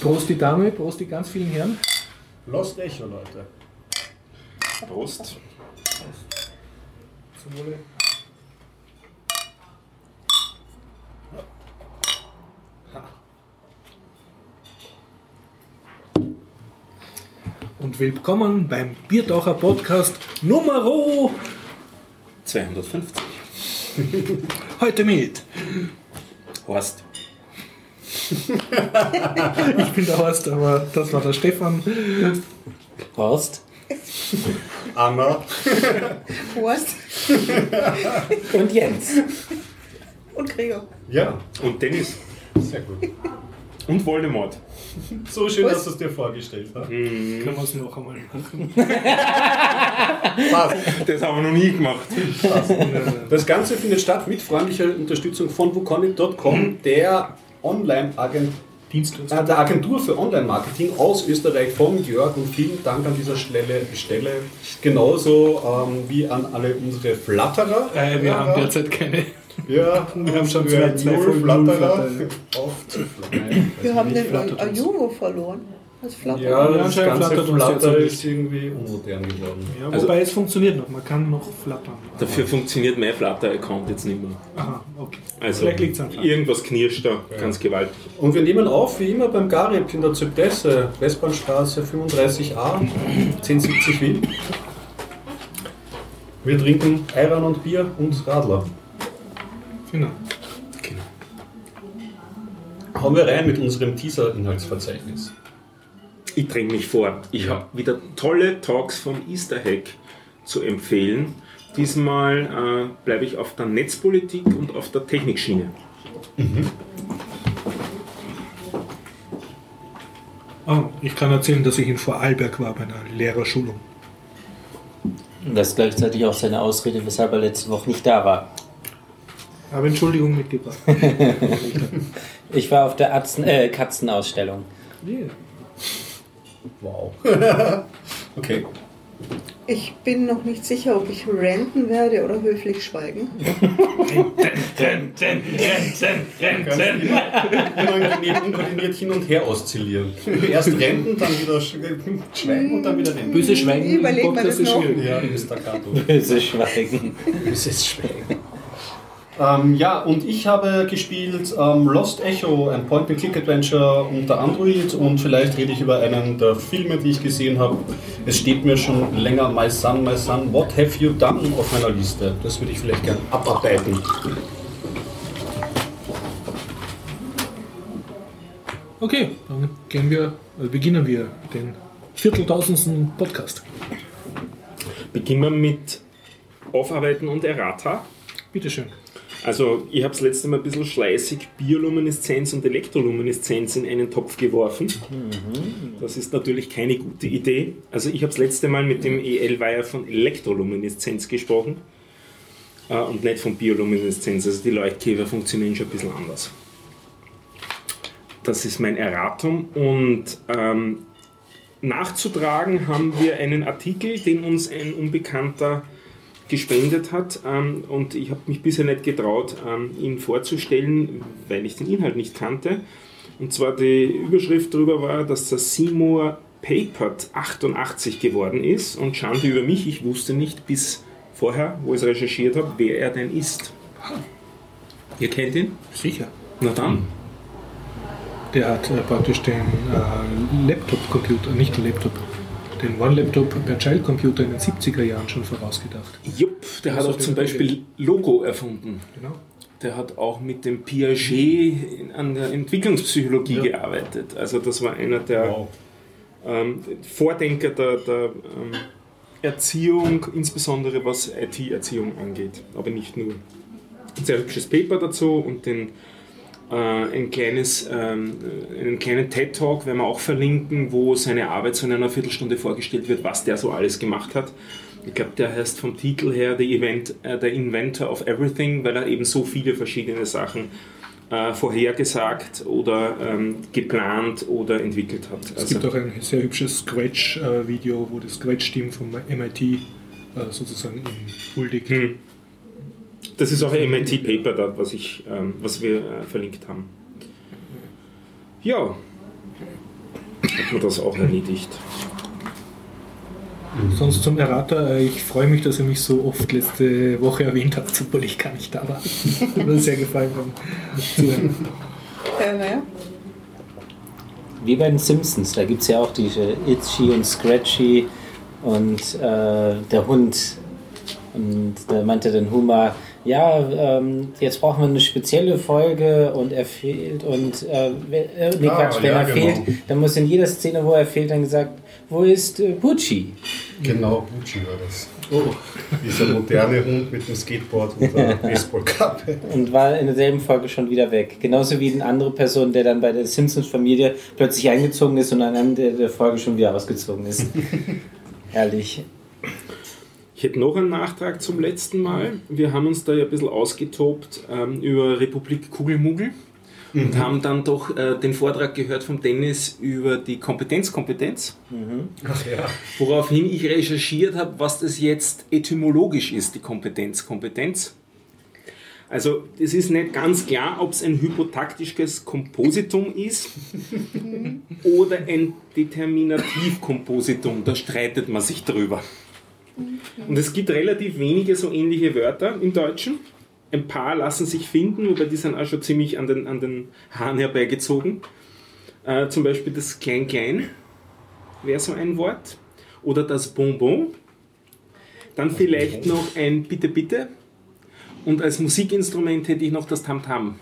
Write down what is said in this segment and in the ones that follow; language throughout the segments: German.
Prost die Dame, Prost die ganz vielen Herren. Lost Echo, Leute. Prost. Zum Wohle. Und willkommen beim Biertaucher Podcast Nummer 250. heute mit. Horst. Ich bin der Horst, aber das war der Stefan. Horst. Anna. Horst Und Jens. und Gregor. Ja, Und Dennis. sehr gut. Und Voldemort. So schön, Was? dass du es dir vorgestellt hast. Können wir es noch einmal machen? Passt. Das haben wir noch nie gemacht. Das Ganze findet statt mit freundlicher Unterstützung von wukonic.com, der Online-Agent Dienstleister. äh, der Agentur für Online-Marketing aus Österreich von Jörg und vielen Dank an dieser Stelle, Stelle genauso ähm, wie an alle unsere Flatterer. Äh, wir haben derzeit keine. Ja, wir haben schon wir zwei- Flatterer aufzuflattern. Wir haben den. Ajuvo verloren. Das. Ja, Ja, das ganze flattert Flatter ist irgendwie unmodern geworden. Ja, Also- wobei es funktioniert noch, man kann noch flattern. Dafür funktioniert mein Flutter-Account jetzt nicht mehr. Aha, okay. Also Vielleicht liegt es an irgendwas knirscht da ganz gewaltig. Und wir nehmen auf, wie immer, beim Garib in der Zypresse, Westbahnstraße 35a, 1070 Wien. Wir trinken Ayran und Bier und Radler. Genau. Genau. Hauen wir rein mit unserem Teaser-Inhaltsverzeichnis. Ich dränge mich vor. Ich habe wieder tolle Talks vom Easter Hack zu empfehlen. Diesmal äh, bleibe ich auf der Netzpolitik und auf der Technikschiene. Ah, ich kann erzählen, dass ich in Vorarlberg war bei einer Lehrerschulung. Das ist gleichzeitig auch seine Ausrede, weshalb er letzte Woche nicht da war. Habe Entschuldigung mitgebracht. Ich war auf der Atzen, äh, Katzenausstellung. Yeah. Wow. okay. Ich bin noch nicht sicher, ob ich ranten werde oder höflich schweigen. Unangenehm unkoordiniert hin und her oszillieren. Erst renten, dann wieder sch- schweigen und dann wieder renten. Böse Schweigen im Überleg mal das noch. Ja. Böse Schweigen. Böses Schweigen. Ähm, ja, und ich habe gespielt ähm, Lost Echo, ein Point-and-Click-Adventure unter Android und vielleicht rede ich über einen der Filme, die ich gesehen habe. Es steht mir schon länger My Son, My Son, What Have You Done auf meiner Liste. Das würde ich vielleicht gern abarbeiten. Okay, dann gehen wir, äh, beginnen wir den vierteltausendsten Podcast. Beginnen wir mit Aufarbeiten und Errata. Bitteschön. Also, ich habe das letzte Mal ein bisschen schleißig Biolumineszenz und Elektrolumineszenz in einen Topf geworfen. Das ist natürlich keine gute Idee. Also, ich habe das letzte Mal mit dem EL-Weiher von Elektrolumineszenz gesprochen äh, und nicht von Biolumineszenz. Also, die Leuchtkäfer funktionieren schon ein bisschen anders. Das ist mein Erratum und ähm, nachzutragen haben wir einen Artikel, den uns ein Unbekannter gespendet hat ähm, und ich habe mich bisher nicht getraut, ähm, ihn vorzustellen, weil ich den Inhalt nicht kannte. Und zwar die Überschrift darüber war, dass der Seymour Papert 88 geworden ist und Schande über mich, ich wusste nicht bis vorher, wo ich es recherchiert habe, wer er denn ist. Ihr kennt ihn? Sicher. Na dann. Der hat äh, praktisch den äh, Laptop-Computer, nicht den Laptop, den One-Laptop per Child-Computer in den 70er Jahren schon vorausgedacht. Jupp, der hat Also auch zum Beispiel Logo erfunden. Genau. Der hat auch mit dem Piaget an der Entwicklungspsychologie Ja. gearbeitet. Also das war einer der Wow. ähm, Vordenker der, der ähm, Erziehung, insbesondere was IT-Erziehung angeht, aber nicht nur. Ein sehr hübsches Paper dazu und den, ein kleines, ähm, einen kleinen TED-Talk werden wir auch verlinken, wo seine Arbeit so in einer Viertelstunde vorgestellt wird, was der so alles gemacht hat. Ich glaube, der heißt vom Titel her The, Event, äh, The Inventor of Everything, weil er eben so viele verschiedene Sachen äh, vorhergesagt oder ähm, geplant oder entwickelt hat. Es gibt auch ein sehr hübsches Scratch-Video, wo das Scratch-Team vom MIT äh, sozusagen ihm huldigt. Hm. Das ist auch ein MIT-Paper, da, was, ich, ähm, was wir äh, verlinkt haben. Ja, hat man das auch erledigt. Sonst zum Errata, äh, ich freue mich, dass ihr mich so oft letzte Woche erwähnt habt, obwohl ich gar nicht da war. Hat mir sehr gefallen beim Zuhören. Äh, naja. Wie bei den Simpsons, da gibt es ja auch diese Itchy und Scratchy und äh, der Hund. Und da meinte dann Huma, ja, ähm, jetzt brauchen wir eine spezielle Folge und er fehlt und äh, wenn- äh, nee, Ah, Quatsch, wenn ja, er genau. fehlt, dann muss in jeder Szene, wo er fehlt, dann gesagt, wo ist äh, Pucci? Genau, Gucci war das. Oh, Dieser moderne Hund mit dem Skateboard und der Baseballkappe. Und war in derselben Folge schon wieder weg. Genauso wie eine andere Person, der dann bei der Simpsons-Familie plötzlich eingezogen ist und am Ende der Folge schon wieder ausgezogen ist. Herrlich. Ich hätte noch einen Nachtrag zum letzten Mal. Wir haben uns da ja ein bisschen ausgetobt ähm, über Republik Kugelmugel und haben dann doch äh, den Vortrag gehört von Dennis über die Kompetenzkompetenz, Ach ja. woraufhin ich recherchiert habe, was das jetzt etymologisch ist, die Kompetenzkompetenz. Also es ist nicht ganz klar, ob es ein hypotaktisches Kompositum ist oder ein Determinativkompositum. Da streitet man sich drüber. Und es gibt relativ wenige so ähnliche Wörter im Deutschen. Ein paar lassen sich finden, wobei die sind auch schon ziemlich an den, an den Haaren herbeigezogen. Äh, zum Beispiel das Klein-Klein wäre so ein Wort. Oder das Bonbon. Dann vielleicht noch ein Bitte-Bitte. Und als Musikinstrument hätte ich noch das Tam-Tam.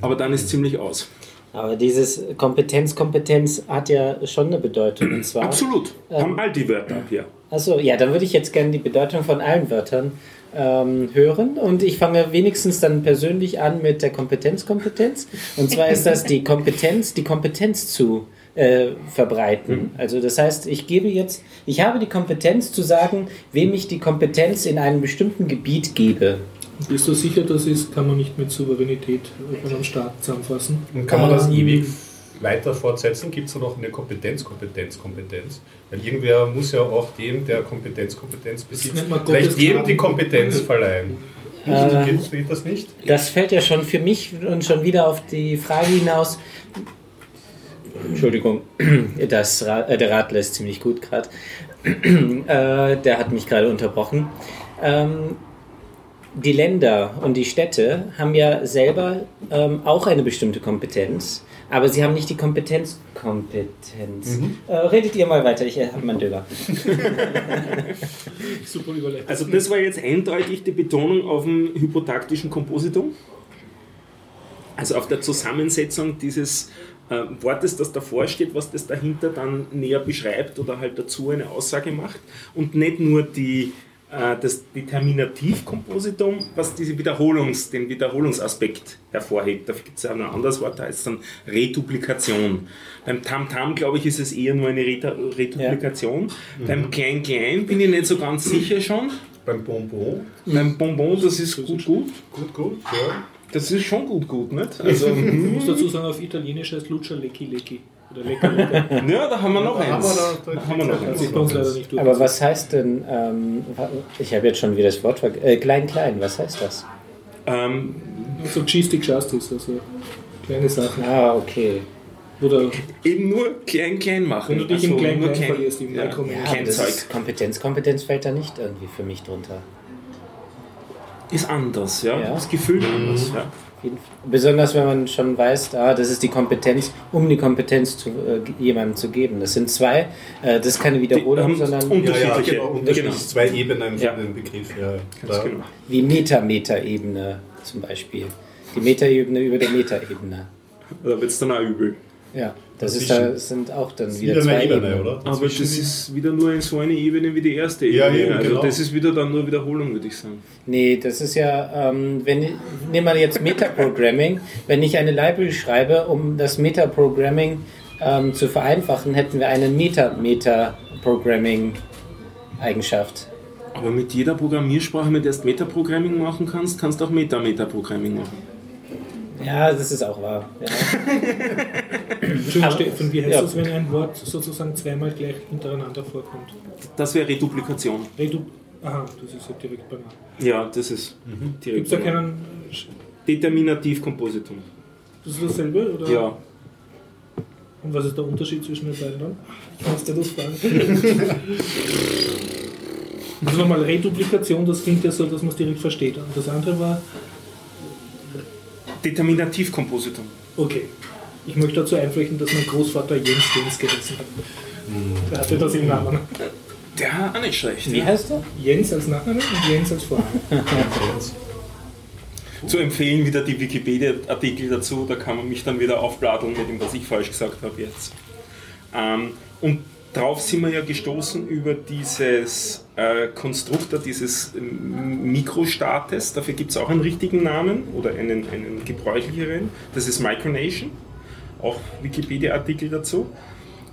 Aber dann ist ziemlich aus. Aber dieses Kompetenz, Kompetenz hat ja schon eine Bedeutung. Und zwar. Absolut. Haben all die Wörter hier. Achso, ja, dann würde ich jetzt gerne die Bedeutung von allen Wörtern ähm, hören. Und ich fange wenigstens dann persönlich an mit der Kompetenz, Kompetenz. Und zwar ist das die Kompetenz, die Kompetenz zu äh, verbreiten. Also das heißt, ich gebe jetzt, ich habe die Kompetenz zu sagen, wem ich die Kompetenz in einem bestimmten Gebiet gebe. Bist du sicher, das ist, kann man nicht mit Souveränität von einem Staat zusammenfassen? Und kann man das ewig weiter fortsetzen? Gibt es da noch eine Kompetenz, Kompetenz, Kompetenz? Weil irgendwer muss ja auch dem, der Kompetenz, Kompetenz besitzt, vielleicht jedem die Kompetenz verleihen. Äh, Geht, geht das nicht? Das fällt ja schon für mich und schon wieder auf die Frage hinaus. Entschuldigung, das äh, der Radler ist ziemlich gut gerade. äh, der hat mich gerade unterbrochen. Ähm, die Länder und die Städte haben ja selber ähm, auch eine bestimmte Kompetenz, aber sie haben nicht die Kompetenz. Kompetenz. Äh, redet ihr mal weiter, ich habe meinen Döner. Super überlegt. Also das war jetzt eindeutig die Betonung auf dem hypotaktischen Kompositum. Also auf der Zusammensetzung dieses äh, Wortes, das davor steht, was das dahinter dann näher beschreibt oder halt dazu eine Aussage macht. Und nicht nur die, äh, das Determinativkompositum, was diese Wiederholungs, den Wiederholungsaspekt hervorhebt. Da gibt es ja noch ein anderes Wort, da heißt es dann Reduplikation. Beim Tam-Tam, glaube ich, ist es eher nur eine Reduplikation. Beim Klein-Klein bin ich nicht so ganz sicher schon. Beim Bonbon? Beim Bonbon, das ist gut, gut. Gut, gut, ja. Das ist schon gut, gut, nicht? Also, Ich mhm. muss dazu sagen, auf Italienisch heißt Lucia Lecki Lecki. Oder Lecker Lecker. ja, da haben wir noch Da haben eins. wir da- Da haben wir noch Hat eins. Aber was heißt denn, ähm, ich habe jetzt schon wieder das Wort vergessen, äh, klein, klein, was heißt das? Ähm, So Cheestic Justice, also kleine Sachen. Ah, okay. Oder eben nur klein, klein machen. wenn du dich Also im kleinen nur Klein klein- verlierst, im ja. Ja, das Kompetenz, Kompetenz fällt da nicht irgendwie für mich drunter. Ist anders, ja. Ja. Das Gefühl anders, ja. Auf jeden Fall. Besonders wenn man schon weiß, ah, das ist die Kompetenz, um die Kompetenz zu, äh, jemandem zu geben. Das sind zwei, äh, das ist keine Wiederholung, haben sondern und- Ja, ja, Unterschiedliche. genau. Unterschiedlich. Genau. Zwei Ebenen Ja. den Begriff. Ja, genau. wie Meta-Meta-Ebene zum Beispiel. Die Meta-Ebene über der Meta-Ebene. Da wird es dann auch übel. Ja, das ist da, sind auch dann wieder wieder zwei Ebene, Ebenen. oder? Aber das ist wieder nur so eine Ebene wie die erste Ebene. Ja, eben, also genau. das ist wieder dann nur Wiederholung, würde ich sagen. Nee, das ist ja, ähm, wenn ich- nehmen wir jetzt Metaprogramming. wenn ich eine Library schreibe, um das Metaprogramming ähm, zu vereinfachen, hätten wir eine Meta-Meta-Programming-Eigenschaft. Aber mit jeder Programmiersprache, mit der du Metaprogramming machen kannst, kannst du auch Meta-Meta-Programming machen. Ja, das ist auch wahr. Ja. Stefan, wie heißt ja. das, wenn ein Wort sozusagen zweimal gleich hintereinander vorkommt? Das wäre Reduplikation. Redu Aha, das ist ja direkt banal. Ja, das ist Gibt direkt. es da keinen. Determinativkompositum. Das ist dasselbe? Oder? Ja. Und was ist der Unterschied zwischen den beiden dann? Ich muss dir das fragen. Also nochmal Reduplikation, das klingt ja so, dass man es direkt versteht. Und das andere war, Determinativkompositum. okay, ich möchte dazu einflechten, dass mein Großvater Jens Jens geheißen hat. Er hatte das im Namen. Der auch nicht schlecht. Wie heißt er? Jens als Nachname und Jens als Vorname. Zu empfehlen wieder die Wikipedia-Artikel dazu, da kann man mich dann wieder aufbladeln mit dem, was ich falsch gesagt habe jetzt. Ähm, und darauf sind wir ja gestoßen über dieses äh, Konstruktor dieses Mikrostaates, dafür gibt es auch einen richtigen Namen oder einen, einen gebräuchlicheren, das ist Micronation, auch Wikipedia-Artikel dazu.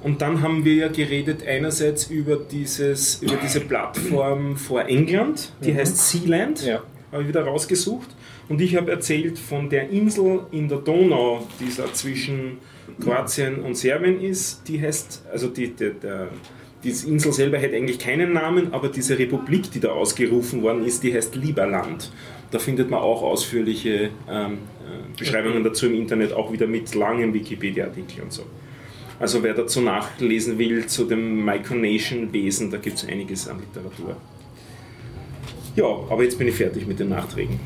Und dann haben wir ja geredet einerseits über, dieses, über diese Plattform vor England, die heißt Sealand, Ja. habe ich wieder rausgesucht. Und ich habe erzählt von der Insel in der Donau, die da zwischen Kroatien und Serbien ist. Die heißt, also die, die, der, diese Insel selber hat eigentlich keinen Namen, aber diese Republik, die da ausgerufen worden ist, die heißt Liberland. Da findet man auch ausführliche ähm, äh, Beschreibungen dazu im Internet, auch wieder mit langen Wikipedia-Artikeln und so. Also wer dazu nachlesen will zu dem Micronation-Wesen, da gibt es einiges an Literatur. Ja, aber jetzt bin ich fertig mit den Nachträgen.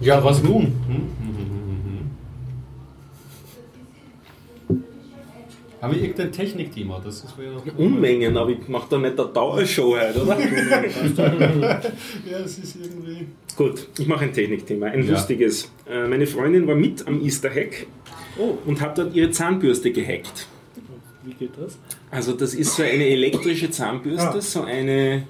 Ja, was nun? Hm? Haben wir irgendein Technikthema? Das ist wäre Unmengen, aber ich mache da nicht eine Dauershow heute, oder? Ja, es ist irgendwie. Gut, ich mache ein Technikthema, ein Ja. lustiges. Äh, Meine Freundin war mit am Easter Hack Oh, und hat dort ihre Zahnbürste gehackt. wie geht das? Also das ist so eine elektrische Zahnbürste, Ah. so eine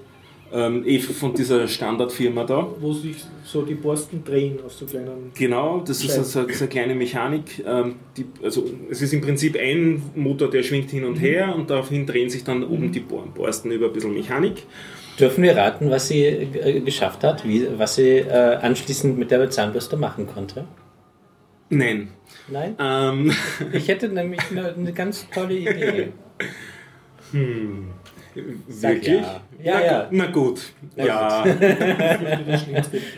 ähm, eh von dieser Standardfirma da. Wo sich so die Borsten drehen auf so kleinen. Genau, das ist so, so eine kleine Mechanik. Ähm, die, also es ist im Prinzip ein Motor, der schwingt hin und her und daraufhin drehen sich dann oben die Bor- Borsten über ein bisschen Mechanik. Dürfen wir raten, was sie äh, geschafft hat, wie, was sie äh, anschließend mit der Zahnbürste machen konnte? Nein. Nein? Ähm, Ich hätte nämlich eine, eine ganz tolle Idee. Sag wirklich? ja. Ja, na, ja. na gut. Na ja.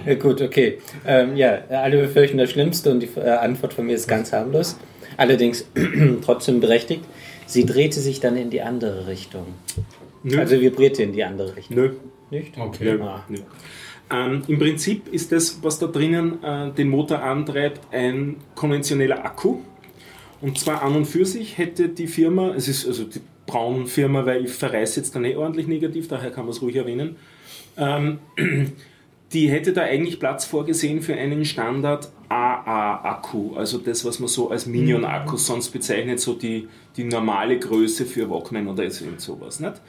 Ja, gut, okay. Ähm, ja, alle befürchten das Schlimmste und die äh, Antwort von mir ist ganz harmlos. Allerdings trotzdem berechtigt. Sie drehte sich dann in die andere Richtung. Nö. Also vibrierte in die andere Richtung. Nö. Nicht? Okay. Nö. Ah. Nö. Ähm, Im Prinzip ist das, was da drinnen äh, den Motor antreibt, ein konventioneller Akku. Und zwar an und für sich hätte die Firma, es ist also die Braun-Firma, weil ich verreiße jetzt da nicht ordentlich negativ, daher kann man es ruhig erwähnen, ähm, die hätte da eigentlich Platz vorgesehen für einen Standard AA-Akku, also das, was man so als Minion-Akku sonst bezeichnet, so die, die normale Größe für Walkman oder sowas. Nicht?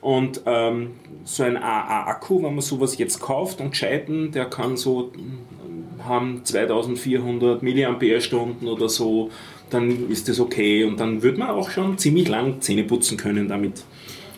Und ähm, so ein AA-Akku, wenn man sowas jetzt kauft und gescheiten, der kann so mm, haben 2400 Milliampere-Stunden oder so, dann ist das okay und dann wird man auch schon ziemlich lang Zähne putzen können damit.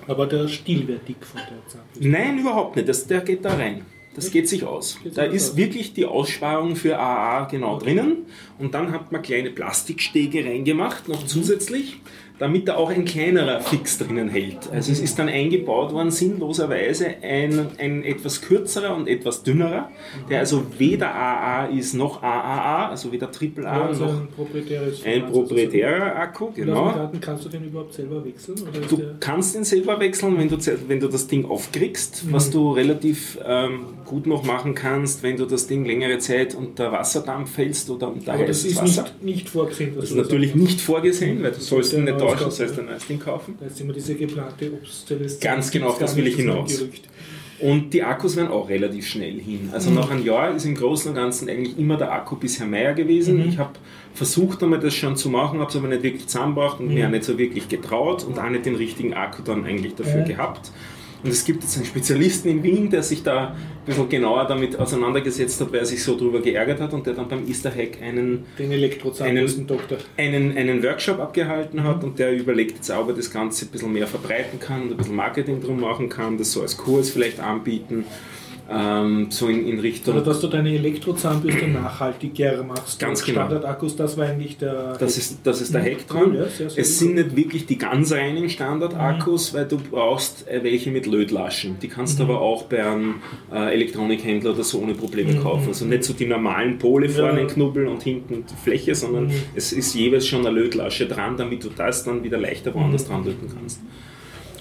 Aber der Stiel wäre dick von der Zahnbürste. Nein, überhaupt nicht. Das, der geht da rein. Das geht sich aus. Geht Da ist aus. wirklich die Aussparung für AA genau drinnen. Und dann hat man kleine Plastikstege reingemacht, noch zusätzlich, damit da auch ein kleinerer Fix drinnen hält. Also es ist dann eingebaut worden, sinnloserweise, ein, ein etwas kürzerer und etwas dünnerer, der also weder AA ist noch AAA, also weder AAA Ja, also noch ein proprietäres ein proprietärer Akku. Genau. den Daten kannst du den überhaupt selber wechseln? Du kannst ihn selber wechseln, wenn du, wenn du das Ding aufkriegst, was du relativ ähm, gut noch machen kannst, wenn du das Ding längere Zeit unter Wasserdampf hältst oder unter aber das heißes ist Wasser. nicht, nicht vorgesehen. das ist das natürlich nicht vorgesehen, weil du sollst ihn nicht du kaufen. sollst ein neues Ding kaufen. Da ist immer diese geplante Obsoleszenz. Ganz genau, auf das will ich hinaus. Und die Akkus werden auch relativ schnell hin. Also Mhm. nach einem Jahr ist im Großen und Ganzen eigentlich immer der Akku bisher mehr gewesen. Mhm. Ich habe versucht einmal das schon zu machen, habe es aber nicht wirklich zusammengebracht und Mhm. mir auch nicht so wirklich getraut und auch nicht den richtigen Akku dann eigentlich dafür Ja. gehabt. Und es gibt jetzt einen Spezialisten in Wien, der sich da ein bisschen genauer damit auseinandergesetzt hat, weil er sich so drüber geärgert hat und der dann beim Easter Hack einen Den Elektrozahnbürsten-Doktor. einen, einen Workshop abgehalten hat und der überlegt jetzt auch, ob er das Ganze ein bisschen mehr verbreiten kann und ein bisschen Marketing drum machen kann, das so als Kurs vielleicht anbieten. Ähm, so in, in Richtung. Oder dass du deine Elektrozahnbürste nachhaltiger machst. Ganz genau. Standardakkus, das war eigentlich der. Das ist, das ist der Mhm, Hack cool, dran. ja, sehr, sehr es cool. sind nicht wirklich die ganz reinen Standardakkus, Mhm. weil du brauchst äh, welche mit Lötlaschen. Die kannst du aber auch bei einem äh, Elektronikhändler oder so ohne Probleme kaufen. Also nicht so die normalen Pole vorne Mhm. Ja. Knubbel und hinten die Fläche, sondern Mhm. es ist jeweils schon eine Lötlasche dran, damit du das dann wieder leichter woanders Mhm. dran löten kannst.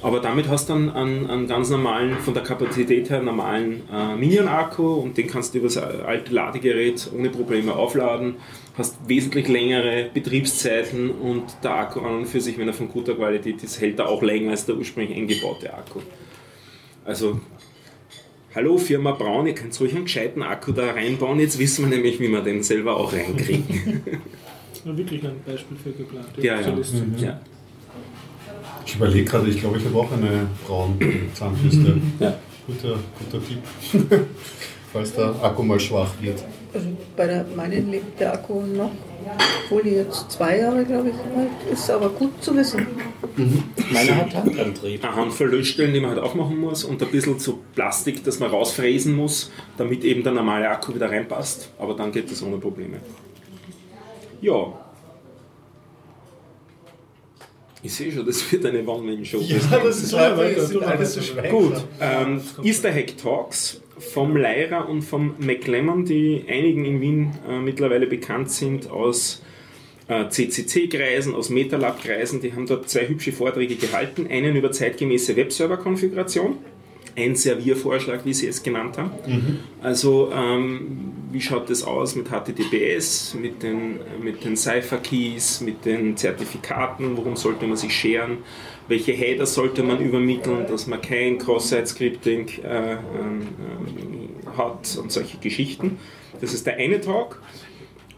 Aber damit hast du dann einen, einen ganz normalen, von der Kapazität her normalen äh, Minion-Akku und den kannst du über das alte Ladegerät ohne Probleme aufladen. Hast wesentlich längere Betriebszeiten und der Akku an und für sich, wenn er von guter Qualität ist, hält er auch länger als der ursprünglich eingebaute Akku. Also, hallo Firma Braun, ihr könnt ruhig einen gescheiten Akku da reinbauen. Jetzt wissen wir nämlich, wie wir den selber auch reinkriegen. Wirklich ein Beispiel für geplant. ja, ja. Sozialisten. ja. Ich überlege gerade, ich glaube, ich habe auch eine braune Zahnbürste. Ja. Guter, guter Tipp. Falls der Akku mal schwach wird. Also bei der meinen lebt der Akku noch, obwohl die jetzt zwei Jahre, glaube ich, alt ist, aber gut zu wissen. Meine hat Handantrieb. eine Handvoll Lötstellen, die man halt aufmachen muss und ein bisschen so Plastik, das man rausfräsen muss, damit eben der normale Akku wieder reinpasst. Aber dann geht das ohne Probleme. Ja. Ich sehe schon, das wird eine One-Man-Show. das ist Ja, weiter, ist du alles so weiter. schweigsam. Gut, ähm, Easter Hack Talks vom Leira und vom McLemmon, die einigen in Wien äh, mittlerweile bekannt sind aus äh, CCC-Kreisen, aus MetaLab-Kreisen. Die haben dort zwei hübsche Vorträge gehalten. Einen über zeitgemäße Webserver-Konfiguration, ein Serviervorschlag, wie sie es genannt haben. Also ähm, wie schaut das aus mit HTTPS, mit den, mit den Cipher-Keys, mit den Zertifikaten, worum sollte man sich scheren, welche Header sollte man übermitteln, dass man kein Cross-Site-Scripting äh, ähm, hat und solche Geschichten. Das ist der eine Talk.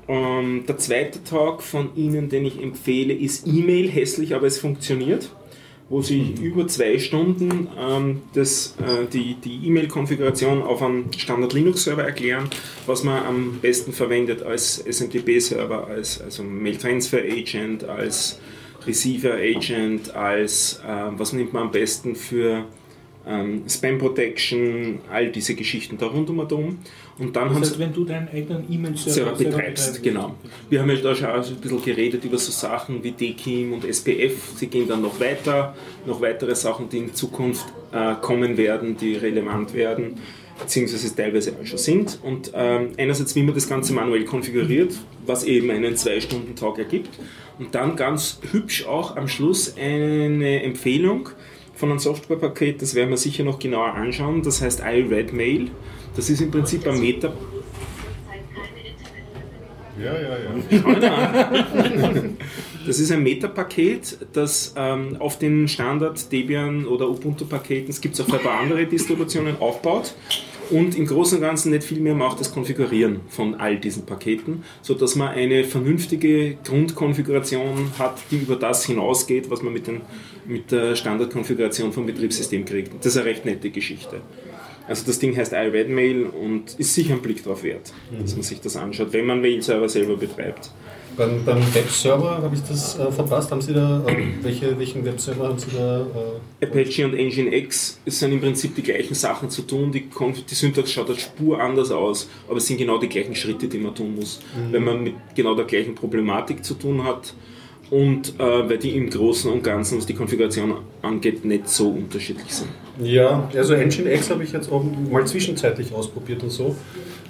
Ähm, der zweite Talk von Ihnen, den ich empfehle, ist E-Mail, hässlich, aber es funktioniert wo sie über zwei Stunden ähm, das, äh, die die E-Mail-Konfiguration auf einem Standard Linux-Server erklären, was man am besten verwendet als SMTP-Server, als also Mail-Transfer-Agent, als Receiver-Agent, als äh, was nimmt man am besten für ähm, Spam Protection, all diese Geschichten da rund um um. Und dann haben Das sie heißt, wenn du deinen eigenen E-Mail-Server betreibst, genau. Wir haben ja da schon ein bisschen geredet über so Sachen wie DKIM und SPF. Sie gehen dann noch weiter, noch weitere Sachen, die in Zukunft äh, kommen werden, die relevant werden, beziehungsweise teilweise auch schon sind. Und ähm, einerseits, wie man das Ganze manuell konfiguriert, was eben einen 2-Stunden-Tag ergibt. Und dann ganz hübsch auch am Schluss eine Empfehlung von einem Softwarepaket, das werden wir sicher noch genauer anschauen, das heißt iRedMail. Das ist im Prinzip ein Meta Ja, ja, ja. Das ist ein Meta-Paket, das ähm, auf den Standard Debian oder Ubuntu-Paketen, es gibt auch ein paar andere Distributionen, aufbaut und im Großen und Ganzen nicht viel mehr macht das Konfigurieren von all diesen Paketen, sodass man eine vernünftige Grundkonfiguration hat, die über das hinausgeht, was man mit, den, mit der Standardkonfiguration vom Betriebssystem kriegt. Das ist eine recht nette Geschichte. Also das Ding heißt iRedMail und ist sicher ein Blick drauf wert, dass man sich das anschaut, wenn man Mail-Server selber betreibt. Beim, beim Webserver habe ich das äh, verpasst. Haben Sie da, äh, welche, welchen Webserver haben Sie da? Äh, Apache und Nginx sind im Prinzip die gleichen Sachen zu tun. Die, Konf- die Syntax schaut eine Spur anders aus, aber es sind genau die gleichen Schritte, die man tun muss, wenn man mit genau der gleichen Problematik zu tun hat. Und äh, weil die im Großen und Ganzen, was die Konfiguration angeht, nicht so unterschiedlich sind. Ja, also Nginx habe ich jetzt auch mal zwischenzeitlich ausprobiert und so.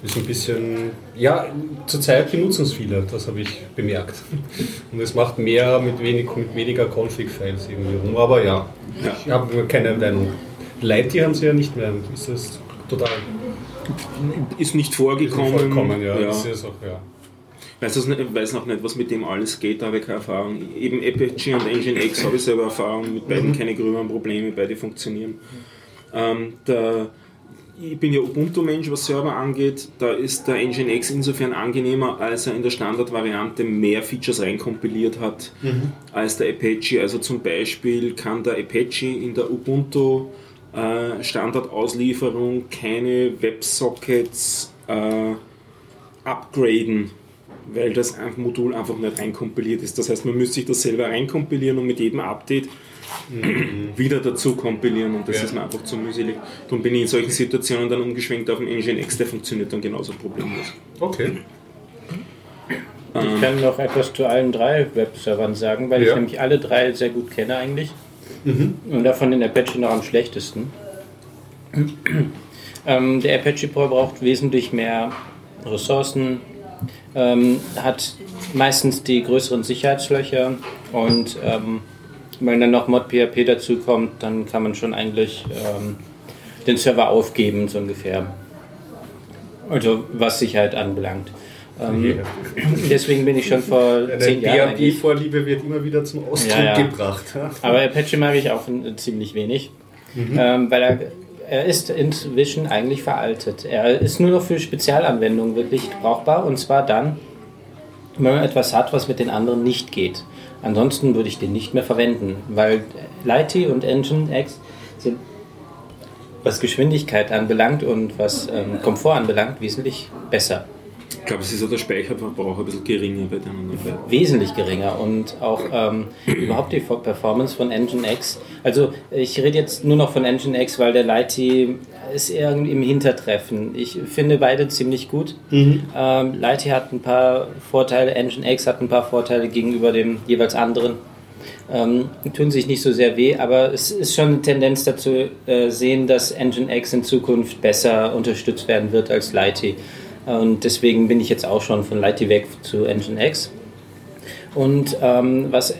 Ist ein bisschen, ja, zurzeit benutzen es viele, das habe ich bemerkt. Und es macht mehr mit, wenig, mit weniger Config-Files irgendwie rum. Aber ja, Ja. ich habe keine Meinung. Lighty haben sie ja nicht mehr. Ist das total Ist nicht vorgekommen. vollkommen, ja. ja. Das ist auch, ja. Weiß, das nicht, weiß noch nicht, was mit dem alles geht, da habe ich keine Erfahrung. Eben Apache und Nginx habe ich selber Erfahrung, mit beiden keine gröberen Probleme, beide funktionieren. Ähm, der, ich bin ja Ubuntu-Mensch, was Server angeht, da ist der Nginx insofern angenehmer, als er in der Standardvariante mehr Features reinkompiliert hat als der Apache. Also zum Beispiel kann der Apache in der Ubuntu äh, Standardauslieferung keine Websockets äh, upgraden weil das Modul einfach nicht reinkompiliert ist. Das heißt, man müsste sich das selber reinkompilieren und mit jedem Update wieder dazu kompilieren und das Ja. ist mir einfach zu mühselig. Darum bin ich in solchen Situationen dann umgeschwenkt auf den Engine X, der funktioniert dann genauso problemlos. Okay. Ich kann noch etwas zu allen drei Webservern sagen, weil Ja. ich nämlich alle drei sehr gut kenne eigentlich. Und davon den Apache noch am schlechtesten. ähm, der Apache Pro braucht wesentlich mehr Ressourcen, ähm, hat meistens die größeren Sicherheitslöcher und ähm, wenn dann noch ModPHP dazu kommt, dann kann man schon eigentlich ähm, den Server aufgeben, so ungefähr. Also was Sicherheit anbelangt. Ähm, deswegen bin ich schon vor zehn Jahren PHP-Vorliebe wird immer wieder zum Ausdruck Ja, ja. gebracht. Ja? aber Apache mag ich auch äh, ziemlich wenig, ähm, weil er, er ist inzwischen eigentlich veraltet. Er ist nur noch für Spezialanwendungen wirklich brauchbar und zwar dann, wenn man etwas hat, was mit den anderen nicht geht. Ansonsten würde ich den nicht mehr verwenden, weil Lighty und Nginx sind, was Geschwindigkeit anbelangt und was ähm, Komfort anbelangt, wesentlich besser. Ich glaube, es ist auch der Speicherverbrauch ein bisschen geringer bei den anderen beiden. wesentlich geringer und auch ähm, überhaupt die Performance von Nginx. Also ich rede jetzt nur noch von Nginx, weil der Lighty ist irgendwie im Hintertreffen. Ich finde beide ziemlich gut. Ähm, Lighty hat ein paar Vorteile, Nginx hat ein paar Vorteile gegenüber dem jeweils anderen. Ähm, tun sich nicht so sehr weh, aber es ist schon eine Tendenz dazu äh, sehen, dass Nginx in Zukunft besser unterstützt werden wird als Lighty. Und deswegen bin ich jetzt auch schon von Lighty weg zu Nginx. Und ähm, was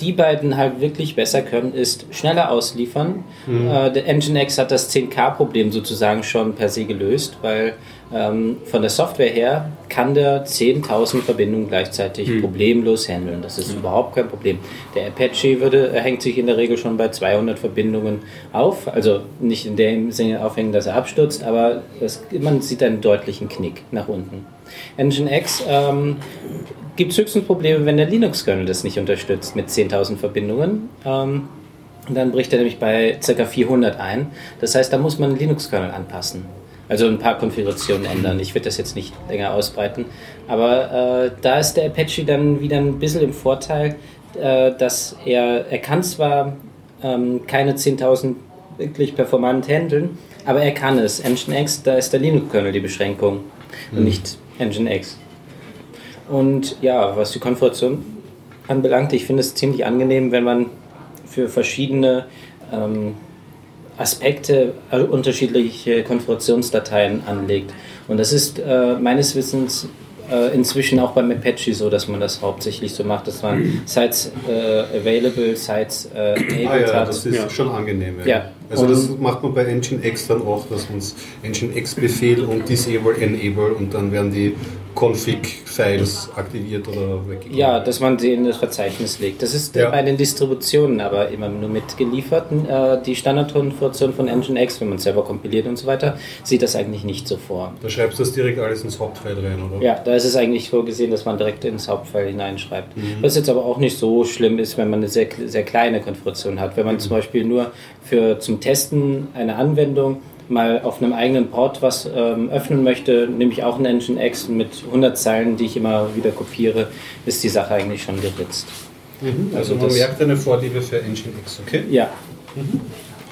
die beiden halt wirklich besser können, ist schneller ausliefern. Äh, der Nginx hat das 10K-Problem sozusagen schon per se gelöst, weil ähm, von der Software her kann der 10.000 Verbindungen gleichzeitig problemlos handeln. Das ist überhaupt kein Problem. Der Apache würde, hängt sich in der Regel schon bei 200 Verbindungen auf, also nicht in dem Sinne aufhängen, dass er abstürzt, aber es, man sieht einen deutlichen Knick nach unten. Nginx ähm, gibt es höchstens Probleme, wenn der Linux-Kernel das nicht unterstützt mit 10.000 Verbindungen. Ähm, dann bricht er nämlich bei ca. 400 ein. Das heißt, da muss man den Linux-Kernel anpassen. Also ein paar Konfigurationen ändern. Ich werde das jetzt nicht länger ausbreiten. Aber äh, da ist der Apache dann wieder ein bisschen im Vorteil, äh, dass er, er kann zwar ähm, keine 10.000 wirklich performant handeln, aber er kann es. Nginx, da ist der Linux-Kernel die Beschränkung und nicht Nginx. Und ja, was die Konfiguration anbelangt, ich finde es ziemlich angenehm, wenn man für verschiedene ähm, Aspekte äh, unterschiedliche Konfigurationsdateien anlegt. Und das ist äh, meines Wissens äh, inzwischen auch beim Apache so, dass man das hauptsächlich so macht, dass man Sites äh, available, Sites äh, Ah enabled ja, hat. das ist Ja. schon angenehm. Ja. Also Und- das macht man bei Nginx dann auch, dass man Nginx-Befehl und Disable, Enable und dann werden die Config-Files aktiviert oder weggegeben. Ja, dass man sie in das Verzeichnis legt. Das ist Ja. bei den Distributionen aber immer nur mitgeliefert. Äh, die Standardkonfiguration von Nginx, wenn man selber kompiliert und so weiter, sieht das eigentlich nicht so vor. Da schreibst du das direkt alles ins Hauptfile rein, oder? Ja, da ist es eigentlich vorgesehen, dass man direkt ins Hauptfile hineinschreibt. Was jetzt aber auch nicht so schlimm ist, wenn man eine sehr, sehr kleine Konfiguration hat. Wenn man zum Beispiel nur für zum Testen einer Anwendung mal auf einem eigenen Port was ähm, öffnen möchte, nehme ich auch einen Nginx mit 100 Zeilen, die ich immer wieder kopiere, ist die Sache eigentlich schon geritzt. Mhm. Also, Also man merkt eine Vorliebe für Nginx, okay? Ja.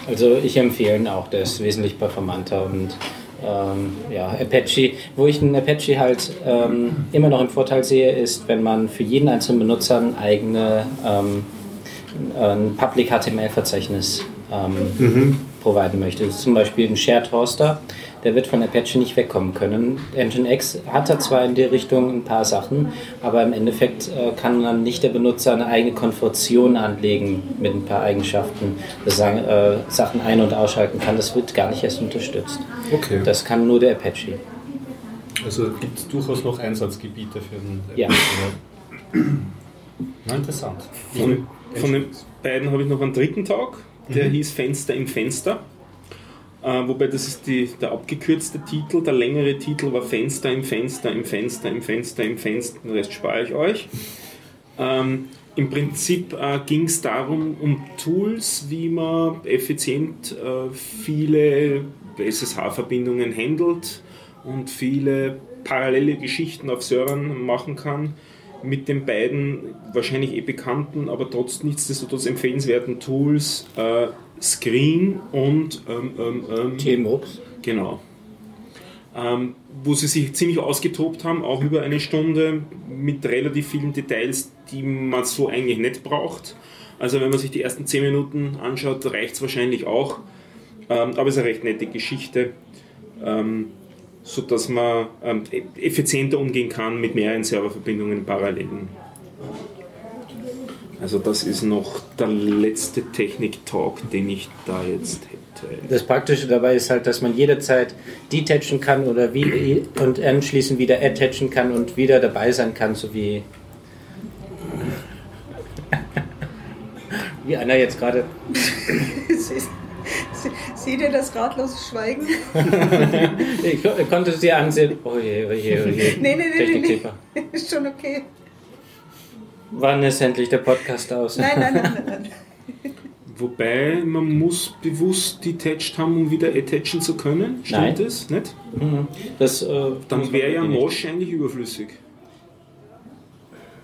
Also ich empfehle ihn auch, der ist wesentlich performanter und ähm, ja, Apache, wo ich einen Apache halt ähm, immer noch im Vorteil sehe, ist, wenn man für jeden einzelnen Benutzer ein eigene ähm, ein Public HTML-Verzeichnis ähm, providen möchte. Das ist zum Beispiel ein Shared Hoster, der wird von Apache nicht wegkommen können. Nginx hat da zwar in die Richtung ein paar Sachen, aber im Endeffekt äh, kann dann nicht der Benutzer eine eigene Konfiguration anlegen mit ein paar Eigenschaften, das sagen, äh, Sachen ein- und ausschalten kann. Das wird gar nicht erst unterstützt. Okay. Das kann nur der Apache. Also gibt es durchaus noch Einsatzgebiete für den Ja. Na, interessant. Von, von den beiden habe ich noch einen dritten Tag, der hieß Fenster im Fenster. Äh, wobei das ist die, der abgekürzte Titel, der längere Titel war Fenster im Fenster im Fenster im Fenster im Fenster, den Rest spare ich euch. Ähm, Im Prinzip äh, ging es darum, um Tools, wie man effizient äh, viele SSH-Verbindungen handelt und viele parallele Geschichten auf Servern machen kann mit den beiden wahrscheinlich eh bekannten, aber trotzdem nichtsdestotrotz empfehlenswerten Tools äh, Screen und ähm, ähm, ähm, Tmux. Genau. Ähm, wo sie sich ziemlich ausgetobt haben, auch über eine Stunde mit relativ vielen Details, die man so eigentlich nicht braucht. Also wenn man sich die ersten 10 Minuten anschaut, reicht es wahrscheinlich auch. Ähm, aber es ist eine recht nette Geschichte, ähm, sodass man ähm, effizienter umgehen kann mit mehreren Serververbindungen parallel. Also das ist noch der letzte Technik-Talk, den ich da jetzt hätte. Das Praktische dabei ist halt, dass man jederzeit detachen kann oder wie, und anschließend wieder attachen kann und wieder dabei sein kann, so wie, wie einer jetzt gerade. Seht ihr das ratlose Schweigen? ich ko- konnte sie ansehen. Oh je, oh je, oh je. Nee, nee, nee, nee, nee. Ist schon okay. Wann ist endlich der Podcast aus? Nein, nein, nein, nein. nein. Wobei man muss bewusst detached haben, um wieder attachen zu können. Stimmt Nein. das? Nicht? Mhm. Das, äh, Dann wäre ja. Mosh eigentlich überflüssig.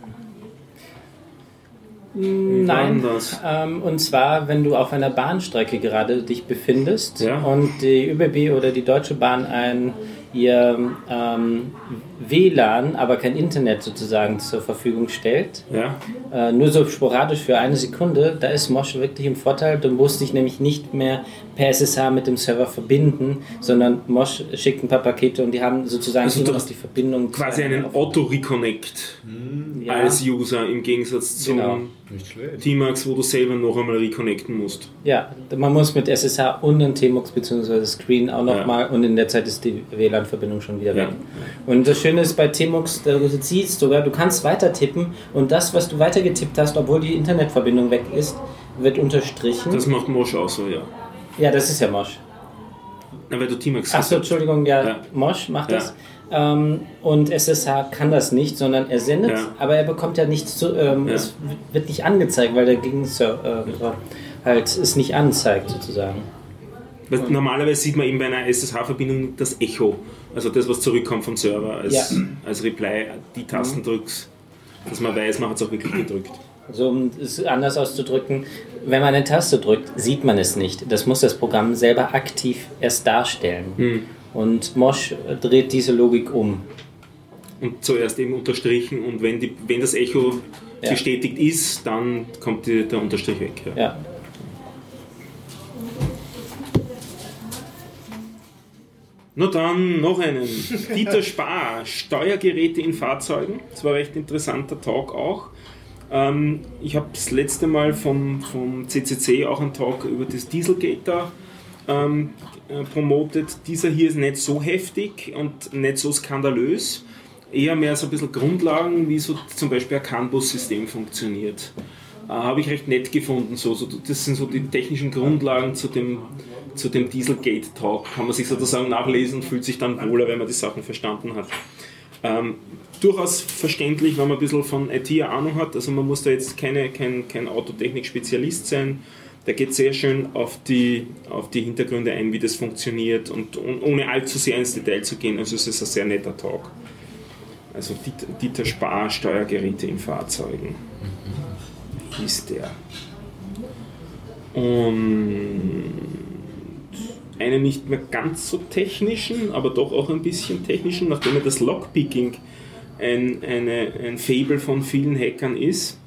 Wie war Nein, ähm, und zwar, wenn du auf einer Bahnstrecke gerade dich befindest Ja. und die ÖBB oder die Deutsche Bahn ein ihr ähm, WLAN, aber kein Internet sozusagen zur Verfügung stellt, Ja? äh, nur so sporadisch für eine Sekunde, da ist Mosh wirklich im Vorteil. Du musst dich nämlich nicht mehr per SSH mit dem Server verbinden, sondern Mosh schickt ein paar Pakete und die haben sozusagen Also immer noch die Verbindung. Quasi einen Auto-Reconnect ja, als User im Gegensatz zum Genau. T-Max, wo du selber noch einmal reconnecten musst. Ja, man muss mit SSH und einem TMUX bzw. Screen auch Ja. nochmal und in der Zeit ist die WLAN-Verbindung schon wieder Ja. weg. Und das Schöne ist bei TMUX, du siehst sogar, du kannst weiter tippen und das, was du weiter getippt hast, obwohl die Internetverbindung weg ist, wird unterstrichen. Das macht Mosh auch so, ja. ja, das ist ja Mosh. Na, weil du T-Max Achso, Entschuldigung, ja, Ja. Mosh macht Ja. das. Ähm, und SSH kann das nicht, sondern er sendet, Ja. aber er bekommt ja nichts zu, ähm, es wird nicht angezeigt, weil der Gegenserver halt es nicht anzeigt sozusagen. Weil normalerweise sieht man eben bei einer SSH-Verbindung das Echo, also das, was zurückkommt vom Server als, Ja. als Reply, die Tasten drückst, dass man weiß, man hat es auch wirklich gedrückt. Also um es anders auszudrücken, wenn man eine Taste drückt, sieht man es nicht. Das muss das Programm selber aktiv erst darstellen. Hm. Und Mosh dreht diese Logik um. Und zuerst eben unterstrichen und wenn, die, wenn das Echo Ja. bestätigt ist, dann kommt die, der Unterstrich weg. Ja. Ja. Na dann noch einen. Dieter Spar, Steuergeräte in Fahrzeugen. Das war ein recht interessanter Talk auch. Ähm, ich habe das letzte Mal vom, vom CCC auch einen Talk über das Dieselgate da ähm, äh, promotet. Dieser hier ist nicht so heftig und nicht so skandalös. Eher mehr so ein bisschen Grundlagen, wie so zum Beispiel ein CAN-Bus-System funktioniert. Äh, Habe ich recht nett gefunden. So, so, das sind so die technischen Grundlagen zu dem, zu dem Dieselgate-Talk. Kann man sich sozusagen nachlesen und fühlt sich dann wohler, wenn man die Sachen verstanden hat. Ähm, durchaus verständlich, wenn man ein bisschen von IT Ahnung hat. Also man muss da jetzt keine, kein, kein Autotechnik-Spezialist sein. Der geht sehr schön auf die, auf die Hintergründe ein, wie das funktioniert und, und ohne allzu sehr ins Detail zu gehen. Also es ist ein sehr netter Talk. Also Dieter, Spar, Steuergeräte in Fahrzeugen. Hieß der. Und einen nicht mehr ganz so technischen, aber doch auch ein bisschen technischen, nachdem ja das Lockpicking ein, eine, ein Fable von vielen Hackern ist.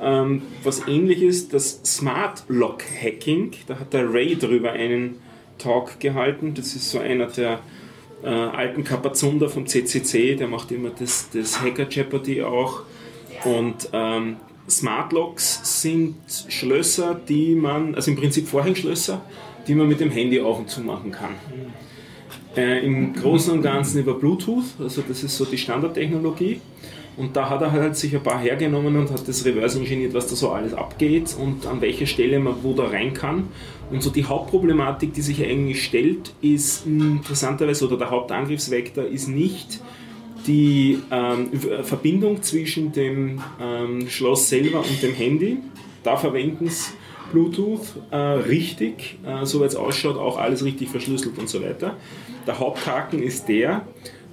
Ähm, was ähnliches, das Smart Lock Hacking, da hat der Ray drüber einen Talk gehalten. Das ist so einer der äh, alten Kapazunder vom CCC, der macht immer das, das Hacker Jeopardy auch. Und ähm, Smart Locks sind Schlösser, die man, also im Prinzip Vorhängeschlösser, die man mit dem Handy auf und zu machen kann. Äh, Im Großen und Ganzen über Bluetooth, also das ist so die Standardtechnologie. Und da hat er halt sich ein paar hergenommen und hat das reverse ingeniert, was da so alles abgeht und an welcher Stelle man wo da rein kann. Und so die Hauptproblematik, die sich eigentlich stellt, ist interessanterweise, oder der Hauptangriffsvektor ist nicht die ähm, Verbindung zwischen dem ähm, Schloss selber und dem Handy. Da verwenden sie Bluetooth äh, richtig, äh, soweit es ausschaut, auch alles richtig verschlüsselt und so weiter. Der Haupthaken ist der,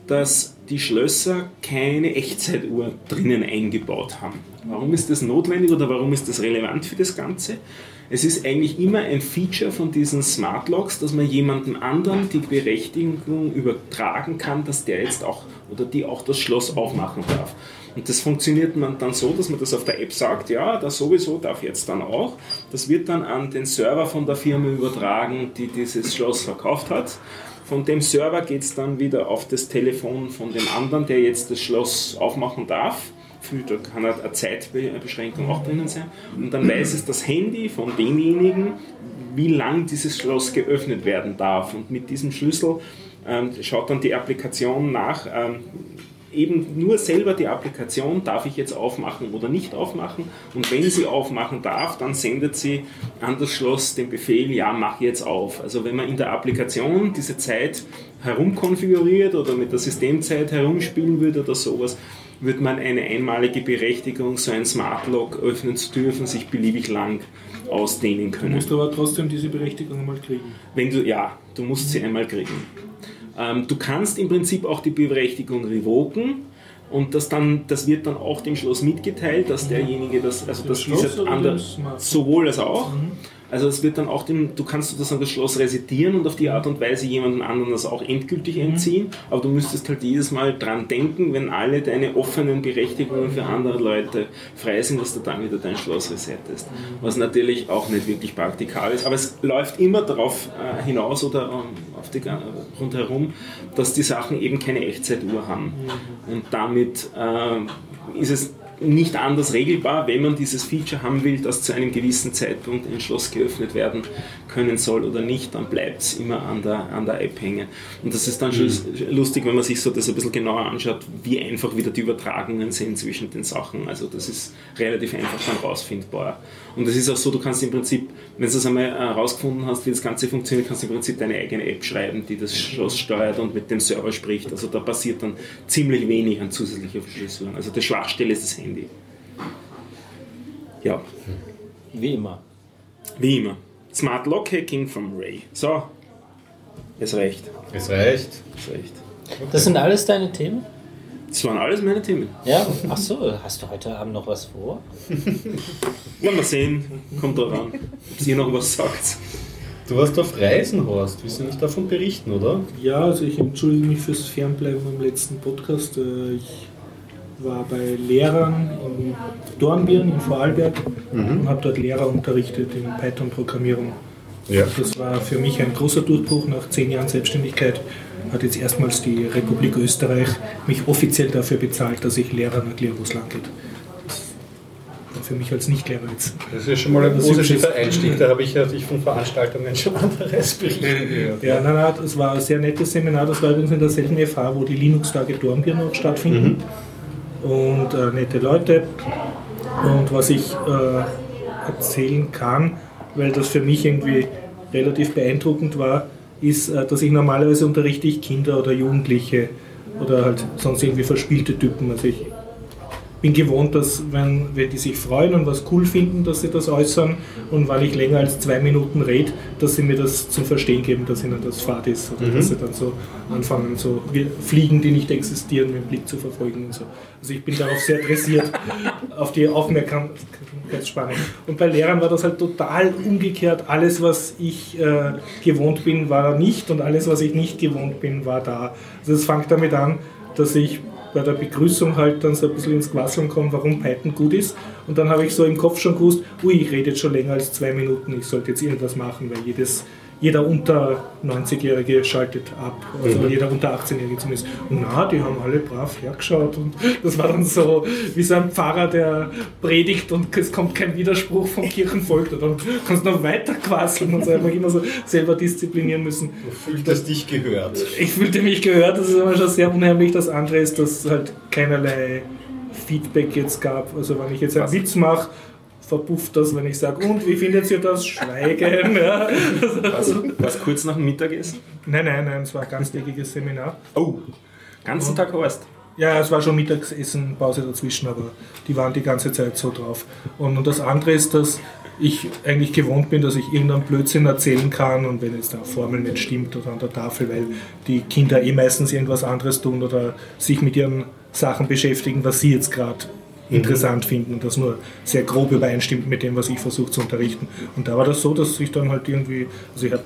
dass die Schlösser keine Echtzeituhr drinnen eingebaut haben. Warum ist das notwendig oder warum ist das relevant für das Ganze? Es ist eigentlich immer ein Feature von diesen Smart Locks, dass man jemandem anderen die Berechtigung übertragen kann, dass der jetzt auch oder die auch das Schloss aufmachen darf. Und das funktioniert man dann so, dass man das auf der App sagt, ja, das sowieso darf jetzt dann auch. Das wird dann an den Server von der Firma übertragen, die dieses Schloss verkauft hat. Von dem Server geht es dann wieder auf das Telefon von dem anderen, der jetzt das Schloss aufmachen darf. Da kann eine Zeitbeschränkung auch drinnen sein. Und dann weiß es das Handy von demjenigen, wie lang dieses Schloss geöffnet werden darf. Und mit diesem Schlüssel ähm, schaut dann die Applikation nach, ähm, eben nur selber die Applikation, darf ich jetzt aufmachen oder nicht aufmachen. Und wenn sie aufmachen darf, dann sendet sie an das Schloss den Befehl, ja, mach jetzt auf. Also wenn man in der Applikation diese Zeit herumkonfiguriert oder mit der Systemzeit herumspielen würde oder sowas, wird man eine einmalige Berechtigung, so ein Smart Lock öffnen zu dürfen, sich beliebig lang ausdehnen können. Du musst aber trotzdem diese Berechtigung einmal kriegen. Wenn du, ja, du musst sie einmal kriegen. Ähm, du kannst im Prinzip auch die Berechtigung revoken und das, dann, das wird dann auch dem Schloss mitgeteilt, dass derjenige das, also dass dieser andere, sowohl als auch. Mhm. Also es wird dann auch dem, du kannst sozusagen das Schloss resetieren und auf die Art und Weise jemanden anderen das auch endgültig mhm. entziehen, aber du müsstest halt jedes Mal dran denken, wenn alle deine offenen Berechtigungen für andere Leute frei sind, dass du dann wieder dein Schloss resettest. Mhm. Was natürlich auch nicht wirklich praktikabel ist, aber es läuft immer darauf äh, hinaus oder ähm, auf die, äh, rundherum, dass die Sachen eben keine Echtzeituhr haben. Mhm. Und damit äh, ist es nicht anders regelbar, wenn man dieses Feature haben will, dass zu einem gewissen Zeitpunkt ein Schloss geöffnet werden können soll oder nicht, dann bleibt es immer an der, an der App hängen. Und das ist dann schon mhm. lustig, wenn man sich so das ein bisschen genauer anschaut, wie einfach wieder die Übertragungen sind zwischen den Sachen. Also das ist relativ einfach dann rausfindbar. Und es ist auch so, du kannst im Prinzip, wenn du das einmal herausgefunden hast, wie das Ganze funktioniert, kannst du im Prinzip deine eigene App schreiben, die das Schloss steuert und mit dem Server spricht. Also da passiert dann ziemlich wenig an zusätzlicher Verschlüsselung. Also die Schwachstelle ist das Handy. Ja. Wie immer. Wie immer. Smart Lock Hacking from Ray. So, es reicht. Es reicht. Es reicht. Okay. Das sind alles deine Themen? Das waren alles meine Themen. Ja, ach so, hast du heute Abend noch was vor? Wollen wir sehen, kommt drauf an, ob ihr noch was sagt. Du warst auf Reisen, Horst. Willst du nicht davon berichten, oder? Ja, also ich entschuldige mich fürs Fernbleiben im letzten Podcast. Äh, ich war bei Lehrern in Dornbirn in Vorarlberg mhm. und habe dort Lehrer unterrichtet in Python-Programmierung. Ja. Das war für mich ein großer Durchbruch nach zehn Jahren Selbstständigkeit. Hat jetzt erstmals die Republik Österreich mich offiziell dafür bezahlt, dass ich Lehrern erkläre, wo es lang geht. Das war für mich als Nichtlehrer jetzt. Das ist schon mal ein positiver Einstieg. Da habe ich ja von Veranstaltungen schon anderes berichtet. Ja, nein, nein, das war ein sehr nettes Seminar. Das war übrigens in derselben FH, wo die Linux-Tage Dornbirn noch stattfinden. Mhm und äh, nette Leute. Und was ich äh, erzählen kann, weil das für mich irgendwie relativ beeindruckend war, ist, äh, dass ich normalerweise unterrichte ich Kinder oder Jugendliche oder halt sonst irgendwie verspielte Typen. Also ich bin gewohnt, dass wenn, wenn die sich freuen und was cool finden, dass sie das äußern und weil ich länger als zwei Minuten rede, dass sie mir das zum Verstehen geben, dass ihnen das Fahrt ist oder mhm. dass sie dann so anfangen, so Fliegen, die nicht existieren, mit dem Blick zu verfolgen und so. Also ich bin darauf sehr interessiert, auf die Aufmerksamkeitsspanne. Und bei Lehrern war das halt total umgekehrt. Alles, was ich äh, gewohnt bin, war nicht und alles, was ich nicht gewohnt bin, war da. Also es fängt damit an, dass ich bei der Begrüßung halt dann so ein bisschen ins Quasseln komme, warum Python gut ist. Und dann habe ich so im Kopf schon gewusst, ui, ich rede jetzt schon länger als zwei Minuten, ich sollte jetzt irgendwas machen, weil jedes jeder unter 90-Jährige schaltet ab, also mhm. jeder unter 18-Jährige zumindest. Und na, die haben alle brav hergeschaut und das war dann so wie so ein Pfarrer, der predigt und es kommt kein Widerspruch vom Kirchenvolk, dann kannst du noch weiter quasseln und so einfach immer so selber disziplinieren müssen. Du fühltest dich gehört. Ich fühlte mich gehört, das ist aber schon sehr unheimlich. Das andere ist, dass halt keinerlei Feedback jetzt gab. Also wenn ich jetzt einen Witz mache, verpufft das, wenn ich sage, und wie findet ihr das Schweigen? Ja. Was, was kurz nach dem Mittagessen? Nein, nein, nein, es war ein ganztägiges Seminar. Oh, ganzen und, Tag Horst? Ja, es war schon Mittagessen, Pause dazwischen, aber die waren die ganze Zeit so drauf. Und, und das andere ist, dass ich eigentlich gewohnt bin, dass ich irgendeinen Blödsinn erzählen kann und wenn jetzt eine Formel nicht stimmt oder an der Tafel, weil die Kinder eh meistens irgendwas anderes tun oder sich mit ihren Sachen beschäftigen, was sie jetzt gerade interessant finden und das nur sehr grob übereinstimmt mit dem, was ich versuche zu unterrichten. Und da war das so, dass ich dann halt irgendwie, also ich habe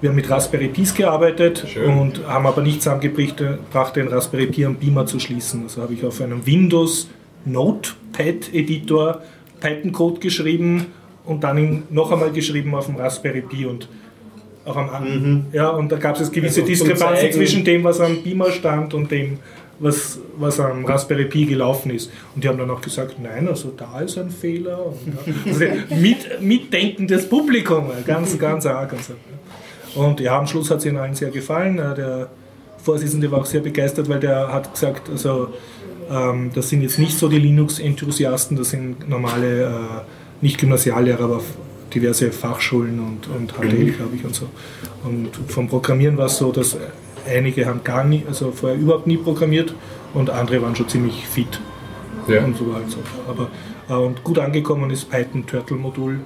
wir haben mit Raspberry Pis gearbeitet Schön. und haben aber nicht zusammengebracht, den Raspberry Pi am Beamer zu schließen. Also habe ich auf einem Windows Notepad Editor Python-Code geschrieben und dann ihn noch einmal geschrieben auf dem Raspberry Pi und auch am an ja und da gab es gewisse Also Diskrepanzen zwischen dem, was am Beamer stand und dem, was, was am Raspberry Pi gelaufen ist. Und die haben dann auch gesagt, nein, also da ist ein Fehler. Und, ja, also mit, mitdenkendes Publikum, ganz, ganz arg. Und, so. und ja, am Schluss hat es ihnen allen sehr gefallen. Der Vorsitzende war auch sehr begeistert, weil der hat gesagt, also ähm, das sind jetzt nicht so die Linux-Enthusiasten, das sind normale, äh, nicht Gymnasiallehrer, aber diverse Fachschulen und, und HTL, glaube ich, und so. Und vom Programmieren war es so, dass einige haben gar nie, also vorher überhaupt nie programmiert und andere waren schon ziemlich fit. Ja. Und so halt so. Aber äh, und gut angekommen ist Python Turtle Modul.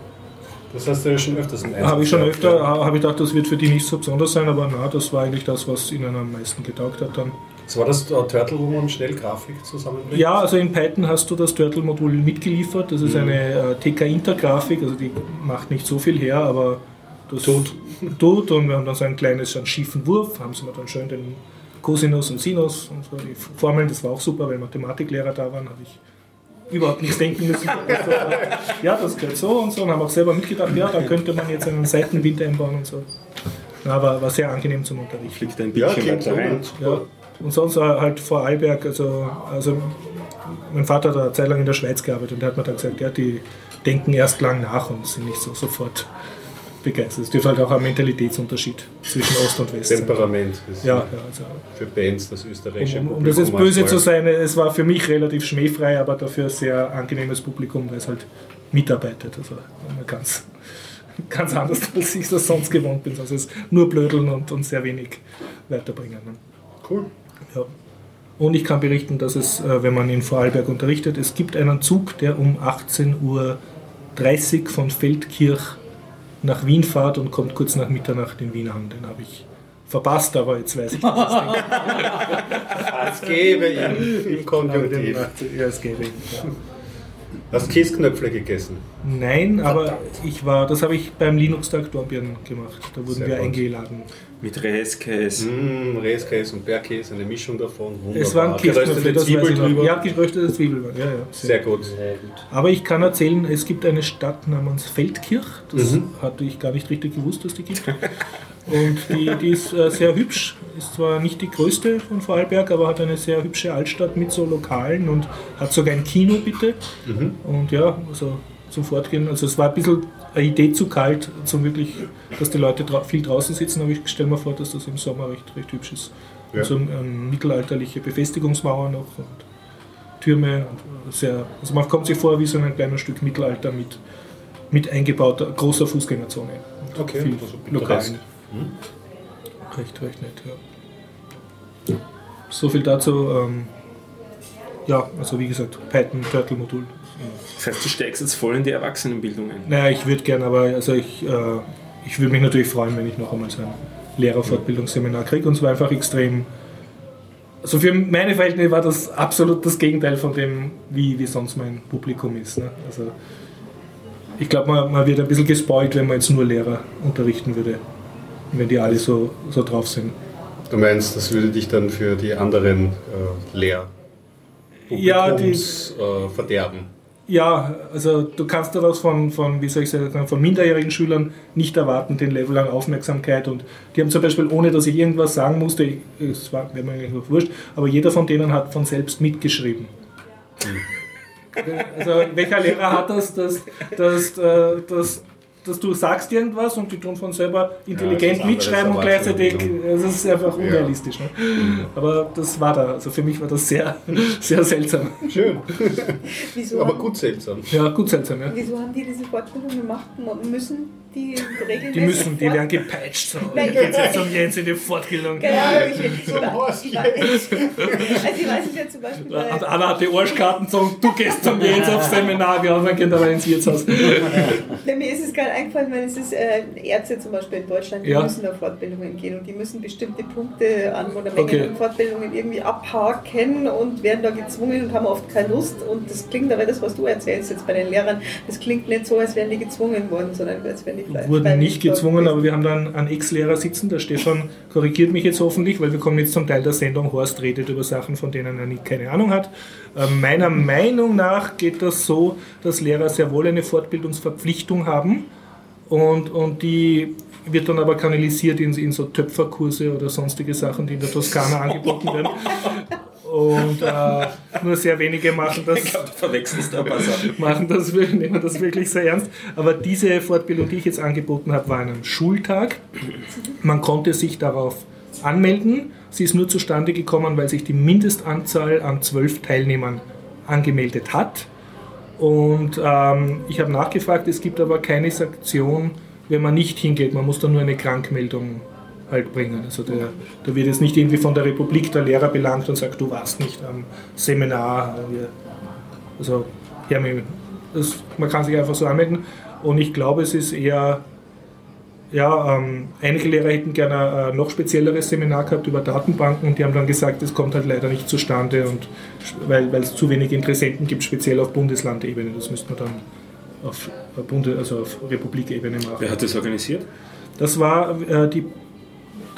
Das hast du ja schon öfters Einsatz Habe ich schon gehabt, öfter, ja. habe ich gedacht, das wird für die nicht so besonders sein, aber na, das war eigentlich das, was ihnen am meisten getaugt hat dann. Das war das äh, Turtle, wo man schnell Grafik zusammenbringt? Ja, also in Python hast du das Turtle-Modul mitgeliefert. Das ist eine äh, TK-Inter-Grafik, also die macht nicht so viel her, aber das tut. Tut. Und wir haben dann so ein kleines, so einen schiefen Wurf, haben sie mir dann schön den Cosinus und Sinus und so die Formeln, das war auch super, weil Mathematiklehrer da waren, habe ich überhaupt nichts denken müssen. ja, das geht so und so und haben auch selber mitgedacht, ja, da könnte man jetzt einen Seitenwind einbauen und so. Ja, war, sehr angenehm zum Unterrichten. Fliegt ein Ja, Bildschirm klingt weiter rein. Ja. Und sonst war halt vor Alberg, also, also mein Vater hat eine Zeit lang in der Schweiz gearbeitet und der hat mir dann gesagt, ja, die denken erst lang nach und sind nicht so sofort begeistert. Es dürfte halt auch ein Mentalitätsunterschied zwischen Ost und West. Temperament. Ja, ist ja, also, Für Bands das österreichische um, um das jetzt Publikum böse zu sein, es war für mich relativ schmähfrei, aber dafür sehr angenehmes Publikum, weil es halt mitarbeitet. Also ganz, ganz anders, als ich das sonst gewohnt bin. Es ist nur blödeln und, und sehr wenig weiterbringen. Cool. Ja. Und ich kann berichten, dass es, äh, wenn man in Vorarlberg unterrichtet, es gibt einen Zug, der um 18.30 Uhr von Feldkirch nach Wien fährt und kommt kurz nach Mitternacht in Wien an. Den habe ich verpasst, aber jetzt weiß ich, dass es gebe ihn im Konjunktiv. Ja, es gäbe ihn. Ja. Hast Käsknöpfle gegessen? Nein, aber ich war, das habe ich beim Linux-Tag Dornbirn gemacht. Da wurden Sehr wir gut. eingeladen. Mit Reiskäse. Mmh, Reiskäse und Bergkäse, eine Mischung davon. Wunderbar. Es waren Geröstete das weiß Zwiebel ich noch. drüber. Ja, geröstete Zwiebeln. Ja, ja. Sehr gut. Sehr gut. Aber ich kann erzählen, es gibt eine Stadt namens Feldkirch. Das Mhm. hatte ich gar nicht richtig gewusst, dass die gibt. Und die, die ist äh, sehr hübsch. Ist zwar nicht die größte von Vorarlberg, aber hat eine sehr hübsche Altstadt mit so Lokalen und hat sogar ein Kino, bitte. Mhm. Und ja, also zum Fortgehen. Also es war ein bisschen eine Idee zu kalt, zum wirklich, dass die Leute drau viel draußen sitzen, aber ich stelle mir vor, dass das im Sommer recht, recht hübsch ist. Ja. Und so ähm, mittelalterliche Befestigungsmauer noch und Türme. Und sehr, also man kommt sich vor wie so ein kleines Stück Mittelalter mit, mit eingebauter großer Fußgängerzone. Und Okay, viel also. Lokalen. Recht, recht nett, ja. So viel dazu. Ähm, ja, also wie gesagt, Python Turtle Modul. Das heißt, du steigst jetzt voll in die Erwachsenenbildung ein. Naja, ich würde gerne, aber also ich, äh, ich würde mich natürlich freuen, wenn ich noch einmal so ein Lehrerfortbildungsseminar kriege. Und es war einfach extrem. Also für meine Verhältnisse war das absolut das Gegenteil von dem, wie, wie sonst mein Publikum ist. Ne? Also ich glaube, man, man wird ein bisschen gespoilt, wenn man jetzt nur Lehrer unterrichten würde. Wenn die alle so, so drauf sind. Du meinst, das würde dich dann für die anderen äh, Lehr Ja, die- Publikums, äh, verderben. Ja, also du kannst daraus von, von, wie soll ich sagen, von minderjährigen Schülern nicht erwarten, den Level an Aufmerksamkeit. Und die haben zum Beispiel, ohne dass ich irgendwas sagen musste, es war wäre mir eigentlich auch wurscht, aber jeder von denen hat von selbst mitgeschrieben. Also welcher Lehrer hat das, dass, dass, äh, dass dass du sagst irgendwas und die tun von selber Ja, intelligent das ist mitschreiben und gleichzeitig, es ist einfach unrealistisch. Ne? Aber das war da, also für mich war das sehr, sehr seltsam. Schön. Wieso, Aber haben, gut seltsam. Ja, gut seltsam, ja. wieso haben die diese Fortbildung gemacht? Müssen die regelmäßig Die müssen, die werden gepeitscht. So. Nein, Jetzt jetzt um Jens in die Fortbildung. Genau, ich, ich, ich, Horst also ich weiß es ja zum Beispiel bei, Anna hat die Arschkarten gesagt, du gehst zum Jens aufs Seminar, wir haben ein Kind aber ins Wirtshaus. bei mir ist es gerade eingefallen, weil es ist äh, Ärzte zum Beispiel in Deutschland, die Ja. müssen auf Fortbildungen gehen und die müssen bestimmte Punkte an oder Mengen Okay. Fortbildungen irgendwie abhaken und werden da gezwungen und haben oft keine Lust und das klingt aber das, was du erzählst jetzt bei den Lehrern, das klingt nicht so, als wären die gezwungen worden, sondern als wären die wurden nicht gezwungen, aber wir haben dann einen Ex-Lehrer sitzen, der Stefan korrigiert mich jetzt hoffentlich, weil wir kommen jetzt zum Teil der Sendung, Horst redet über Sachen, von denen er nicht, keine Ahnung hat. Äh, Meiner Meinung nach geht das so, dass Lehrer sehr wohl eine Fortbildungsverpflichtung haben und, und die wird dann aber kanalisiert in, in so Töpferkurse oder sonstige Sachen, die in der Toskana angeboten werden. Und äh, nur sehr wenige machen das Ich glaube, du verwechselst paar Sachen. machen das, nehmen das wirklich sehr ernst. Aber diese Fortbildung, die ich jetzt angeboten habe, war an einem Schultag. Man konnte sich darauf anmelden. Sie ist nur zustande gekommen, weil sich die Mindestanzahl an zwölf Teilnehmern angemeldet hat. Und ähm, ich habe nachgefragt, es gibt aber keine Sanktion, wenn man nicht hingeht. Man muss dann nur eine Krankmeldung halt bringen. Also der, da wird jetzt nicht irgendwie von der Republik der Lehrer belangt und sagt, du warst nicht am Seminar. Also ja, das, man kann sich einfach so anmelden. Und ich glaube, es ist eher, ja, ähm, einige Lehrer hätten gerne ein noch spezielleres Seminar gehabt über Datenbanken und die haben dann gesagt, es kommt halt leider nicht zustande und weil, weil es zu wenig Interessenten gibt, speziell auf Bundeslandebene. Das müsste man dann auf, Bunde, also auf Republikebene machen. Wer hat das organisiert? Das war äh, die,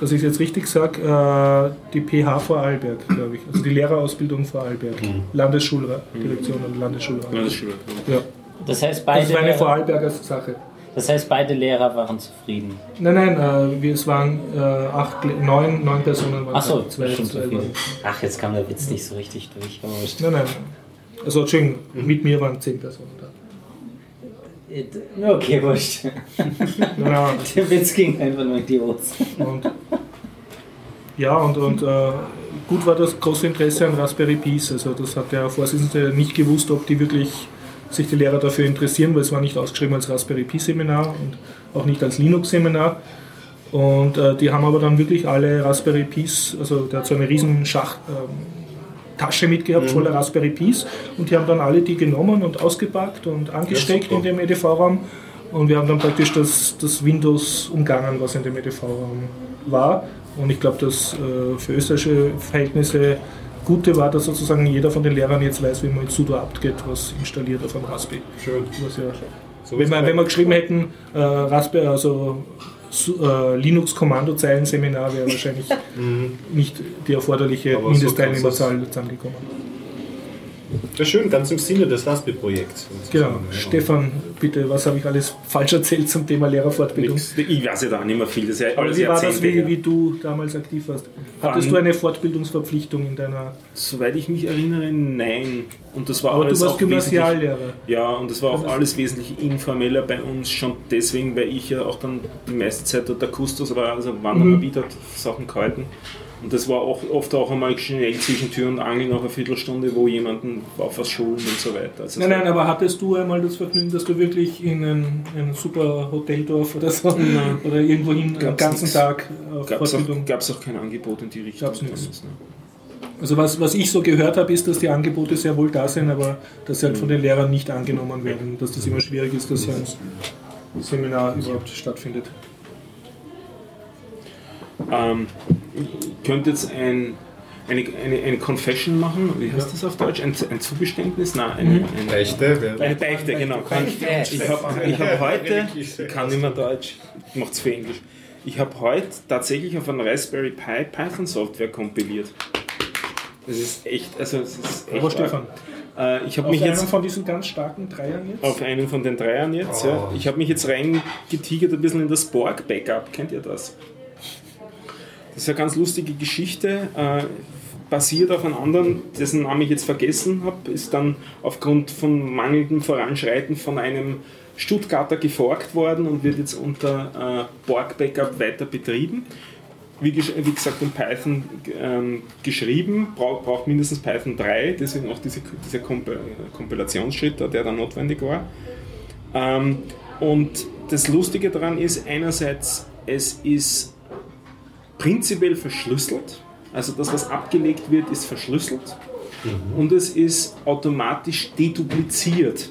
dass ich es jetzt richtig sage, äh, die PH Vorarlberg, glaube ich. Also die Lehrerausbildung Vorarlberg. Landesschuldirektion und Landesschulrat. Das ist schon. Ja. Das heißt, Das beide, war eine Lehrer, Vorarlberger Sache. das heißt, beide Lehrer waren zufrieden. Nein, nein, äh, wir, es waren äh, acht, neun, neun Personen waren Achso, da. zwei, schon so zwei waren. Ach, jetzt kam der Witz nicht so richtig durch. Nein, nein. Also Entschuldigung, mit mir waren zehn Personen da. Okay, wurscht. Nein, Der Witz ging einfach nur in die Hose. Und, ja, und, und äh, gut war das große Interesse an Raspberry Pis. Also das hat der Vorsitzende nicht gewusst, ob die wirklich sich die Lehrer dafür interessieren, weil es war nicht ausgeschrieben als Raspberry Pi Seminar und auch nicht als Linux Seminar. Und äh, die haben aber dann wirklich alle Raspberry Pis, also der hat so eine riesen Schach, ähm, Tasche mitgehabt, voller Raspberry Pis. Und die haben dann alle die genommen und ausgepackt und angesteckt super. in dem EDV-Raum. Und wir haben dann praktisch das, das Windows umgangen, was in dem EDV-Raum war. Und ich glaube, dass äh, für österreichische Verhältnisse Gute war, dass sozusagen jeder von den Lehrern jetzt weiß, wie man mit sudo apt-get was installiert auf einem Raspberry. Schön. Was ja, So wenn, wir, wenn wir geschrieben hätten, äh, Raspberry, also äh, Linux-Kommandozeilen-Seminar wäre wahrscheinlich nicht die erforderliche Mindestteilnehmerzahl zusammengekommen. Ja, schön, ganz im Sinne des Raspberry-Projekts. Genau. Ja. Stefan, bitte, was habe ich alles falsch erzählt zum Thema Lehrerfortbildung? Nix. Ich weiß ja da nicht mehr viel. Das ist ja Aber wie war das, wie, wie du damals aktiv warst? Hattest Ähm, du eine Fortbildungsverpflichtung in deiner... Soweit ich mich erinnere, nein. Und das war Aber du alles warst auch wesentlich- Gymnasiallehrer. Ja, und das war auch ist- alles wesentlich informeller bei uns, schon deswegen, weil ich ja auch dann die meiste Zeit dort der Kustos war, also Wandermobil hat Sachen gehalten. Und das war auch oft auch einmal schnell zwischen Tür und Angel nach einer Viertelstunde, wo jemanden auf was schulen und so weiter. Also Nein, es nein, aber hattest du einmal das Vergnügen, dass du wirklich in ein, ein super Hoteldorf oder so Nein. oder irgendwohin den Gab's ganzen nix. Tag auf gab es Fortbildung? auch, gab's auch kein Angebot in die Richtung. Gab's nichts. von uns, ne? Also was, was ich so gehört habe, ist, dass die Angebote sehr wohl da sind, aber dass sie halt von den Lehrern nicht angenommen werden, dass das immer schwierig ist, dass so ein Seminar überhaupt stattfindet. Ähm, ich könnte jetzt ein, eine, eine, eine Confession machen, wie heißt das auf Deutsch? Ein, ein Zugeständnis? Nein, ein, ein, Beichte, wer- Eine Beichte, genau. Beichte. Ich habe ich hab heute, ich kann nicht mehr Deutsch, ich mache es für Englisch. Ich habe heute tatsächlich auf einer Raspberry Pi Python-Software kompiliert. Das ist echt, also es ist echt Aber Stefan. Äh, ich habe auf mich einem jetzt von diesen ganz starken Dreiern jetzt? auf einen von den Dreiern jetzt, ja, ich habe mich jetzt reingetigert ein bisschen in das Borg Backup. Kennt ihr das? Das ist eine ganz lustige Geschichte. Äh, basiert auf einem anderen, dessen Namen ich jetzt vergessen habe, ist dann aufgrund von mangelndem Voranschreiten von einem Stuttgarter geforkt worden und wird jetzt unter äh, Borg Backup weiter betrieben. Wie, wie gesagt, in Python ähm, geschrieben, braucht, braucht mindestens Python 3, deswegen auch diese, dieser Komp Kompilationsschritt, der dann notwendig war. Ähm, und das Lustige daran ist, einerseits, es ist prinzipiell verschlüsselt. Also das, was abgelegt wird, ist verschlüsselt. Und es ist automatisch dedupliziert.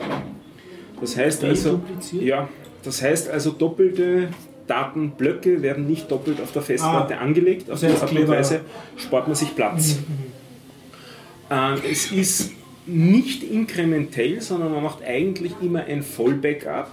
Das heißt also, ja, das heißt also doppelte Datenblöcke werden nicht doppelt auf der Festplatte Ah. angelegt. Auf Sehr die Art und. Mhm, Weise spart man sich Platz. Ähm, es ist nicht inkrementell, sondern man macht eigentlich immer ein Vollbackup.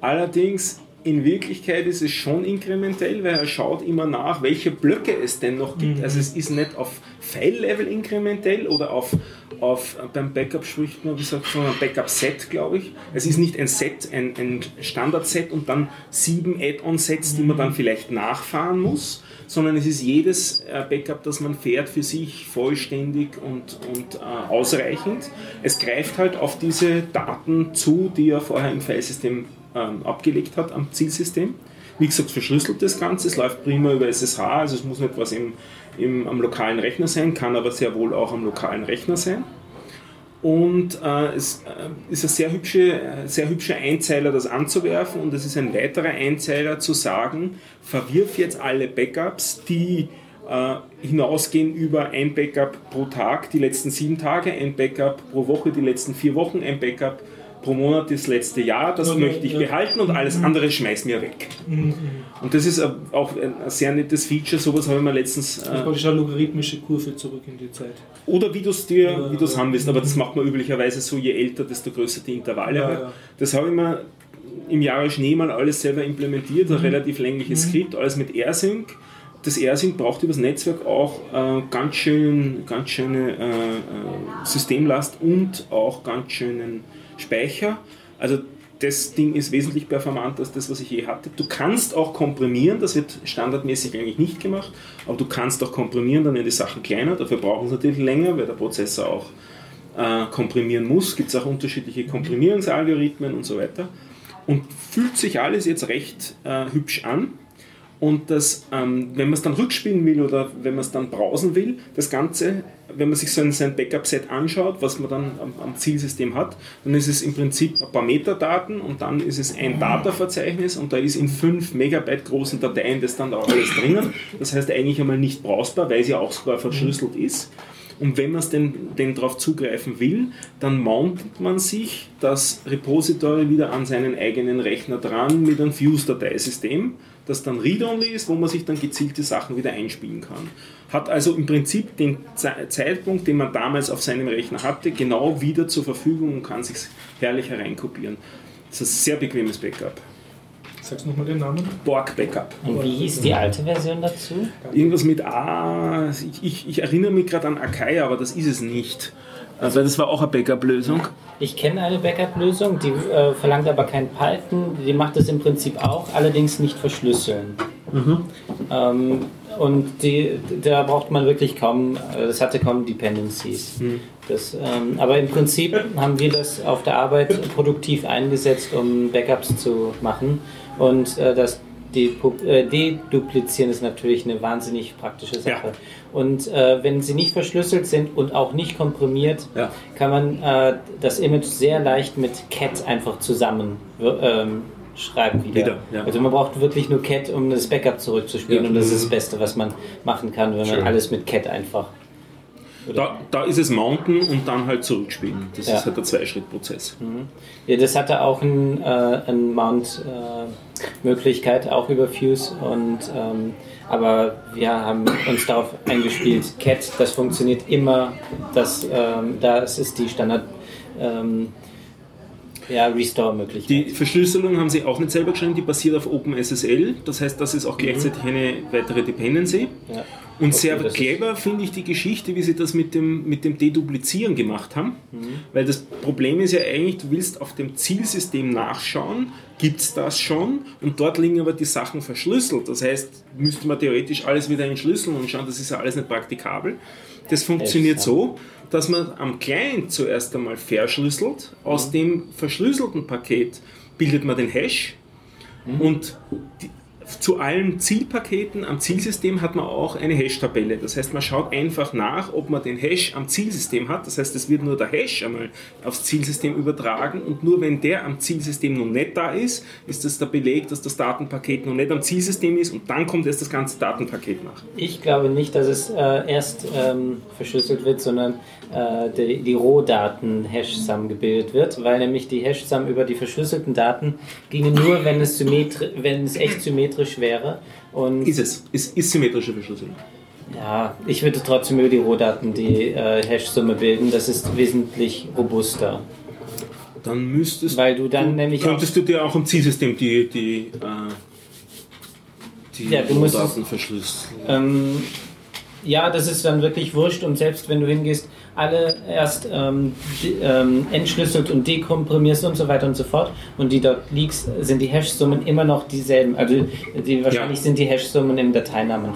Allerdings in Wirklichkeit ist es schon inkrementell, weil er schaut immer nach, welche Blöcke es denn noch gibt. Also es ist nicht auf File-Level inkrementell oder auf, auf beim Backup spricht man, wie sagt man, Backup-Set, glaube ich. Es ist nicht ein Set, ein, ein Standard-Set und dann sieben Add-on-Sets, die man dann vielleicht nachfahren muss, sondern es ist jedes äh, Backup, das man fährt, für sich vollständig und, und äh, ausreichend. Es greift halt auf diese Daten zu, die er vorher im Filesystem ähm, abgelegt hat am Zielsystem. Wie gesagt, verschlüsselt das Ganze, es läuft prima über SSH, also es muss nicht was im, im, am lokalen Rechner sein, kann aber sehr wohl auch am lokalen Rechner sein. Und äh, es äh, ist ein sehr, hübsche, äh, sehr hübscher Einzeiler, das anzuwerfen. Und es ist ein weiterer Einzeiler zu sagen, verwirf jetzt alle Backups, die äh, hinausgehen über ein Backup pro Tag, die letzten sieben Tage, ein Backup pro Woche, die letzten vier Wochen, ein Backup pro Monat das letzte Jahr. Das Okay, möchte ich ja. behalten und alles andere schmeiß mir weg. Und das ist äh, auch ein sehr nettes Feature. Sowas habe ich mir letztens Das äh, ist praktisch eine logarithmische Kurve zurück in die Zeit. oder wie du es dir, Ja, wie du es haben willst, aber das macht man üblicherweise so, je älter, desto größer die Intervalle. Ja, wird. ja. Das habe ich mir im Jahre Schnee mal alles selber implementiert, Mhm. ein relativ längliches Skript, alles mit AirSync. Das AirSync braucht übers Netzwerk auch äh, ganz, schön, ganz schöne äh, äh, Systemlast und auch ganz schönen Speicher. Also das Ding ist wesentlich performanter als das, was ich je hatte. Du kannst auch komprimieren, das wird standardmäßig eigentlich nicht gemacht, aber du kannst auch komprimieren, dann werden die Sachen kleiner. Dafür brauchen sie natürlich länger, weil der Prozessor auch äh, komprimieren muss. Gibt es auch unterschiedliche Komprimierungsalgorithmen und so weiter. Und fühlt sich alles jetzt recht äh, hübsch an. Und das, ähm, wenn man es dann rückspielen will oder wenn man es dann browsen will, das Ganze, wenn man sich so ein, sein Backup-Set anschaut, was man dann am, am Zielsystem hat, dann ist es im Prinzip ein paar Metadaten und dann ist es ein Data-Verzeichnis und da ist in 5 Megabyte großen Dateien das dann da auch alles drinnen. Das heißt eigentlich einmal nicht browsbar, weil es ja auch sogar verschlüsselt ist. Und wenn man es denn, denn darauf zugreifen will, dann mountet man sich das Repository wieder an seinen eigenen Rechner dran mit einem Fuse-Dateisystem, das dann read-only ist, wo man sich dann gezielte Sachen wieder einspielen kann. Hat also im Prinzip den Ze- Zeitpunkt, den man damals auf seinem Rechner hatte, genau wieder zur Verfügung und kann sich herrlich hereinkopieren. Das ist ein sehr bequemes Backup. Sagst du nochmal den Namen? Borg Backup. Und wie hieß die alte Version dazu? Irgendwas mit A. Ich, ich, ich erinnere mich gerade an Akai, aber das ist es nicht. Also das war auch eine Backup-Lösung. Ich kenne eine Backup-Lösung, die äh, verlangt aber kein Python. Die macht es im Prinzip auch, allerdings nicht verschlüsseln. Ähm, und die, da braucht man wirklich kaum, äh, das hatte kaum Dependencies. Das, ähm, aber im Prinzip haben wir das auf der Arbeit produktiv eingesetzt, um Backups zu machen. Und äh, das äh, Deduplizieren ist natürlich eine wahnsinnig praktische Sache. Ja. Und äh, wenn sie nicht verschlüsselt sind und auch nicht komprimiert, Ja. kann man äh, das Image sehr leicht mit Cat einfach zusammen ähm, schreiben wieder. Wieder, ja. Also man braucht wirklich nur Cat, um das Backup zurückzuspielen und das ist das Beste, was man machen kann, wenn Schön. man alles mit Cat einfach. Da, da ist es Mounten und dann halt zurückspielen. Das ist halt der Zweischrittprozess. Ja, das hatte auch ein, äh, ein Mount-Möglichkeit, auch über Fuse. Und, ähm, aber wir haben uns darauf eingespielt, Cat, das funktioniert immer. Das, ähm, das ist die Standard ähm, ja, Restore-Möglichkeit. Die Verschlüsselung haben sie auch nicht selber geschrieben, die basiert auf OpenSSL. Das heißt, das ist auch gleichzeitig eine weitere Dependency. ja. Und Okay, sehr clever finde ich die Geschichte, wie sie das mit dem, mit dem Deduplizieren gemacht haben. Weil das Problem ist ja eigentlich, du willst auf dem Zielsystem nachschauen, gibt es das schon? Und dort liegen aber die Sachen verschlüsselt. Das heißt, müsste man theoretisch alles wieder entschlüsseln und schauen, das ist ja alles nicht praktikabel. Das funktioniert Echt, so, dass man am Client zuerst einmal verschlüsselt, aus dem verschlüsselten Paket bildet man den Hash und die, zu allen Zielpaketen am Zielsystem hat man auch eine Hash-Tabelle. Das heißt, man schaut einfach nach, ob man den Hash am Zielsystem hat. Das heißt, es wird nur der Hash einmal aufs Zielsystem übertragen und nur wenn der am Zielsystem noch nicht da ist, ist das der Beleg, dass das Datenpaket noch nicht am Zielsystem ist und dann kommt erst das ganze Datenpaket nach. Ich glaube nicht, dass es äh, erst ähm, verschlüsselt wird, sondern äh, die, die Rohdaten-Hash-Sum gebildet wird, weil nämlich die Hash-Sum über die verschlüsselten Daten ginge nur, wenn es, symmetri wenn es echt symmetrisch wäre. Und Ist es. Ist, ist symmetrische Verschlüsselung. ja, ich würde trotzdem über die Rohdaten die äh, Hash-Summe bilden. Das ist wesentlich robuster. Dann müsstest Weil du dann nämlich auch, könntest du dir auch im Zielsystem die, die, äh, die Ja, du musst Daten verschlüsseln. ähm, ja, das ist dann wirklich wurscht und selbst wenn du hingehst, alle erst ähm, ähm, entschlüsselt und dekomprimierst und so weiter und so fort und die dort liegst, sind die Hash-Summen immer noch dieselben. Also die, wahrscheinlich Ja. sind die Hash-Summen im Dateinamen.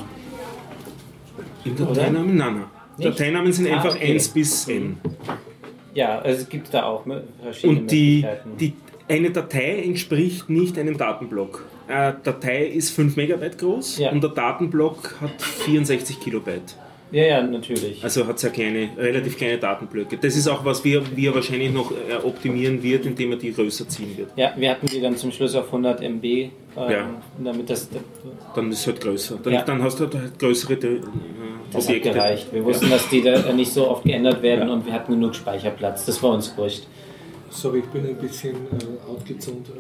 Im? Dateinamen? Nein, nein. Nicht? Dateinamen sind Ah, einfach okay. 1 bis n. Ja, also es gibt da auch verschiedene Und die, Möglichkeiten. die, eine Datei entspricht nicht einem Datenblock. Eine Datei ist 5 Megabyte groß Ja. und der Datenblock hat 64 Kilobyte. Ja, ja, natürlich. Also hat sehr kleine, relativ kleine Datenblöcke. Das ist auch was, wir, wir wahrscheinlich noch äh, optimieren wird, indem er die größer ziehen wird. Ja, wir hatten die dann zum Schluss auf 100 MB, ähm, Ja. damit das, Dann ist es halt größer. Dann, Ja. dann hast du halt größere äh, das hat Objekte. gereicht. Wir wussten, dass die da nicht so oft geändert werden Ja. und wir hatten genug Speicherplatz. Das war uns wurscht. Sorry, ich bin ein bisschen äh, outgezoomt. Äh,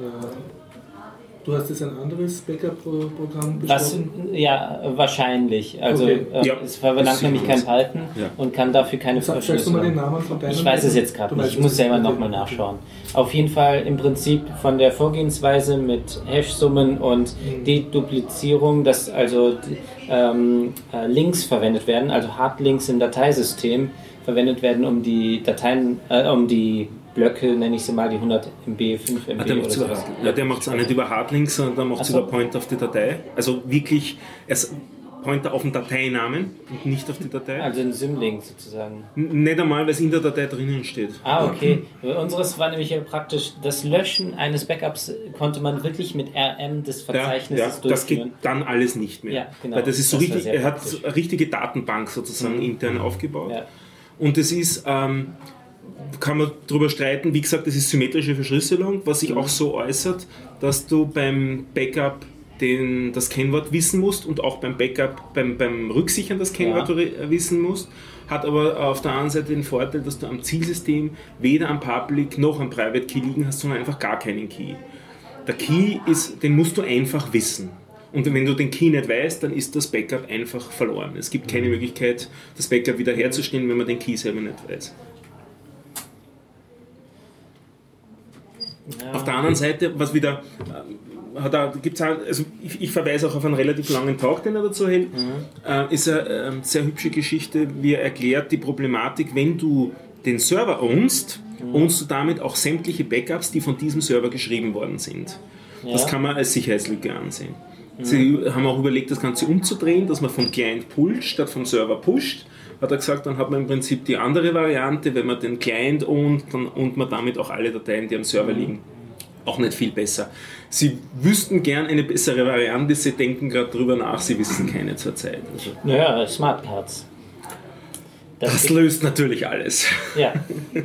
du hast jetzt ein anderes Backup-Programm Was, besprochen? ja, wahrscheinlich. Also Okay. äh, Ja. es verlangt Das nämlich kein. Python Ja. und kann dafür keine Sag- Sagst du mal den Verschlüsselung. Namen von deinem? Ich weiß es jetzt gerade nicht. Ich muss selber nochmal nachschauen. Auf jeden Fall im Prinzip von der Vorgehensweise mit Hash-Summen und Mhm. Deduplizierung, dass also ähm, äh, Links verwendet werden, also Hardlinks im Dateisystem verwendet werden, um die Dateien, äh, um die Blöcke, nenne ich sie mal, die 100 MB, 5 MB Ah, der oder macht es. Hard- ja, der macht's auch nicht über Hardlinks, sondern der macht es so. über Pointer auf die Datei. Also wirklich, es Pointer auf den Dateinamen und nicht auf die Datei. Also ein Symlink sozusagen. N- Nicht einmal, weil es in der Datei drinnen steht. Ah, okay. Unseres war nämlich ja praktisch, das Löschen eines Backups konnte man wirklich mit RM des Ja, Verzeichnisses ja, das geht durchführen. dann alles nicht mehr. Ja, genau. Weil das ist so Das richtig, er hat so eine richtige Datenbank sozusagen intern aufgebaut. Ja. Und es ist, ähm, kann man darüber streiten, wie gesagt, das ist symmetrische Verschlüsselung, was sich auch so äußert, dass du beim Backup den, das Kennwort wissen musst und auch beim Backup, beim, beim Rücksichern das Kennwort Ja. wissen musst. Hat aber auf der anderen Seite den Vorteil, dass du am Zielsystem weder am Public noch am Private Key liegen hast, sondern einfach gar keinen Key. Der Key ist, den musst du einfach wissen. Und wenn du den Key nicht weißt, dann ist das Backup einfach verloren. Es gibt keine Möglichkeit, das Backup wiederherzustellen, wenn man den Key selber nicht weiß. Ja. Auf der anderen Seite, was wieder, äh, hat er, gibt's auch, also ich, ich verweise auch auf einen relativ langen Talk, den er dazu hält, äh, ist eine äh, sehr hübsche Geschichte, wie er erklärt die Problematik, wenn du den Server ownst, ownst du damit auch sämtliche Backups, die von diesem Server geschrieben worden sind. Das Ja. kann man als Sicherheitslücke ansehen. Sie haben auch überlegt, das Ganze umzudrehen, dass man vom Client pullt statt vom Server pusht. Hat er gesagt, dann hat man im Prinzip die andere Variante, wenn man den Client ownt, dann ownt man damit auch alle Dateien, die am Server liegen. Auch nicht viel besser. Sie wüssten gern eine bessere Variante, sie denken gerade drüber nach, sie wissen keine zurzeit. Also, Naja, Smartcards. Das, das löst natürlich alles. ja.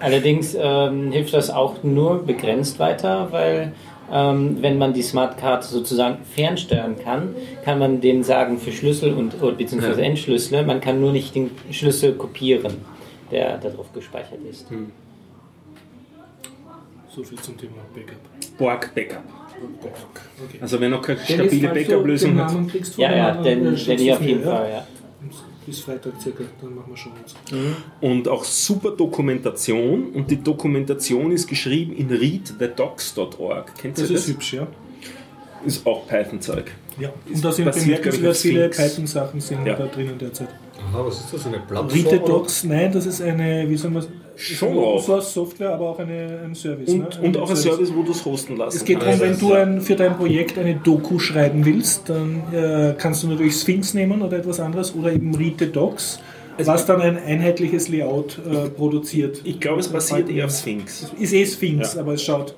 Allerdings ähm, hilft das auch nur begrenzt weiter, weil ähm, wenn man die Smartcard sozusagen fernsteuern kann, kann man denen sagen, verschlüssel und oder beziehungsweise Ja. entschlüssele. Man kann nur nicht den Schlüssel kopieren, der darauf gespeichert ist. So viel zum Thema Backup. Borg Backup. Okay. Also wenn noch keine stabile Backup-Lösung hat. Ja, von ja, denn, anderen, äh, denn ich auf jeden ja? Fall, ja. Bis Freitag circa, dann machen wir schon uns. Und auch super Dokumentation. Und die Dokumentation ist geschrieben in readthedocs.org. Kennt ihr Das das? ist hübsch, ja. Ist auch Python-Zeug. ja. Und da sind bemerkenswert viele. Python-Sachen sind Ja. da drinnen derzeit. Aha, was ist das? Eine Plattform? Rite oder? Docs, nein, das ist eine, wie soll man Schon eine auch. Open Source Software, aber auch eine, ein Service. Und, ne? und auch ein Service, wo du es hosten lassen Es geht darum, wenn Also, du ja. ein, für dein Projekt eine Doku schreiben willst, dann äh, kannst du natürlich Sphinx nehmen oder etwas anderes oder eben Rite Docs, was dann ein einheitliches Layout äh, produziert. Ich glaube, es basiert eher auf Sphinx. Ist eh Sphinx, Ja. aber es schaut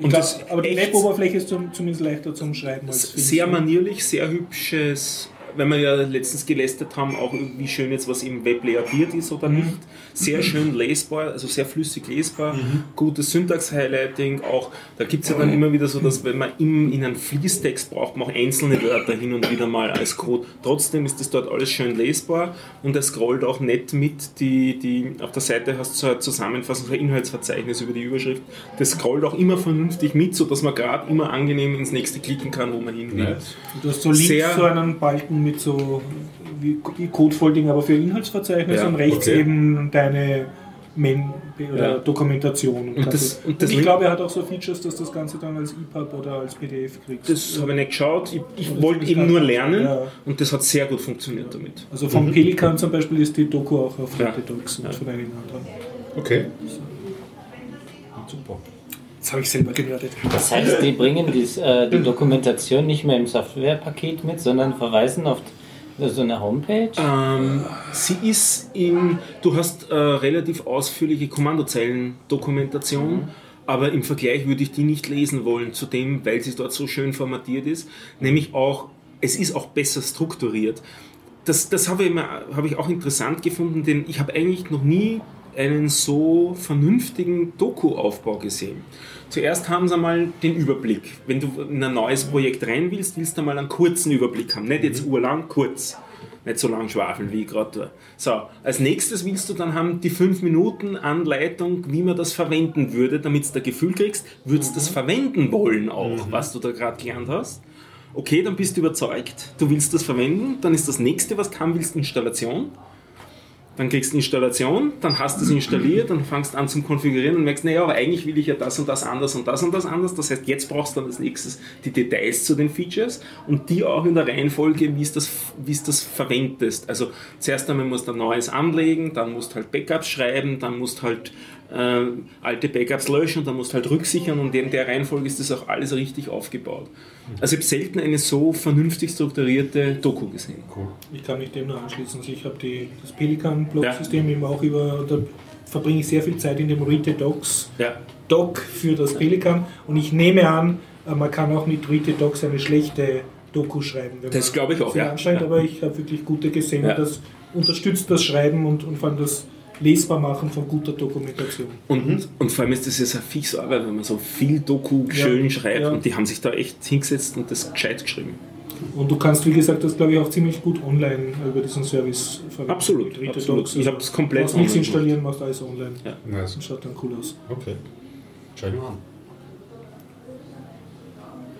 Und glaub, das aber die Web-Oberfläche ist zum, zumindest leichter zum Schreiben als sehr Film. manierlich, sehr hübsches, wenn wir ja letztens gelästert haben, auch wie schön jetzt was im Web layoutiert ist oder nicht. Sehr schön lesbar, also sehr flüssig lesbar, gutes Syntax-Highlighting, auch. Da gibt es ja dann immer wieder so, dass wenn man im, in einen Fließtext braucht, man auch einzelne Wörter hin und wieder mal als Code. Trotzdem ist das dort alles schön lesbar und er scrollt auch nett mit, die, die auf der Seite hast du so eine Zusammenfassung, so ein Inhaltsverzeichnis über die Überschrift, das scrollt auch immer vernünftig mit, sodass man gerade immer angenehm ins nächste klicken kann, wo man hin will. Du hast so links Sehr- so einen Balken mit so wie Codefolding, aber für Inhaltsverzeichnis Ja, und rechts okay. eben deine Men oder Ja. Dokumentation. Und das- und und das ich glaube, er hat auch so Features, dass das Ganze dann als EPUB oder als PDF kriegst. Das habe ich nicht geschaut. Ich, ich wollte eben nur lernen Ja. und das hat sehr gut funktioniert damit. also vom Pelikan zum Beispiel ist die Doku auch auf Ja. Docs und Ja. von einigen anderen. Okay. Super. Das habe ich selber gewertet. Das heißt, die bringen dies, äh, die Dokumentation nicht mehr im Softwarepaket mit, sondern verweisen auf so eine Homepage. Ähm, sie ist im, du hast äh, relativ ausführliche Kommandozeilen-Dokumentation, aber im Vergleich würde ich die nicht lesen wollen zu dem, weil sie dort so schön formatiert ist. Nämlich auch, es ist auch besser strukturiert. Das, das habe ich, immer- habe ich auch interessant gefunden, denn ich habe eigentlich noch nie einen so vernünftigen Doku-Aufbau gesehen. Zuerst haben sie mal den Überblick. Wenn du in ein neues Projekt rein willst, willst du mal einen kurzen Überblick haben. Nicht jetzt urlang, kurz. Nicht so lang schwafeln wie ich gerade. So, als nächstes willst du dann haben die 5 Minuten Anleitung, wie man das verwenden würde, damit du ein Gefühl kriegst, würdest du das verwenden wollen auch, was du da gerade gelernt hast. Okay, dann bist du überzeugt, du willst das verwenden, dann ist das nächste, was du haben willst, Installation. Dann kriegst du Installation, dann hast du es installiert, dann fangst du an zum Konfigurieren und merkst, naja, aber eigentlich will ich ja das und das anders und das und das anders. Das heißt, jetzt brauchst du dann als nächstes die Details zu den Features und die auch in der Reihenfolge, wie es das, wie das verwendest. Also zuerst einmal musst du ein neues anlegen, dann musst du halt Backups schreiben, dann musst du halt äh, alte Backups löschen, dann musst du halt rücksichern und in der Reihenfolge ist das auch alles richtig aufgebaut. Also ich habe selten eine so vernünftig strukturierte Doku gesehen. Ich kann mich dem nur anschließen. Also ich habe das Pelikan-Blog-System eben auch über, da verbringe ich sehr viel Zeit in dem the Docs Ja. Doc für das Pelikan und ich nehme an, äh, man kann auch mit the Docs eine schlechte Doku schreiben. Wenn Das glaube ich auch, ja. anstrengt, Ja. aber ich habe wirklich gute gesehen Ja. und das unterstützt das Schreiben und, und vor allem das Lesbarmachen von guter Dokumentation. Und, und vor allem ist das ja so eine fixe Arbeit, wenn man so viel Doku Ja, schön schreibt ja. und die haben sich da echt hingesetzt und das gescheit geschrieben. Und du kannst, wie gesagt, das glaube ich auch ziemlich gut online über diesen Service verwenden. Absolut, absolut. Docs. Ich habe das komplett Du brauchst nichts installieren, machst alles online. Ja. Nice. Und schaut dann cool aus. Okay. Schau mal an.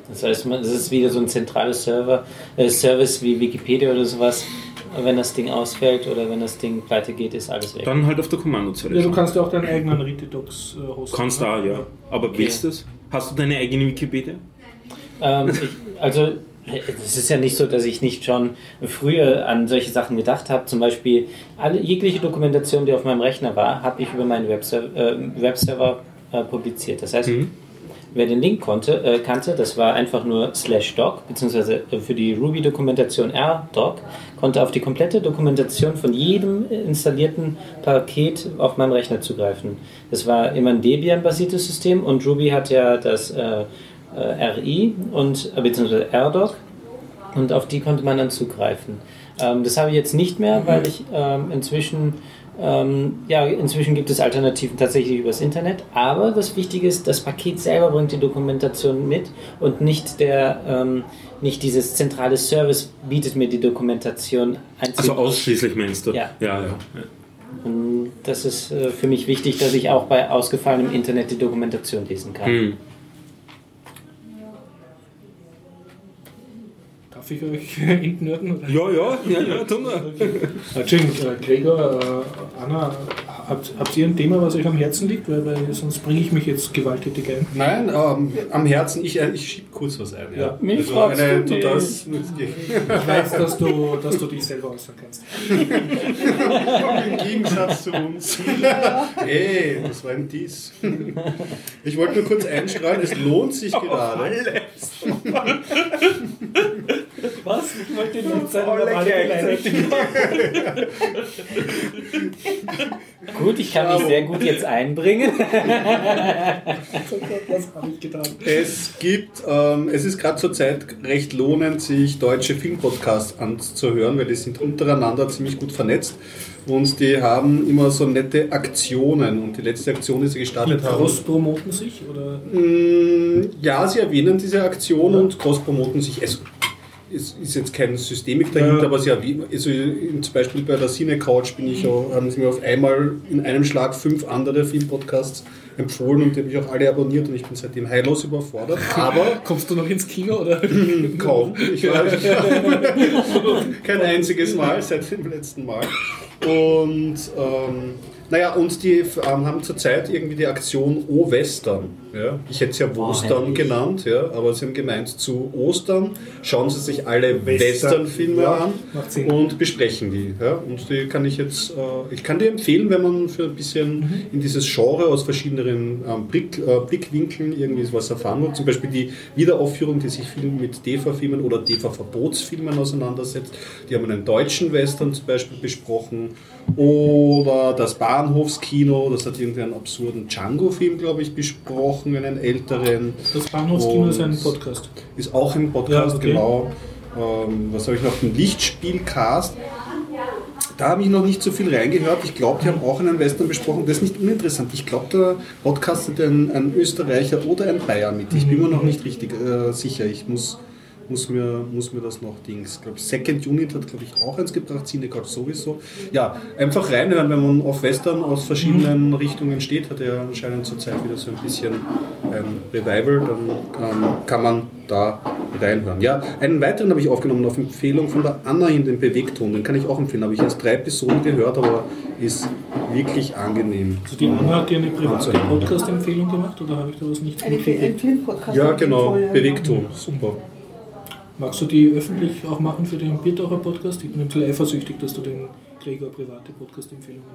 Das heißt, man- das ist wieder so ein zentrales Server, äh, Service wie Wikipedia oder sowas. Wenn das Ding ausfällt oder wenn das Ding pleite geht, ist alles weg. Dann halt auf der Kommandozeile. Ja, du kannst ja auch deinen eigenen Docs äh, hosten. Kannst ne? da, ja. Aber willst du das? Hast du deine eigene Wikipedia? Ähm, ich, also es ist ja nicht so, dass ich nicht schon früher an solche Sachen gedacht habe. Zum Beispiel alle, jegliche Dokumentation, die auf meinem Rechner war, habe ich über meinen Webserver, äh, Webserver äh, publiziert. Das heißt, Mhm. Wer den Link konnte, äh, kannte, das war einfach nur slash doc, beziehungsweise äh, für die Ruby-Dokumentation rdoc, konnte auf die komplette Dokumentation von jedem installierten Paket auf meinem Rechner zugreifen. Das war immer ein Debian-basiertes System und Ruby hat ja das äh, äh, RI und äh, beziehungsweise RDoc und auf die konnte man dann zugreifen. Ähm, das habe ich jetzt nicht mehr, weil ich ähm, inzwischen ähm, ja inzwischen gibt es Alternativen tatsächlich übers Internet. Aber das Wichtige ist, das Paket selber bringt die Dokumentation mit und nicht der ähm, nicht dieses zentrale Service bietet mir die Dokumentation einzig. Also ausschließlich meinst du? Ja. ja, ja. Und das ist äh, für mich wichtig, dass ich auch bei ausgefallenem Internet die Dokumentation lesen kann. Hm. Darf ich euch entnörden? oder? Ja, ja, ja, ja, tun wir. Entschuldigung, äh, Gregor, äh, Anna, habt, habt ihr ein Thema, was euch am Herzen liegt? Weil, weil sonst bringe ich mich jetzt gewalttätig ein. Nein, ähm, am Herzen, ich, äh, ich schiebe kurz was ein. Ja. Ja, mich also fragst eine du nicht. Ich weiß, dass du, dass du dich selber äußern kannst. Im Gegensatz zu uns. Ey, das war ein Dies. Ich wollte nur kurz einstrahlen, es lohnt sich gerade. Was? Ich wollte nicht sein, Alle. Gut, ich kann mich sehr gut jetzt einbringen. Was habe ich getan? Es gibt, ähm, es ist gerade zur Zeit recht lohnend, sich deutsche Filmpodcasts anzuhören, weil die sind untereinander ziemlich gut vernetzt und die haben immer so nette Aktionen und die letzte Aktion, die sie Die gestartet haben. cross-promoten sich? Oder? Mm, Ja, sie erwähnen diese Aktion und cross-promoten sich. Es es ist jetzt kein Systemik dahinter, Ja. aber sie erwähnen, also zum Beispiel bei der Cine Couch bin ich auch, haben sie mir auf einmal in einem Schlag fünf andere Filmpodcasts empfohlen und die habe ich auch alle abonniert und ich bin seitdem heillos überfordert. Aber Kommst du noch ins Kino? Oder? kaum. Ich war kein einziges Mal seit dem letzten Mal. Und ähm, naja, und die ähm, haben zurzeit irgendwie die Aktion O-Western. Ja? Ich hätte es ja Wostern herrlich. genannt, ja? aber sie haben gemeint, zu Ostern schauen sie sich alle Western. Western-Filme Ja, an und besprechen die. Ja? Und die kann ich jetzt, äh, ich kann die empfehlen, wenn man für ein bisschen Mhm. in dieses Genre aus verschiedenen ähm, Blick, äh, Blickwinkeln irgendwie was erfahren will. Zum Beispiel die Wiederaufführung, die sich viel mit DEFA-Filmen oder DEFA-Verbotsfilmen auseinandersetzt. Die haben einen deutschen Western zum Beispiel besprochen. Oder das Bahnhofskino, das hat irgendwie einen absurden Django-Film, glaube ich, besprochen, einen älteren. Das Bahnhofskino ist ein Podcast. Ist auch im Podcast, Ja, okay. genau. Ähm, was habe ich noch? Den Lichtspielcast. Da habe ich noch nicht so viel reingehört. Ich glaube, die haben auch einen Western besprochen. Das ist nicht uninteressant. Ich glaube, der Podcast hat ein, ein Österreicher oder ein Bayer mit. Ich bin mir noch nicht richtig äh, sicher. Ich muss, muss, mir, muss mir das noch Dings. Ich glaube, Second Unit hat, glaube ich, auch eins gebracht. Cinecard sowieso. Ja, einfach reinhören, wenn man auf Western aus verschiedenen Richtungen steht. Hat er anscheinend zurzeit wieder so ein bisschen ein Revival. Dann ähm, kann man da reinhören. Ja, einen weiteren habe ich aufgenommen auf Empfehlung von der Anna in den Bewegton. Den kann ich auch empfehlen. Habe ich erst drei Episoden gehört, aber ist wirklich angenehm. Also die Anna hat dir eine private Podcast-Empfehlung gemacht oder habe ich da was nicht Eine, ein? Filmpodcast. Ja, genau. Bewegton. Super. Magst du die öffentlich auch machen für den Biertaucher Podcast? Ich bin ein bisschen eifersüchtig, dass du den Gregor private Podcast-Empfehlungen.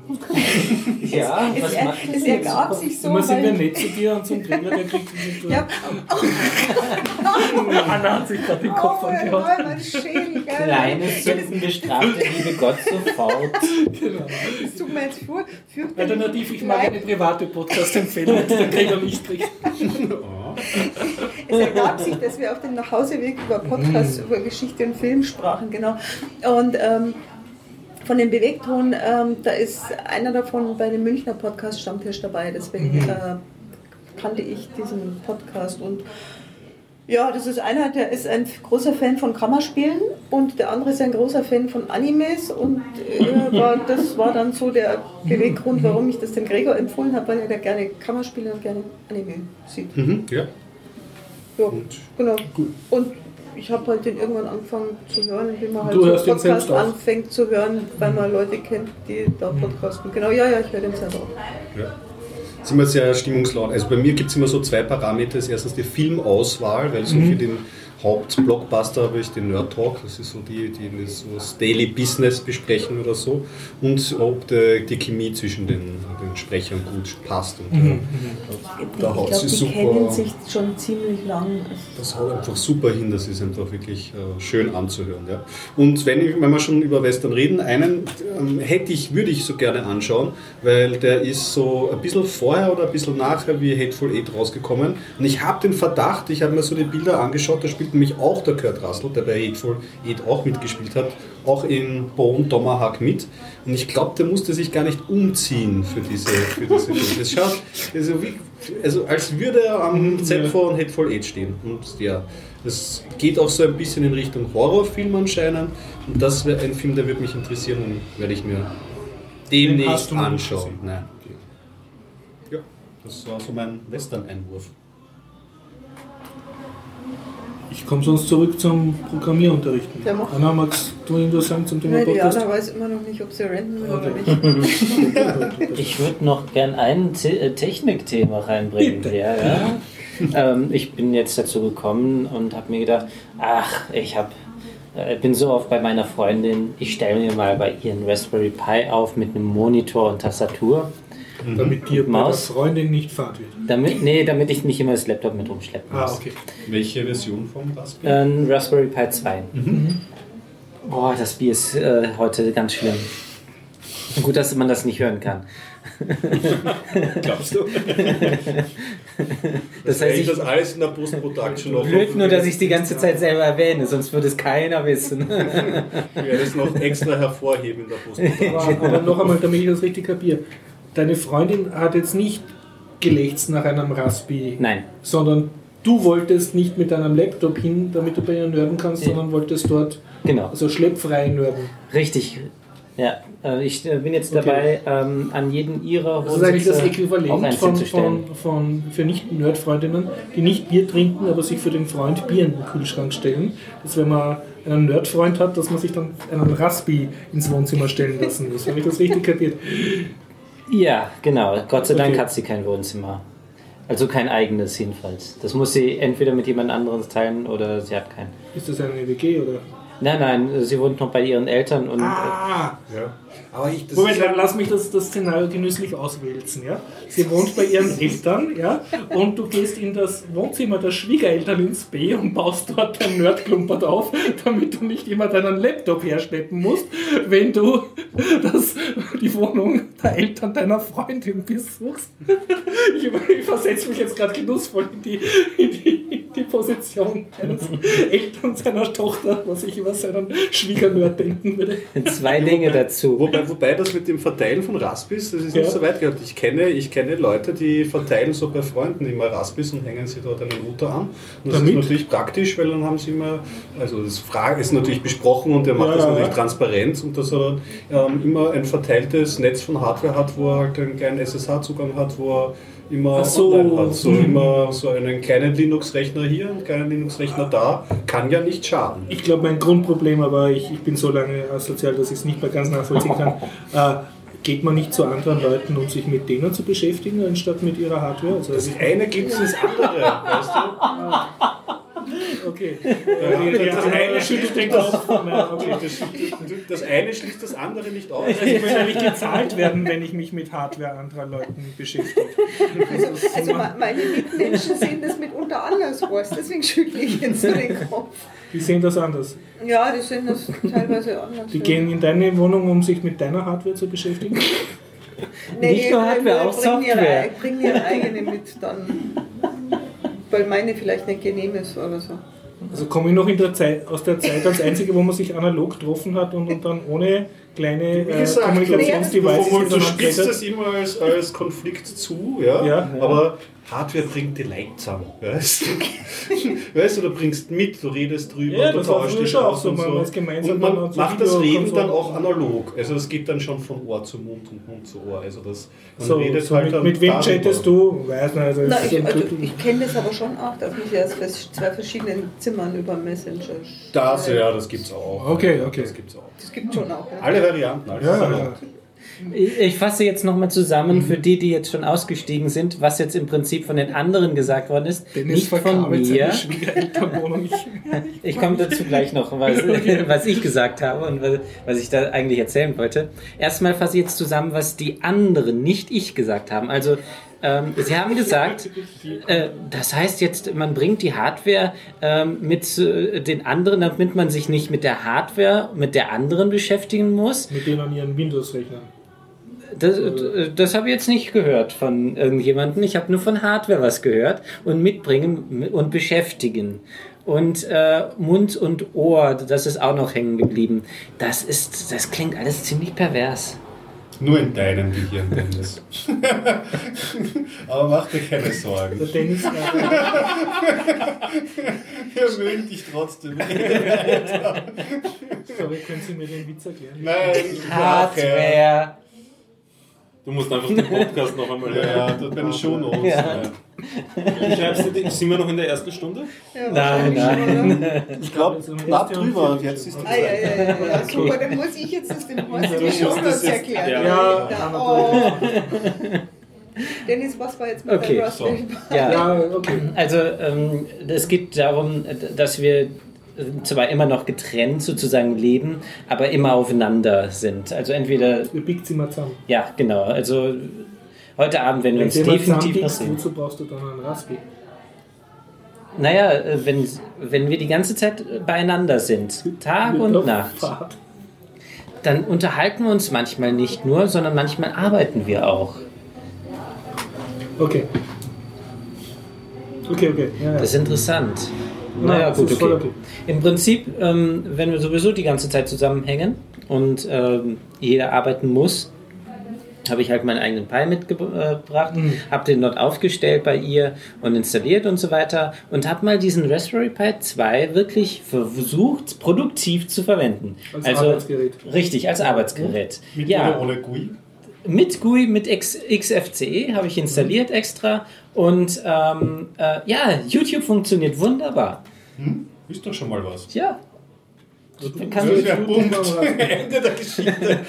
Ja, was er, macht es ergab sich so, Immer sind wir nett zu dir und zum Gregor, der kriegt nicht Ja, Anna hat sich gerade den Kopf oh, mein Schädel, gell? Kleines Sünden bestraft der liebe Gott sofort. Das tut mir jetzt vor, Alternativ, ich mag eine private Podcast-Empfehlung, der Gregor nicht kriegt. Es ergab sich, dass wir auf dem Nachhauseweg über Podcasts, über Geschichte und Film sprachen, genau. Und ähm, von dem Bewegton, ähm, da ist einer davon bei dem Münchner Podcast Stammtisch dabei, deswegen äh, kannte ich diesen Podcast. Und ja, das ist einer, der ist ein großer Fan von Kammerspielen und der andere ist ein großer Fan von Animes. Und äh, war, das war dann so der Beweggrund, warum ich das dem Gregor empfohlen habe, weil er gerne Kammerspiele und gerne Anime sieht. Mhm, ja. Ja, genau. Und ich habe halt den irgendwann angefangen zu hören, wie man halt Du so hörst den Podcast selbst auch? anfängt zu hören, weil man Leute kennt, die da podcasten. Genau, ja, ja, ich höre den selber auch. Ja. Ist immer sehr stimmungslaut. Also bei mir gibt es immer so zwei Parameter. Das erstens die Filmauswahl, weil so für den Hauptblockbuster habe ich den Nerd Talk, das ist so die, die das, so das Daily Business besprechen oder so. Und ob die, die Chemie zwischen den, den Sprechern gut passt. Und, äh, Da ich haut glaube, sie die super. kennen sich schon ziemlich lang. Das haut einfach super hin, das ist einfach wirklich äh, schön anzuhören. Ja. Und wenn, ich, wenn wir schon über Western reden, einen ähm, hätte ich, würde ich so gerne anschauen, weil der ist so ein bisschen vorher oder ein bisschen nachher wie Hateful Eight rausgekommen. Und ich habe den Verdacht, ich habe mir so die Bilder angeschaut, da spielt nämlich auch der Kurt Russell, der bei Hateful Eight auch mitgespielt hat, auch in Bone Tomahawk mit. Und ich glaube, der musste sich gar nicht umziehen für diese, für diese Filme. Das schaut also, wie, also als würde er am Set von Hateful Eight stehen. Und ja, das geht auch so ein bisschen in Richtung Horrorfilm anscheinend. Und das wäre ein Film, der würde mich interessieren und werde ich mir demnächst anschauen. Nein. Ja, das war so mein Western-Einwurf. Ich komme sonst zurück zum Programmierunterrichten. Anna, magst du irgendwas sagen zum Thema Ja, die Podcast? Anna weiß immer noch nicht, ob sie rennen will oder Okay. nicht. Ich würde noch gern ein Te äh, Technikthema reinbringen. Bitte. Ja, ja. ähm, ich bin jetzt dazu gekommen und habe mir gedacht, ach, ich hab, äh, bin so oft bei meiner Freundin, ich stelle mir mal bei ihren Raspberry Pi auf mit einem Monitor und Tastatur. Damit dir bei der Maus? Freundin nicht fad wird. Damit, nee, damit ich nicht immer das Laptop mit rumschleppen muss. Ah, okay. Welche Version vom Raspberry? Ein Raspberry Pi 2. Boah, das Bier ist äh, heute ganz schlimm. Gut, dass man das nicht hören kann. Glaubst du? Das heißt, Eigentlich ich das alles in der Post-Production noch. blöd nur, dass ich es die ganze Zeit selber erwähne, sonst würde es keiner wissen. Ich werde es noch extra hervorheben in der Post-Production. Aber, aber noch einmal, damit ich das richtig kapiere. Deine Freundin hat jetzt nicht gelächzt nach einem Raspi, Nein, sondern du wolltest nicht mit deinem Laptop hin, damit du bei ihr nörden kannst, Ja. sondern wolltest dort genau. also schleppfrei nörden. Richtig. Ja, äh, ich äh, bin jetzt Okay. dabei, ähm, an jeden ihrer Das ist eigentlich das Äquivalent von, von, von, für Nicht-Nerd-Freundinnen, die nicht Bier trinken, aber sich für den Freund Bier in den Kühlschrank stellen. Dass wenn man einen Nerd-Freund hat, dass man sich dann einen Raspi ins Wohnzimmer stellen lassen muss. Habe ich das richtig kapiert? Ja, genau. Gott sei Dank Okay. hat sie kein Wohnzimmer. Also kein eigenes jedenfalls. Das muss sie entweder mit jemand anderem teilen oder sie hat keinen. Ist das eine WG oder? Nein, nein, sie wohnt noch bei ihren Eltern und Ah! Ja. Aber ich, das Moment, dann lass mich das, das Szenario genüsslich auswälzen. Ja? Sie wohnt bei ihren Eltern ja? und du gehst in das Wohnzimmer der Schwiegereltern ins B und baust dort dein Nerdklumpert auf, damit du nicht immer deinen Laptop herschleppen musst, wenn du das, die Wohnung der Eltern deiner Freundin besuchst. Ich, ich versetze mich jetzt gerade genussvoll in die, in, die, in die Position eines Eltern seiner Tochter, was ich über seinen Schwiegernerd denken würde. zwei Dinge dazu. Wobei, wobei das mit dem Verteilen von Raspis, das ist Ja. nicht so weit gehört. Ich kenne, ich kenne Leute, die verteilen so bei Freunden immer Raspis und hängen sie dort einen Router an. Und das Damit? ist natürlich praktisch, weil dann haben sie immer, also das Frage ist natürlich besprochen und der macht Ja, das natürlich ja. transparent und dass er ähm, immer ein verteiltes Netz von Hardware hat, wo er halt einen kleinen SSH-Zugang hat, wo er immer so. online hat. So Mhm. immer so einen kleinen Linux-Rechner hier und einen kleinen Linux-Rechner da, kann ja nicht schaden. Ich glaube, mein Grundproblem, aber ich, ich bin so lange asozial, dass ich es nicht mehr ganz nachvollziehen kann. Äh, geht man nicht zu anderen Leuten, um sich mit denen zu beschäftigen, anstatt mit ihrer Hardware? Also, Das eine gibt es das andere, weißt du? okay. Das eine- eine schüttelt den Kopf. Nein, okay. Das eine schließt das andere nicht aus. Also ich möchte nicht gezahlt werden, wenn ich mich mit Hardware anderer Leuten beschäftige. Also, also me- meine Mitmenschen sehen das mitunter anders aus, deswegen schüttle ich jetzt so den Kopf. Die sehen das anders. Ja, die sehen das teilweise anders. Die gehen in deine Wohnung, um sich mit deiner Hardware zu beschäftigen. Nicht nur Hardware, auch bringen Software. Ihre, bringen ihre eigene mit dann, weil meine vielleicht nicht genehm ist oder so. Also komme ich noch der Zeit, aus der Zeit als Einzige, wo man sich analog getroffen hat und, und dann ohne kleine Wie äh, gesagt, Kommunikationsdevices du, du geredet. das immer als, als Konflikt zu, ja? Ja. aber Hardware bringt die Leute zusammen. Weißt du? weißt du, du bringst mit, du redest drüber, Ja, du tauschst dich schon auch aus so, und man so. gemeinsam Und dann man zu macht das Reden dann auch analog. Also es geht dann schon von Ohr zu Mund und Mund zu Ohr. Also das, man So, redet so halt mit, dann mit wem chattest du? Weiß nicht, also Na, es ich, so also, ich kenne das aber schon auch, dass mich aus vers- zwei verschiedenen Zimmern über Messenger. Das, ja, das gibt's auch. Okay, Ja, okay. Das gibt's auch. Das gibt schon auch. Ja. Alle Varianten. alles ja, ja. Ich, ich fasse jetzt nochmal zusammen für die, die jetzt schon ausgestiegen sind, was jetzt im Prinzip von den anderen gesagt worden ist. Dennis nicht von mir. Ich komme dazu gleich noch, was, was ich gesagt habe und was, was ich da eigentlich erzählen wollte. Erstmal fasse ich jetzt zusammen, was die anderen, nicht ich, gesagt haben. Also, ähm, sie haben gesagt, äh, das heißt jetzt, man bringt die Hardware ähm, mit äh, den anderen, damit man sich nicht mit der Hardware, mit der anderen beschäftigen muss. Mit denen an ihren Windows-Rechnern. Das, das habe ich jetzt nicht gehört von irgendjemandem. Ich habe nur von Hardware was gehört und mitbringen und beschäftigen. Und äh, Mund und Ohr, das ist auch noch hängen geblieben. Das ist, das klingt alles ziemlich pervers. Nur in deinem Gehirn, Dennis. Aber mach dir keine Der Sorgen. Dennis, äh, Er mögt dich trotzdem. sorry, können Sie mir den Witz erklären? Nein, Hardware. Du musst einfach den Podcast noch einmal Ja, hören. ja, dort bei den Shownotes. Ja. Ja. Schreibst du die, sind wir noch in der ersten Stunde? Ja, Nein, schon, nein. oder? Ich glaube, knapp drüber und jetzt ist die Ah, ja, Zeit. ja, ja, ja. Super, dann muss ich jetzt das Shownotes das jetzt- erklären. ja. Ja, Ja, oh. Dennis, was war jetzt mit Okay, der Raspberry Pi? Ja, Ja, okay. Also ähm, es geht darum, dass wir zwar immer noch getrennt sozusagen leben, aber immer aufeinander sind. Also entweder Ihr biegt sie mal zusammen. Ja, genau. Also heute Abend wir Wenn uns du jemand definitiv zusammenbiegst, passieren. wozu brauchst du dann einen Raspi? Naja, wenn, wenn wir die ganze Zeit beieinander sind, Tag Mit und Nacht, Fahrt. dann unterhalten wir uns manchmal nicht nur, sondern manchmal arbeiten wir auch. Okay. Okay, okay. Ja, ja. Das ist interessant. Ja, Naja, das gut, okay. Im Prinzip, ähm, wenn wir sowieso die ganze Zeit zusammenhängen und ähm, jeder arbeiten muss, habe ich halt meinen eigenen Pi mitgebracht, Mhm. habe den dort aufgestellt bei ihr und installiert und so weiter und habe mal diesen Raspberry Pi 2 wirklich versucht, produktiv zu verwenden. Als also Arbeitsgerät. Richtig, als Arbeitsgerät. Mit ja, oder ohne GUI? mit GUI, mit X, XFCE habe ich installiert extra und ähm, äh, ja, YouTube funktioniert wunderbar. Hm? Ist doch schon mal was. Ja, Du kann- Das wäre YouTube Punkt. Ende der Geschichte.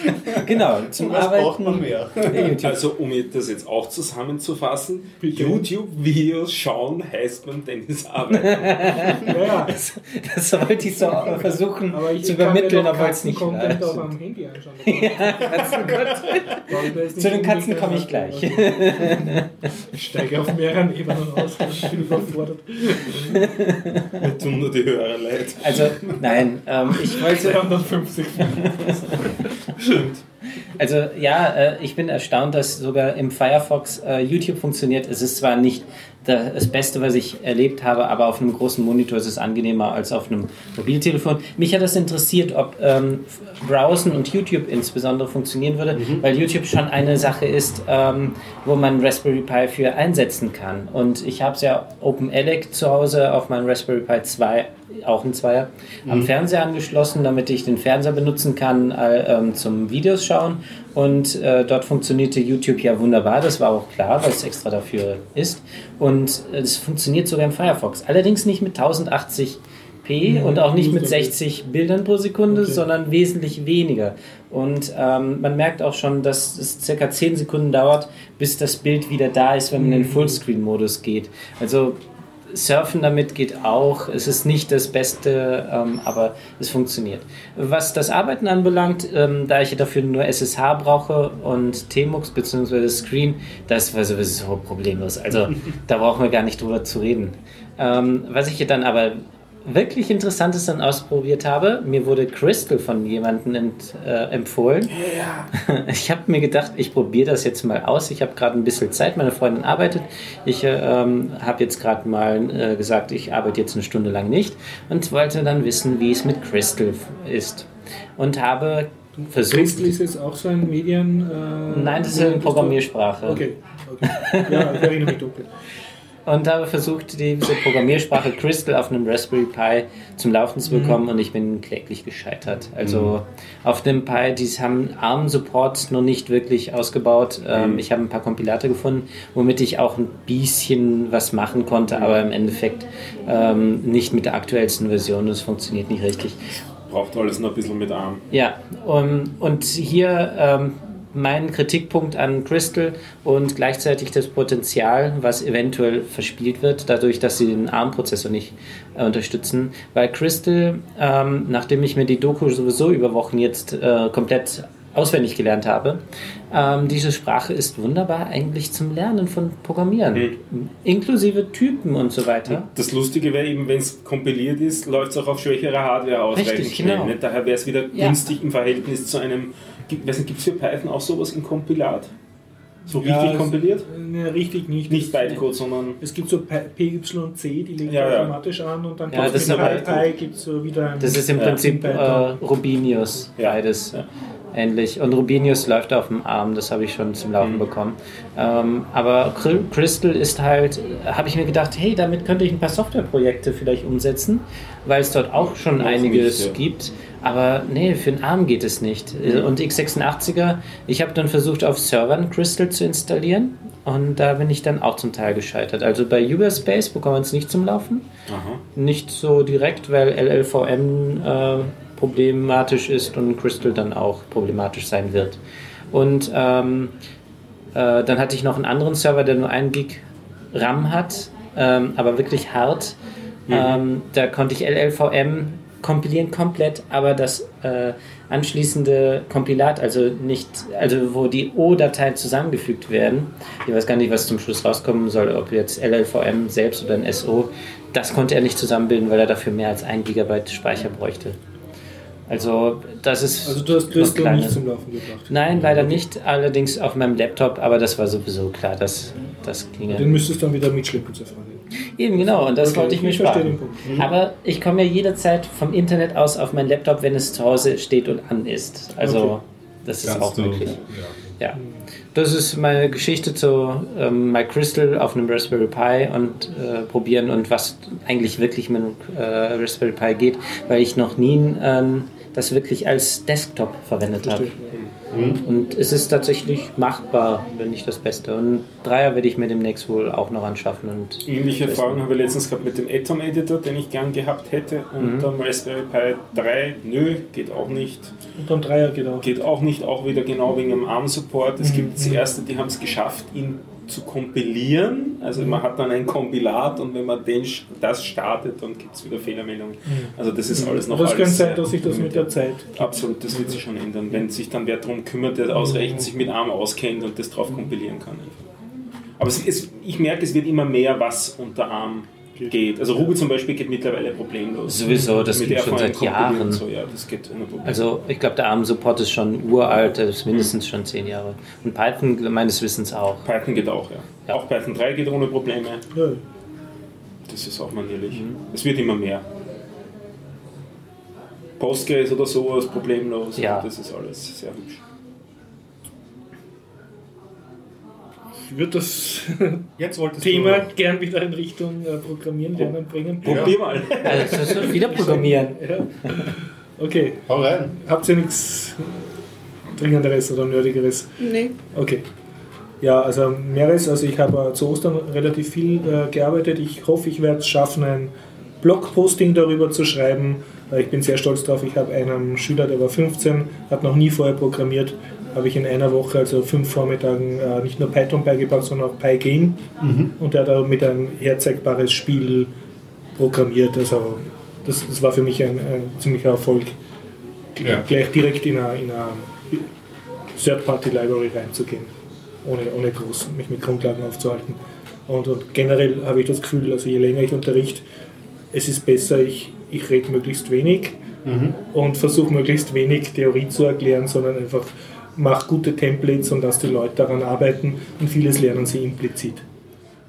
genau, zum Was braucht Arbeiten. man mehr? YouTube. Also, um das jetzt auch zusammenzufassen. YouTube-Videos schauen heißt beim Tennis arbeiten. Ja. Das wollte ich so versuchen Aber ich zu übermitteln, aber es nicht live auch sind. am Handy anschauen. Ja, ist nicht Zu den Katzen komme ich gleich. Ich steige auf mehreren Ebenen aus. Ich bin überfordert. Mir tun nur die Hörer leid. Also, nein, ähm, ich wollte. 250. Stimmt. Also ja, äh, ich bin erstaunt, dass sogar im Firefox äh, YouTube funktioniert. Es ist zwar nicht da- das Beste, was ich erlebt habe, aber auf einem großen Monitor ist es angenehmer als auf einem Mobiltelefon. Mich hat das interessiert, ob ähm, Browsen und YouTube insbesondere funktionieren würde, weil YouTube schon eine Sache ist, ähm, wo man Raspberry Pi für einsetzen kann. Und ich habe es ja OpenELEC zu Hause auf meinem Raspberry Pi 2 auch ein Zweier, am Fernseher angeschlossen, damit ich den Fernseher benutzen kann äh, zum Videos schauen. Und äh, dort funktionierte YouTube ja wunderbar, das war auch klar, weil es extra dafür ist. Und äh, es funktioniert sogar im Firefox. Allerdings nicht mit 1080p und auch nicht mit 60 Bildern pro Sekunde, Okay. sondern wesentlich weniger. Und ähm, man merkt auch schon, dass es circa 10 Sekunden dauert, bis das Bild wieder da ist, wenn man in den Fullscreen-Modus geht. Also Surfen damit geht auch. Es ist nicht das Beste, ähm, aber es funktioniert. Was das Arbeiten anbelangt, ähm, da ich dafür nur SSH brauche und TMUX bzw. Screen, das war sowieso problemlos. Also da brauchen wir gar nicht drüber zu reden. Ähm, was ich hier dann aber wirklich Interessantes dann ausprobiert habe, mir wurde Crystal von jemandem ent, äh, empfohlen. Ich habe mir gedacht, ich probiere das jetzt mal aus. Ich habe gerade ein bisschen Zeit. Meine Freundin arbeitet. Ich äh, ähm, habe jetzt gerade mal äh, gesagt, ich arbeite jetzt eine Stunde lang nicht und wollte dann wissen, wie es mit Crystal ist. Und habe versucht. Crystal ist jetzt auch so ein Medien. Äh, Nein, das ist eine Programmiersprache. Okay. okay. Ja, ich erinnere mich dunkel. und habe versucht, diese Programmiersprache Crystal auf einem Raspberry Pi zum Laufen zu bekommen und ich bin kläglich gescheitert. Also auf dem Pi, die haben ARM-Support noch nicht wirklich ausgebaut. Ähm, ich habe ein paar Kompilate gefunden, womit ich auch ein bisschen was machen konnte, aber im Endeffekt ähm, nicht mit der aktuellsten Version. Das funktioniert nicht richtig. Braucht alles noch ein bisschen mit Arm. Ja, um, und hier ähm, mein Kritikpunkt an Crystal und gleichzeitig das Potenzial, was eventuell verspielt wird, dadurch, dass sie den ARM-Prozessor nicht äh, unterstützen. Weil Crystal, ähm, nachdem ich mir die Doku sowieso über Wochen jetzt äh, komplett auswendig gelernt habe, ähm, diese Sprache ist wunderbar eigentlich zum Lernen von Programmieren, inklusive Typen und so weiter. Das Lustige wäre eben, wenn es kompiliert ist, läuft es auch auf schwächere Hardware ausreichend Richtig, schnell. genau. Daher wäre es wieder Ja. günstig im Verhältnis zu einem. Gibt es für Python auch sowas im Kompilat? So Ja, richtig kompiliert? Ne, richtig nicht. Nicht Bytecode, sondern. Es gibt so P- PYC, die legen Ja, ja. automatisch an und dann Ja, das ist so wieder ein Das ist im. Prinzip äh. Rubinius, Ja. beides. Ja. Ähnlich. Und Rubinius läuft auf dem Arm, das habe ich schon zum Laufen Mhm. bekommen. Ähm, aber Cry- Crystal ist halt, habe ich mir gedacht, hey, damit könnte ich ein paar Softwareprojekte vielleicht umsetzen, weil es dort auch schon Noch einiges nicht, ja. gibt. Aber nee, für den Arm geht es nicht. Mhm. Und x86er, ich habe dann versucht, auf Servern Crystal zu installieren und da bin ich dann auch zum Teil gescheitert. Also bei Uberspace bekommen wir es nicht zum Laufen Aha. nicht so direkt, weil LLVM äh, problematisch ist und Crystal dann auch problematisch sein wird. Und ähm, äh, dann hatte ich noch einen anderen Server, der nur 1 Gig RAM hat, ähm, aber wirklich hart. Ähm, da konnte ich LLVM kompilieren komplett, aber das äh, anschließende Kompilat, also nicht, also wo die O-Dateien zusammengefügt werden, ich weiß gar nicht, was zum Schluss rauskommen soll, ob jetzt LLVM selbst oder ein SO, das konnte er nicht zusammenbilden, weil er dafür mehr als ein Gigabyte Speicher bräuchte. Also das ist. Also du hast Crystal nicht zum Laufen gebracht. Nein, leider nicht. Allerdings auf meinem Laptop, aber das war sowieso klar, dass das ginge. Den müsstest du dann wieder mitschleppen zur Frage. Eben genau, und das Okay, wollte ich mir sparen. Mhm. Aber ich komme ja jederzeit vom Internet aus auf mein Laptop, wenn es zu Hause steht und an ist. Also Okay. das ist Kannst auch du- möglich. Ja. Das ist meine Geschichte zu ähm, MyCrystal auf einem Raspberry Pi und äh, probieren und was eigentlich wirklich mit einem äh, Raspberry Pi geht, weil ich noch nie ähm, das wirklich als Desktop verwendet habe. Verstehe. Und es ist tatsächlich machbar, wenn nicht das Beste. Und Dreier werde ich mir demnächst wohl auch noch anschaffen. Und Ähnliche Erfahrungen habe ich letztens gehabt mit dem Atom Editor, den ich gern gehabt hätte. Und Mhm. am Raspberry Pi 3, nö, geht auch nicht. Und dann Dreier geht auch. Geht auch nicht, auch wieder genau wegen dem ARM-Support. Es Mhm. gibt die erste, die haben es geschafft, ihn zu kompilieren. Also man hat dann ein Kompilat und wenn man den, das startet, dann gibt es wieder Fehlermeldungen. Also das ist alles noch es alles könnte sein, dass sich das mit der Zeit. Absolut, das wird sich schon ändern, wenn sich dann wer darum kümmert, der ausreichend sich mit ARM auskennt und das drauf kompilieren kann. Aber es, es, ich merke, es wird immer mehr, was unter ARM geht. Also Ruby zum Beispiel geht mittlerweile problemlos. Sowieso, das Mit geht schon seit Jahren. und So, ja, das geht ohne Probleme. Also ich glaube, der ARM-Support ist schon uralt, das ist mindestens schon zehn Jahre. Und Python meines Wissens auch. Python geht auch, ja. Ja. Auch Python 3 geht ohne Probleme. Ja. Das ist auch manierlich. Mhm. Es wird immer mehr. Postgres oder sowas problemlos. Ja. Das ist alles sehr hübsch. Ich würde das Thema du... gern wieder in Richtung äh, Programmieren lernen bringen. Probier mal. Also wieder programmieren. Ja. Okay, Hau rein. habt ihr nichts Dringenderes oder Nerdigeres? Nee. Okay. Ja, also mehres. Also ich habe äh, zu Ostern relativ viel äh, gearbeitet. Ich hoffe, ich werde es schaffen, ein Blogposting darüber zu schreiben. Äh, ich bin sehr stolz drauf. Ich habe einen Schüler, der war 15, hat noch nie vorher programmiert. Habe ich in einer Woche, also fünf Vormittagen, äh, nicht nur Python beigebracht, sondern auch Pygame. Und der hat damit ein herzeigbares Spiel programmiert. Also das, das war für mich ein, ein ziemlicher Erfolg. Ja. Gleich direkt in eine, in eine Third-Party-Library reinzugehen, ohne, ohne groß mich mit Grundlagen aufzuhalten. Und, und generell habe ich das Gefühl, also je länger ich unterrichte, es ist besser, ich, ich rede möglichst wenig und versuche möglichst wenig Theorie zu erklären, sondern einfach mache gute Templates und dass die Leute daran arbeiten und vieles lernen sie implizit.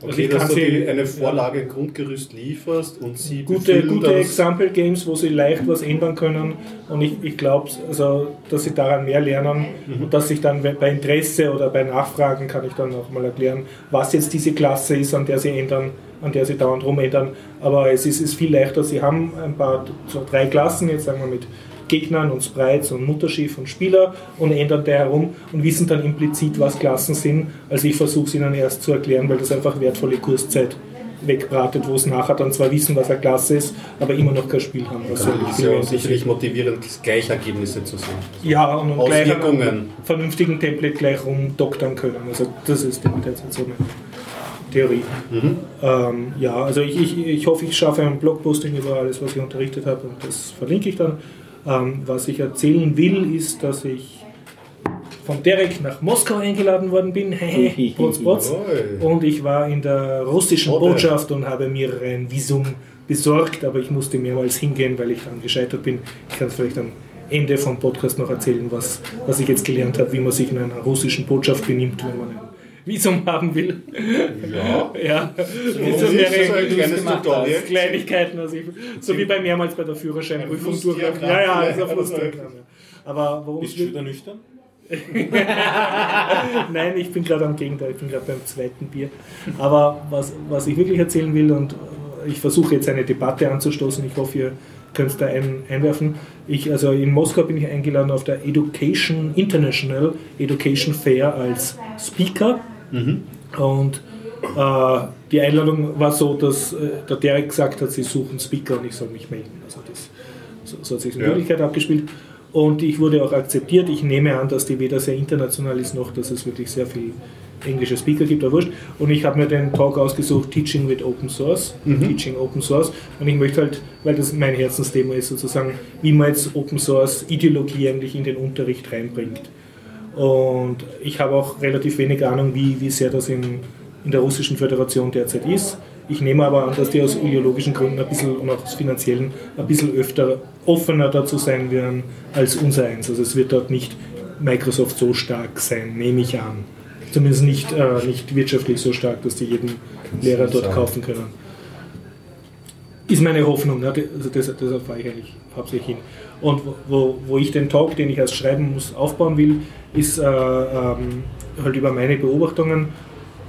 Also Okay, ich dass du sie- eine Vorlage, ein Grundgerüst lieferst und sie gute, gute. Example Games, wo sie leicht was ändern können. Und ich, ich glaube, also, dass sie daran mehr lernen und dass ich dann bei Interesse oder bei Nachfragen kann ich dann auch mal erklären, was jetzt diese Klasse ist, an der sie ändern, an der sie dauernd rumändern. Aber es ist, ist viel leichter. Sie haben ein paar, so drei Klassen, jetzt sagen wir mit Gegnern und Sprites und Mutterschiff und Spieler und ändern da herum und wissen dann implizit, was Klassen sind. Also ich versuche es ihnen erst zu erklären, weil das einfach wertvolle Kurszeit wegbratet, wo es nachher dann zwar wissen, was eine Klasse ist, aber immer noch kein Spiel haben. Was ich Das ist ja sicherlich motivierend, gleich Ergebnisse zu sehen. ja, und, und gleich an vernünftigen Template gleich rumdoktern können. Also das ist derzeit so eine Theorie. Ähm, ja, also ich, ich, ich hoffe, ich schaffe ein Blogposting über alles, was ich unterrichtet habe und das verlinke ich dann. Ähm, was ich erzählen will, ist, dass ich von Derek nach Moskau eingeladen worden bin. Hehe, Protz, Protz. Oi. Und ich war in der russischen. Botschaft und habe mir ein Visum besorgt, aber ich musste mehrmals hingehen, weil ich dann gescheitert bin. Ich kann es vielleicht am Ende vom Podcast noch erzählen, was, was ich jetzt gelernt habe, wie man sich in einer russischen Botschaft benimmt, wenn man Visum haben will. Ja. Ja, Das ist wäre. Kleinigkeiten, also ich, so wie bei mehrmals bei der Führerscheinprüfung Ein durch. Flussdiagramm Ja, ja, also ein so. Flussdiagramm. Aber worum es Bist du wieder nüchtern? Nein, ich bin gerade am Gegenteil, ich bin gerade beim zweiten Bier. Aber was, was ich wirklich erzählen will, und ich versuche jetzt eine Debatte anzustoßen, ich hoffe, ihr könnt es da ein, einwerfen. Ich, also in Moskau bin ich eingeladen auf der Education International Education Fair als Speaker. Und äh, die Einladung war so, dass äh, der Derek gesagt hat, sie suchen Speaker und ich soll mich melden. Also das, so, so hat sich in Ja. Wirklichkeit abgespielt. Und ich wurde auch akzeptiert. Ich nehme an, dass die weder sehr international ist, noch dass es wirklich sehr viel englische Speaker gibt, aber wurscht. Und ich habe mir den Talk ausgesucht, Teaching with Open Source, Teaching Open Source. Und ich möchte halt, weil das mein Herzensthema ist, sozusagen, wie man jetzt Open Source Ideologie eigentlich in den Unterricht reinbringt. Und ich habe auch relativ wenig Ahnung, wie, wie sehr das in, in der Russischen Föderation derzeit ist. Ich nehme aber an, dass die aus ideologischen Gründen ein bisschen und auch aus finanziellen ein bisschen öfter offener dazu sein werden als unser eins. Also es wird dort nicht Microsoft so stark sein, nehme ich an. Zumindest nicht, äh, nicht wirtschaftlich so stark, dass die jeden Lehrer dort kaufen können. Ist meine Hoffnung, ne? also deshalb, deshalb fahre ich eigentlich hauptsächlich hin. Und wo, wo ich den Talk, den ich erst schreiben muss, aufbauen will, ist äh, ähm, halt über meine Beobachtungen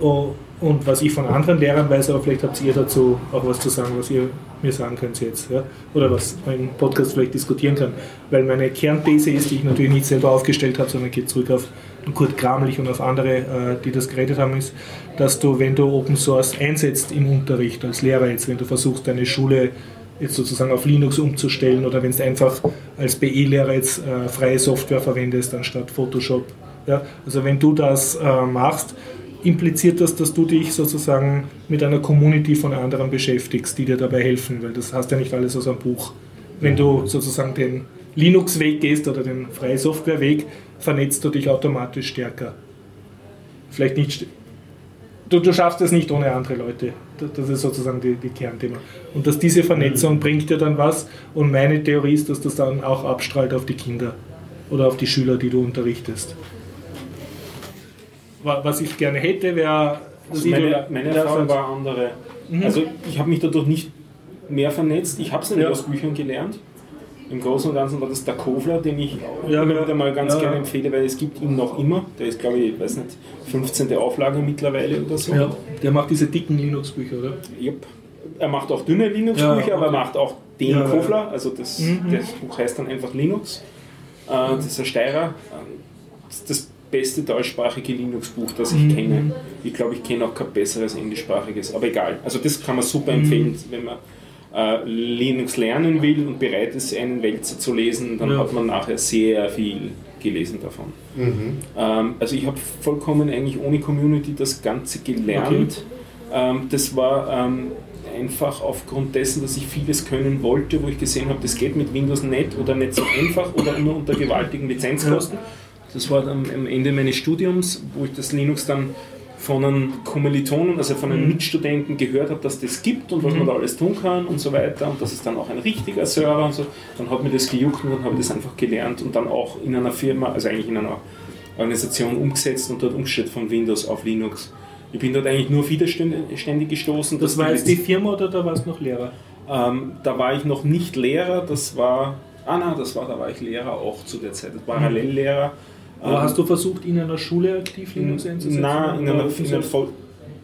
oh, und was ich von anderen Lehrern weiß, aber vielleicht habt ihr dazu auch was zu sagen, was ihr mir sagen könnt jetzt. Ja? Oder was im Podcast vielleicht diskutieren kann. Weil meine Kernthese ist, die ich natürlich nicht selber aufgestellt habe, sondern geht zurück auf Kurt Kramlich und auf andere, äh, die das geredet haben, ist, dass du, wenn du Open Source einsetzt im Unterricht als Lehrer jetzt, wenn du versuchst, deine Schule jetzt sozusagen auf Linux umzustellen oder wenn du einfach als BE-Lehrer jetzt äh, freie Software verwendest anstatt Photoshop. Ja? Also wenn du das äh, machst, impliziert das, dass du dich sozusagen mit einer Community von anderen beschäftigst, die dir dabei helfen, weil das hast ja nicht alles aus einem Buch. Wenn du sozusagen den Linux-Weg gehst oder den freie Software-Weg, vernetzt du dich automatisch stärker. Vielleicht nicht. Du, du schaffst es nicht ohne andere Leute. Das ist sozusagen die, die Kernthema. Und dass diese Vernetzung mhm. bringt dir dann was. Und meine Theorie ist, dass das dann auch abstrahlt auf die Kinder oder auf die Schüler, die du unterrichtest was ich gerne hätte, wäre. Also meine, meine Erfahrung war andere. Mhm. Also ich habe mich dadurch nicht mehr vernetzt. Ich habe es nicht ja. aus Büchern gelernt. Im Großen und Ganzen war das der Kofler, den ich ja, immer wieder mal ganz ja. gerne empfehle, weil es gibt ihn noch immer. Der ist, glaube ich, weiß nicht, 15. Auflage mittlerweile oder so. Ja, der macht diese dicken Linux-Bücher, oder? Yep. Er macht auch dünne Linux-Bücher, okay. aber er macht auch den ja, Kofler. Also das, mhm. das Buch heißt dann einfach Linux. Äh, das ist ein Steirer. Das, das beste deutschsprachige Linux-Buch, das ich mhm. kenne. Ich glaube, ich kenne auch kein besseres englischsprachiges, aber egal. Also das kann man super mhm. empfehlen, wenn man äh, Linux lernen will und bereit ist, einen Wälzer zu lesen, dann ja. hat man nachher sehr viel gelesen davon. Mhm. Ähm, also ich habe vollkommen eigentlich ohne Community das Ganze gelernt. Okay. Ähm, das war ähm, einfach aufgrund dessen, dass ich vieles können wollte, wo ich gesehen habe, das geht mit Windows nicht oder nicht so einfach oder immer unter gewaltigen Lizenzkosten. Ja. Das war dann am Ende meines Studiums, wo ich das Linux dann von einem Kommilitonen, also von einem mhm. Mitstudenten gehört habe, dass das gibt und was man mhm. da alles tun kann und so weiter und das ist dann auch ein richtiger Server und so. Dann hat mir das gejuckt und dann habe ich das einfach gelernt und dann auch in einer Firma, also eigentlich in einer Organisation umgesetzt und dort umgestellt von Windows auf Linux. Ich bin dort eigentlich nur widerständig gestoßen. Das war jetzt die Firma oder da warst du noch Lehrer? Ähm, da war ich noch nicht Lehrer, das war, ah nein, das war, da war ich Lehrer auch zu der Zeit, Parallellehrer. Mhm aber ähm, hast du versucht, in einer Schule aktiv Linux einzusetzen? Nein, in einer, in einer Voll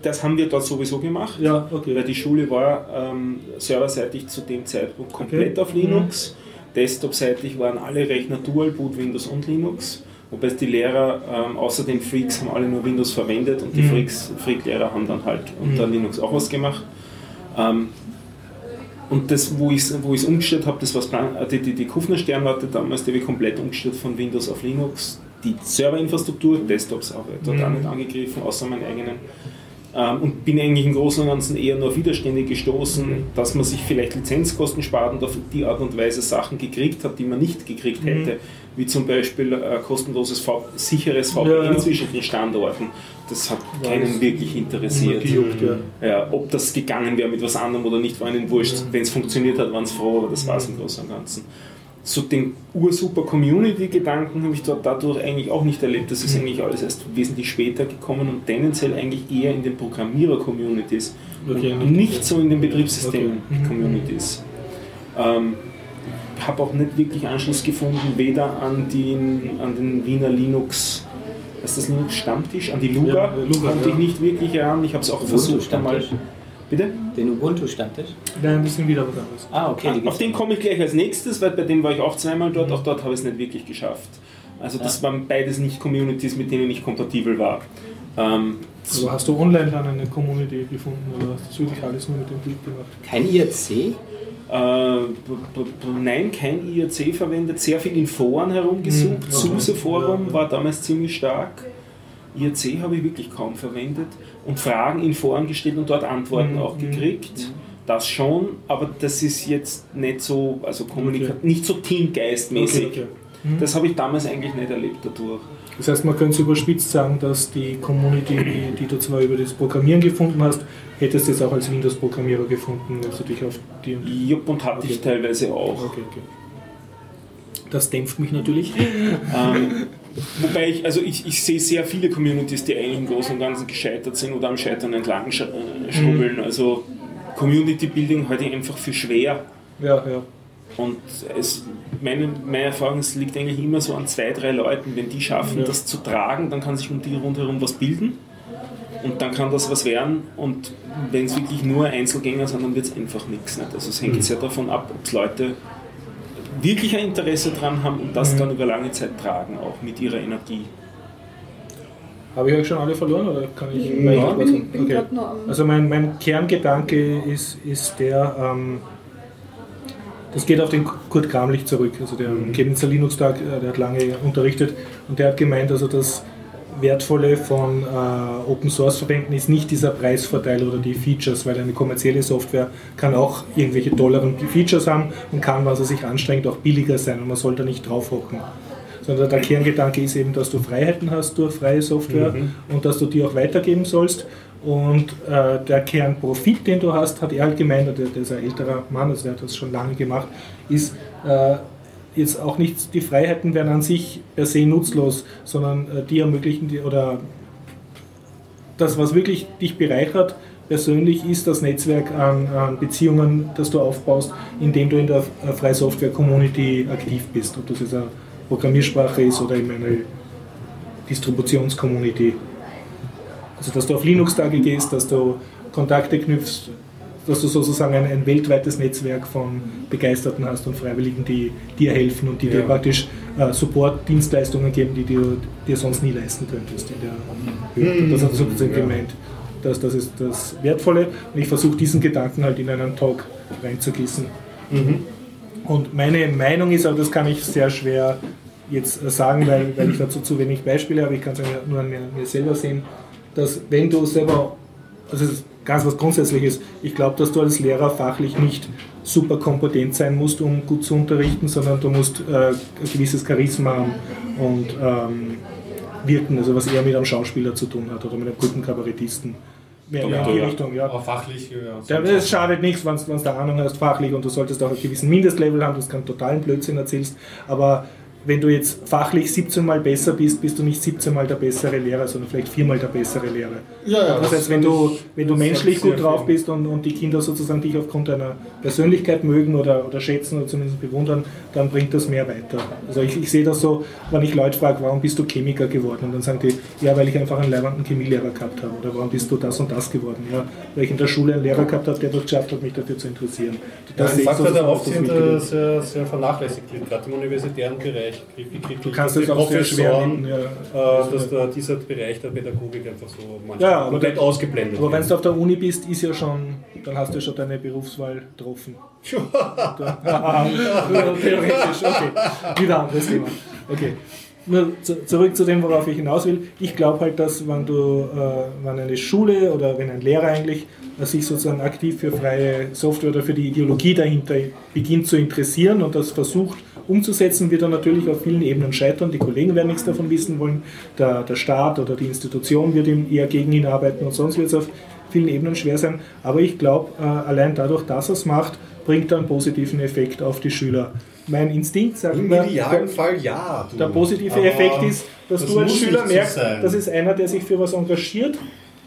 das haben wir dort sowieso gemacht, ja, okay. weil die Schule war ähm, serverseitig zu dem Zeitpunkt komplett okay. auf Linux. Mhm. Desktop-seitig waren alle Rechner Dual Boot Windows und Linux, wobei die Lehrer ähm, außer den Freaks haben alle nur Windows verwendet und die mhm. Freaks, Freak-Lehrer haben dann halt unter mhm. Linux auch was gemacht. Ähm, und das, wo ich es wo umgestellt habe, das war äh, die, die, die Kufner Sternwarte damals, die habe ich komplett umgestellt von Windows auf Linux die Serverinfrastruktur, Desktops auch dort auch nicht angegriffen, außer meinen eigenen. Ähm, und bin eigentlich im Großen und Ganzen eher nur auf Widerstände gestoßen, mhm. dass man sich vielleicht Lizenzkosten spart und auf die Art und Weise Sachen gekriegt hat, die man nicht gekriegt mhm. hätte, wie zum Beispiel äh, kostenloses, v sicheres VPN ja. zwischen den Standorten. Das hat ja, keinen das wirklich interessiert. Gejuckt, ja. ja. ob das gegangen wäre mit was anderem oder nicht, war ihnen wurscht. Wenn es funktioniert hat, waren es froh, aber das war es im Großen und Ganzen so den ursuper Community-Gedanken habe ich dort dadurch eigentlich auch nicht erlebt. Das ist mhm. eigentlich alles erst wesentlich später gekommen und tendenziell eigentlich eher in den Programmierer-Communities okay, und nicht so in den Betriebssystem-Communities. Okay. Mhm. Ähm, habe auch nicht wirklich Anschluss gefunden, weder an den, an den Wiener Linux, was ist das Linux Stammtisch, an die Luga, ja, Luga konnte ja. ich nicht wirklich heran. Ich habe es auch versucht einmal. Bitte? Den Ubuntu-Stammtisch? Nein, das sind wieder was anderes. Ah, okay. Ah, auf den komme ich gleich als nächstes, weil bei dem war ich auch zweimal dort, mhm. auch dort habe ich es nicht wirklich geschafft. Also das ja. waren beides nicht Communities, mit denen ich kompatibel war. Ähm, also hast du online dann eine Community gefunden oder hast du wirklich alles nur mit dem Bild gemacht? Kein IRC? Äh, nein, kein IRC verwendet, sehr viel in Foren herumgesucht. Mhm, okay. SUSE-Forum ja, ja. war damals ziemlich stark. IRC habe ich wirklich kaum verwendet und Fragen in Foren gestellt und dort Antworten Mhm. auch gekriegt. Das schon, aber das ist jetzt nicht so, also kommunikativ, nicht so teamgeistmäßig. Okay, okay. Das habe ich damals eigentlich nicht erlebt dadurch. Das heißt, man könnte es überspitzt sagen, dass die Community, die, die du zwar über das Programmieren gefunden hast, hättest du jetzt auch als Windows-Programmierer gefunden, wenn du dich auf die. Jupp und hatte ich Okay. teilweise auch. Okay, okay. Das dämpft mich natürlich. Ähm, wobei ich, also ich, ich sehe sehr viele Communities, die eigentlich im Großen und Ganzen gescheitert sind oder am Scheitern entlang äh, schrubbeln. Also Community Building halte ich einfach für schwer. Ja, ja. Und es, meine, meine Erfahrung es liegt eigentlich immer so an zwei, drei Leuten. Wenn die schaffen, Ja. das zu tragen, dann kann sich um die rundherum was bilden. Und dann kann das was werden. Und wenn es wirklich nur Einzelgänger sind, dann wird es einfach nichts. Nicht? Also es hängt Mhm. sehr davon ab, ob es Leute wirklich ein Interesse dran haben und das Mhm. dann über lange Zeit tragen, auch mit ihrer Energie. Habe ich euch schon alle verloren oder kann ich Ja, ich bin, bin okay. Also mein, mein Kerngedanke ist, ist der, ähm, das geht auf den Kurt Kramlich zurück, also der Mhm. Chemnitzer Linux-Tag, äh, der hat lange unterrichtet und der hat gemeint, also das Wertvolle von äh, Open Source Verbänden ist nicht dieser Preisvorteil oder die Features, weil eine kommerzielle Software kann auch irgendwelche tolleren Features haben und kann, was er sich anstrengt, auch billiger sein und man soll da nicht draufhocken. Sondern der Kerngedanke ist eben, dass du Freiheiten hast durch freie Software und dass du die auch weitergeben sollst. Und äh, der Kernprofit, den du hast, hat er halt gemeint, der, der ist ein älterer Mann, also der hat das schon lange gemacht, ist äh, jetzt auch nicht, die Freiheiten werden an sich per se nutzlos, sondern äh, die ermöglichen die, oder das, was wirklich dich bereichert, persönlich ist das Netzwerk an, an Beziehungen, das du aufbaust, indem du in der äh, Freie Software Community aktiv bist. Ob das jetzt eine Programmiersprache ist oder in eine Distributionscommunity. Also, dass du auf Linux-Tage gehst, dass du Kontakte knüpfst, dass du sozusagen ein, ein weltweites Netzwerk von Begeisterten hast und Freiwilligen, die dir helfen und die dir Ja. praktisch äh, Support-Dienstleistungen geben, die du dir sonst nie leisten könntest. In der Höhe. Das hat sozusagen ja. gemeint. Das, das ist das Wertvolle und ich versuche diesen Gedanken halt in einen Talk reinzugießen. Und meine Meinung ist, aber das kann ich sehr schwer jetzt äh, sagen, weil, weil ich dazu zu wenig Beispiele habe, ich kann es nur an mir, mir selber sehen, dass wenn du selber, also ganz was Grundsätzliches, ich glaube, dass du als Lehrer fachlich nicht super kompetent sein musst, um gut zu unterrichten, sondern du musst äh, ein gewisses Charisma haben und ähm, wirken, also was eher mit einem Schauspieler zu tun hat oder mit einem guten Kabarettisten. Mehr mehr in die Ja. Richtung, ja. Aber fachlich, ja. Ja, es schadet nichts, wenn du da Ahnung hast, fachlich, und du solltest auch einen gewissen Mindestlevel haben, das kann totalen Blödsinn erzählst, aber wenn du jetzt fachlich 17 Mal besser bist, bist du nicht 17 Mal der bessere Lehrer, sondern vielleicht viermal der bessere Lehrer. Ja, ja, das heißt, wenn du, wenn du menschlich gut drauf viel. bist und, und die Kinder sozusagen dich aufgrund deiner Persönlichkeit mögen oder, oder schätzen oder zumindest bewundern, dann bringt das mehr weiter. Also ich, ich sehe das so, wenn ich Leute frage, warum bist du Chemiker geworden? Und dann sagen die, ja, weil ich einfach einen leibenden Chemielehrer gehabt habe. Oder warum bist du das und das geworden? Ja, weil ich in der Schule einen Lehrer gehabt habe, der das geschafft hat, mich dafür zu interessieren. Ja, Das ein sehe ich Faktor, der sozusagen oft als das sind, Wichtige. äh, sehr, sehr vernachlässigt wird, gerade im universitären Bereich. Wie kriegt Du kannst das auch sehr schwer nehmen, ja. äh, dass da dieser Bereich der Pädagogik einfach so manchmal Ja, komplett ausgeblendet Aber wenn du auf der Uni bist, ist ja schon, dann hast du ja schon deine Berufswahl getroffen. Theoretisch, okay. Wieder anderes Thema. Okay. Nur zu, zurück zu dem, worauf ich hinaus will. Ich glaube halt, dass wenn du, äh, wenn eine Schule oder wenn ein Lehrer eigentlich äh, sich sozusagen aktiv für freie Software oder für die Ideologie dahinter beginnt zu interessieren und das versucht umzusetzen, wird er natürlich auf vielen Ebenen scheitern. Die Kollegen werden nichts davon wissen wollen, der, der Staat oder die Institution wird ihm eher gegen ihn arbeiten und sonst wird es auf vielen Ebenen schwer sein. Aber ich glaube, äh, allein dadurch, dass er es macht, bringt er einen positiven Effekt auf die Schüler. Mein Instinkt sagt Im mir, idealen Fall ja. du. der positive Aber Effekt ist, dass das du als Schüler so merkst, das ist einer, der sich für was engagiert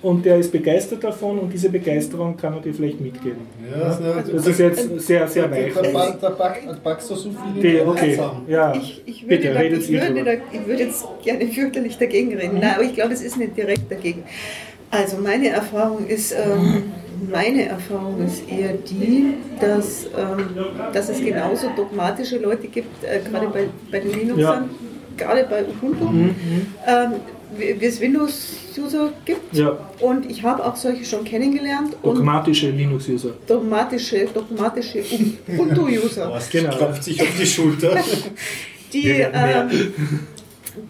und der ist begeistert davon und diese Begeisterung kann er dir vielleicht mitgeben. Ja, das, ist jetzt sehr, sehr weich. Da, da, da, pack- da packst du so viele okay, ja. Ich, ich, würde Bitte, da, ich, würde da, ich würde jetzt gerne fürchterlich dagegen reden. Nein, aber ich glaube, es ist nicht direkt dagegen. Also meine Erfahrung ist, ähm, meine Erfahrung ist eher die, dass, ähm, dass es genauso dogmatische Leute gibt, äh, gerade bei, bei den Linuxern, Ja. Mhm, gerade bei Ubuntu, ähm, wie wie es Windows-User gibt. Ja, Und ich habe auch solche schon kennengelernt dogmatische Linux-User. dogmatische, dogmatische Ubuntu-User. Was Genau. klopft sich auf die Schulter. die, ähm,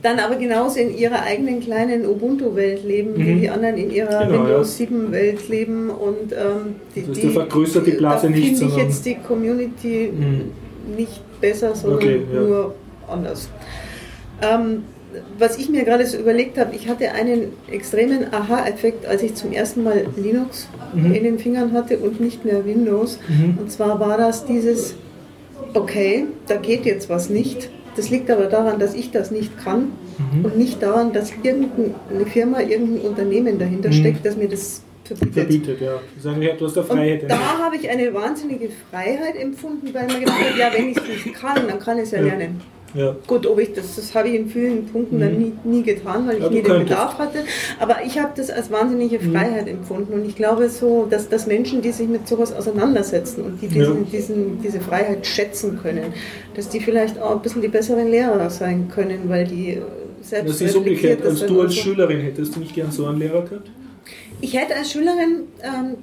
dann aber genauso in ihrer eigenen kleinen Ubuntu-Welt leben, wie Mhm. die anderen in ihrer Genau, Windows 7-Welt leben. Und ähm, die, Das du vergrößert die Blase da nicht, finde ich jetzt die Community Mhm. nicht besser, sondern Okay, ja. nur anders. Ähm, was ich mir gerade so überlegt habe, ich hatte einen extremen Aha-Effekt, als ich zum ersten Mal Linux Mhm. in den Fingern hatte und nicht mehr Windows. Mhm. Und zwar war das dieses, okay, da geht jetzt was nicht. Das liegt aber daran, dass ich das nicht kann Mhm. und nicht daran, dass irgendeine Firma, irgendein Unternehmen dahinter Mhm. steckt, das mir das verbietet. Verbietet, ja. Ist eigentlich etwas der Und Freiheit. da habe ich eine wahnsinnige Freiheit empfunden, weil man gedacht hat, ja, wenn ich es nicht kann, dann kann ich es ja Ja. lernen. Ja. Gut, ob ich das, das habe ich in vielen Punkten dann nie, nie getan, weil ich Mhm. Ja, nie den. Bedarf hatte. Aber ich habe das als wahnsinnige Mhm. Freiheit empfunden. Und ich glaube so, dass, dass Menschen, die sich mit sowas auseinandersetzen und die diesen, Ja. diesen, diese Freiheit schätzen können, dass die vielleicht auch ein bisschen die besseren Lehrer sein können, weil die äh, selbst Das ist umgekehrt. Als du als so. Schülerin hättest du nicht gern so einen Lehrer gehabt? Ich hätte als Schülerin ähm,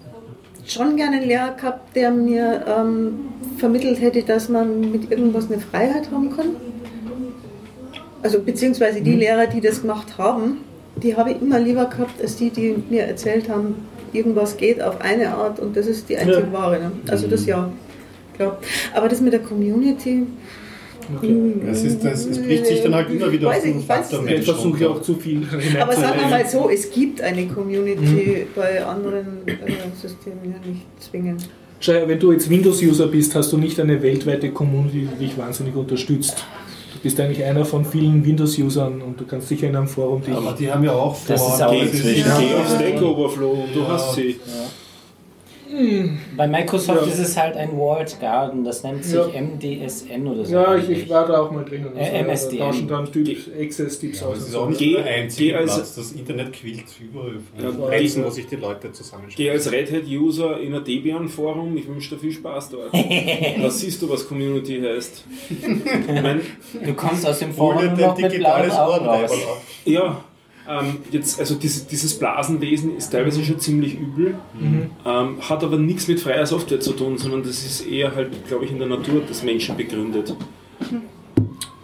schon gerne einen Lehrer gehabt, der mir ähm, vermittelt hätte, dass man mit irgendwas eine Freiheit haben kann. Also beziehungsweise die Mhm. Lehrer, die das gemacht haben, die habe ich immer lieber gehabt, als die, die mir erzählt haben, irgendwas geht auf eine Art und das ist die einzig Ja. wahre. Ne? Also das ja, klar. Aber das mit der Community, Okay. Es, ist, das, es bricht sich dann halt immer wieder Weiß auf ich, den Faktor es Ich versuche ja auch zu viel aber sagen wir mal so, es gibt eine Community Mhm. bei anderen äh, Systemen ja nicht zwingend. Schau her, wenn du jetzt Windows-User bist, hast du nicht eine weltweite Community, die dich wahnsinnig unterstützt. Du bist eigentlich einer von vielen Windows-Usern und du kannst sicher in einem Forum dich. Aber die haben ja auch Das vor- ist auch inzwischen. geh Ja. auf Stack Overflow und du Ja. hast sie. Bei Microsoft Ja. ist es halt ein Walled Garden, das nennt sich Ja. MDSN oder so. ja, ich, ich war da auch mal drin. Und Äh, MSDN. Da tauschen dann Typs, Access-Tipps Aber aus. es und ist so. auch nicht der einzige als- Platz. Das Internet quillt überall Ja, von Plätzen, wo sich die Leute zusammenstellen. Geh als Red Hat-User in ein Debian-Forum, ich wünsche dir viel Spaß dort. da siehst du, was Community heißt. Ich mein, Du kommst aus dem Forum noch mit digitales blauen Augen raus. ja, ähm, jetzt, also dieses, dieses Blasenwesen ist teilweise schon ziemlich übel, ähm, hat aber nichts mit freier Software zu tun, sondern das ist eher halt, glaube ich, in der Natur des Menschen begründet.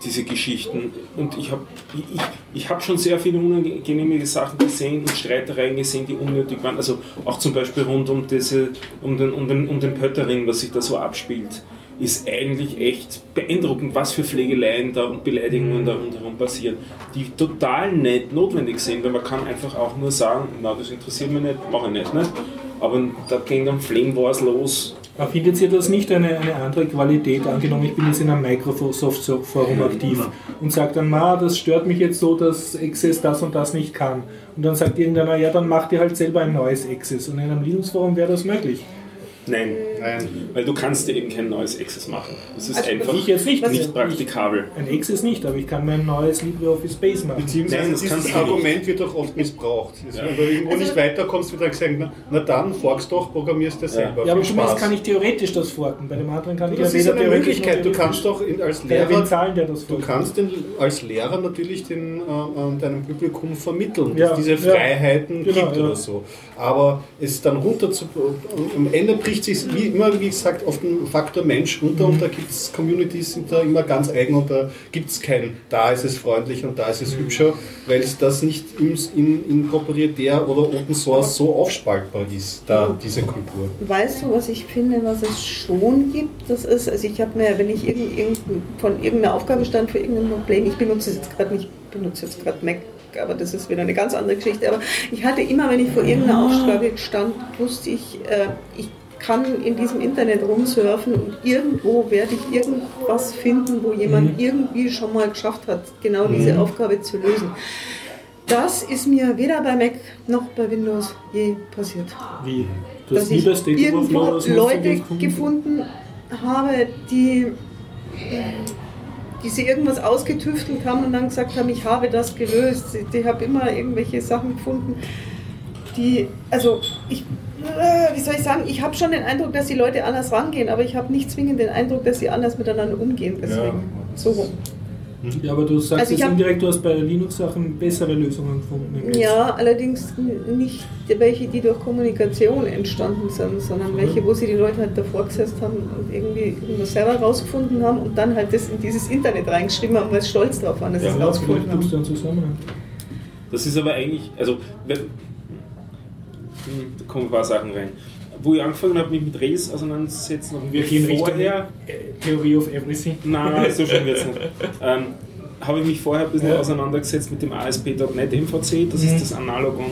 Diese Geschichten. Und ich habe ich, ich hab schon sehr viele unangenehme Sachen gesehen und Streitereien gesehen, die unnötig waren. Also auch zum Beispiel rund um, diese, um, den, um, den, um den Pöttering, was sich da so abspielt, ist eigentlich echt beeindruckend, was für Pflegeleien da und Beleidigungen da rundherum passieren, die total nicht notwendig sind, weil man kann einfach auch nur sagen, na das interessiert mich nicht, mache ich nicht. Ne? Aber da gehen dann Flame Wars los. Aber findet ihr das nicht eine, eine andere Qualität? Angenommen, ich bin jetzt in einem Microsoft-Forum aktiv und sage dann, ma, das stört mich jetzt so, dass Access das und das nicht kann. Und dann sagt irgendeiner, ja, dann mach dir halt selber ein neues Access. Und in einem Linux-Forum wäre das möglich. Nein, Nein. weil du kannst dir eben kein neues Access machen. Das ist Also einfach Ich jetzt nicht. nicht praktikabel. Ein Access nicht, aber ich kann mein neues LibreOffice Base machen. Beziehungsweise Nein, das dieses. Argument wird auch oft missbraucht. Also Ja. Wenn du irgendwo Also- nicht weiterkommst, wird dann gesagt, na, na dann, forkst doch, programmierst du selber. Ja, aber zumindest Spaß. kann ich theoretisch das forken. Bei dem anderen kann ich das ja ist weder eine theoretisch Möglichkeit. Du kannst doch in, als Ja, Lehrer, zahlen, der das du kannst den, als Lehrer natürlich den, äh, äh, deinem Publikum vermitteln, Ja, dass es diese ja. Freiheiten Genau, gibt ja. oder so. Aber es dann runter zu, am Ende bricht sich wie immer, wie gesagt, auf den Faktor Mensch runter und da gibt es Communities, sind da immer ganz eigen und da gibt es kein, da ist es freundlich und da ist es hübscher, weil es das nicht in, in, in proprietär oder Open Source so aufspaltbar ist, da diese Kultur. Weißt du, was ich finde, was es schon gibt? Das ist, also ich habe mir, wenn ich irgend, irgend, von irgendeiner Aufgabe stand für irgendein Problem, ich benutze es jetzt gerade nicht, ich benutze jetzt gerade Mac, aber das ist wieder eine ganz andere Geschichte. Aber ich hatte immer, wenn ich vor irgendeiner Aufgabe stand, wusste ich, äh, ich kann in diesem Internet rumsurfen und irgendwo werde ich irgendwas finden, wo jemand irgendwie schon mal geschafft hat, genau diese Aufgabe zu lösen. Das ist mir weder bei Mac noch bei Windows je passiert Wie? Du dass ich irgendwo Leute gefunden habe, die, die sie irgendwas ausgetüftelt haben und dann gesagt haben, ich habe das gelöst. Ich, habe immer irgendwelche Sachen gefunden, die, also ich, wie soll ich sagen, ich habe schon den Eindruck, dass die Leute anders rangehen, aber ich habe nicht zwingend den Eindruck, dass sie anders miteinander umgehen. Deswegen, so rum. Ja, aber du sagst Also hab- indirekt, du hast bei Linux-Sachen bessere Lösungen gefunden. Ja, allerdings nicht welche, die durch Kommunikation entstanden sind, sondern welche, wo sie die Leute halt davor gesetzt haben und irgendwie irgendwas selber rausgefunden haben und dann halt das in dieses Internet reingeschrieben haben, weil sie stolz drauf waren, dass sie Ja, es vielleicht rausgefunden haben. du einen Zusammenhang. Das ist aber eigentlich, also, wenn, hm, da kommen ein paar Sachen rein. Wo ich angefangen habe, mich mit Rails auseinanderzusetzen, Wir gehen Richtung vorher, äh, Theory of Everything. Nein, so schlimm wird es nicht. Ähm, habe ich mich vorher ein bisschen Ja. auseinandergesetzt mit dem ASP.NET MVC, das Mhm. ist das Analogon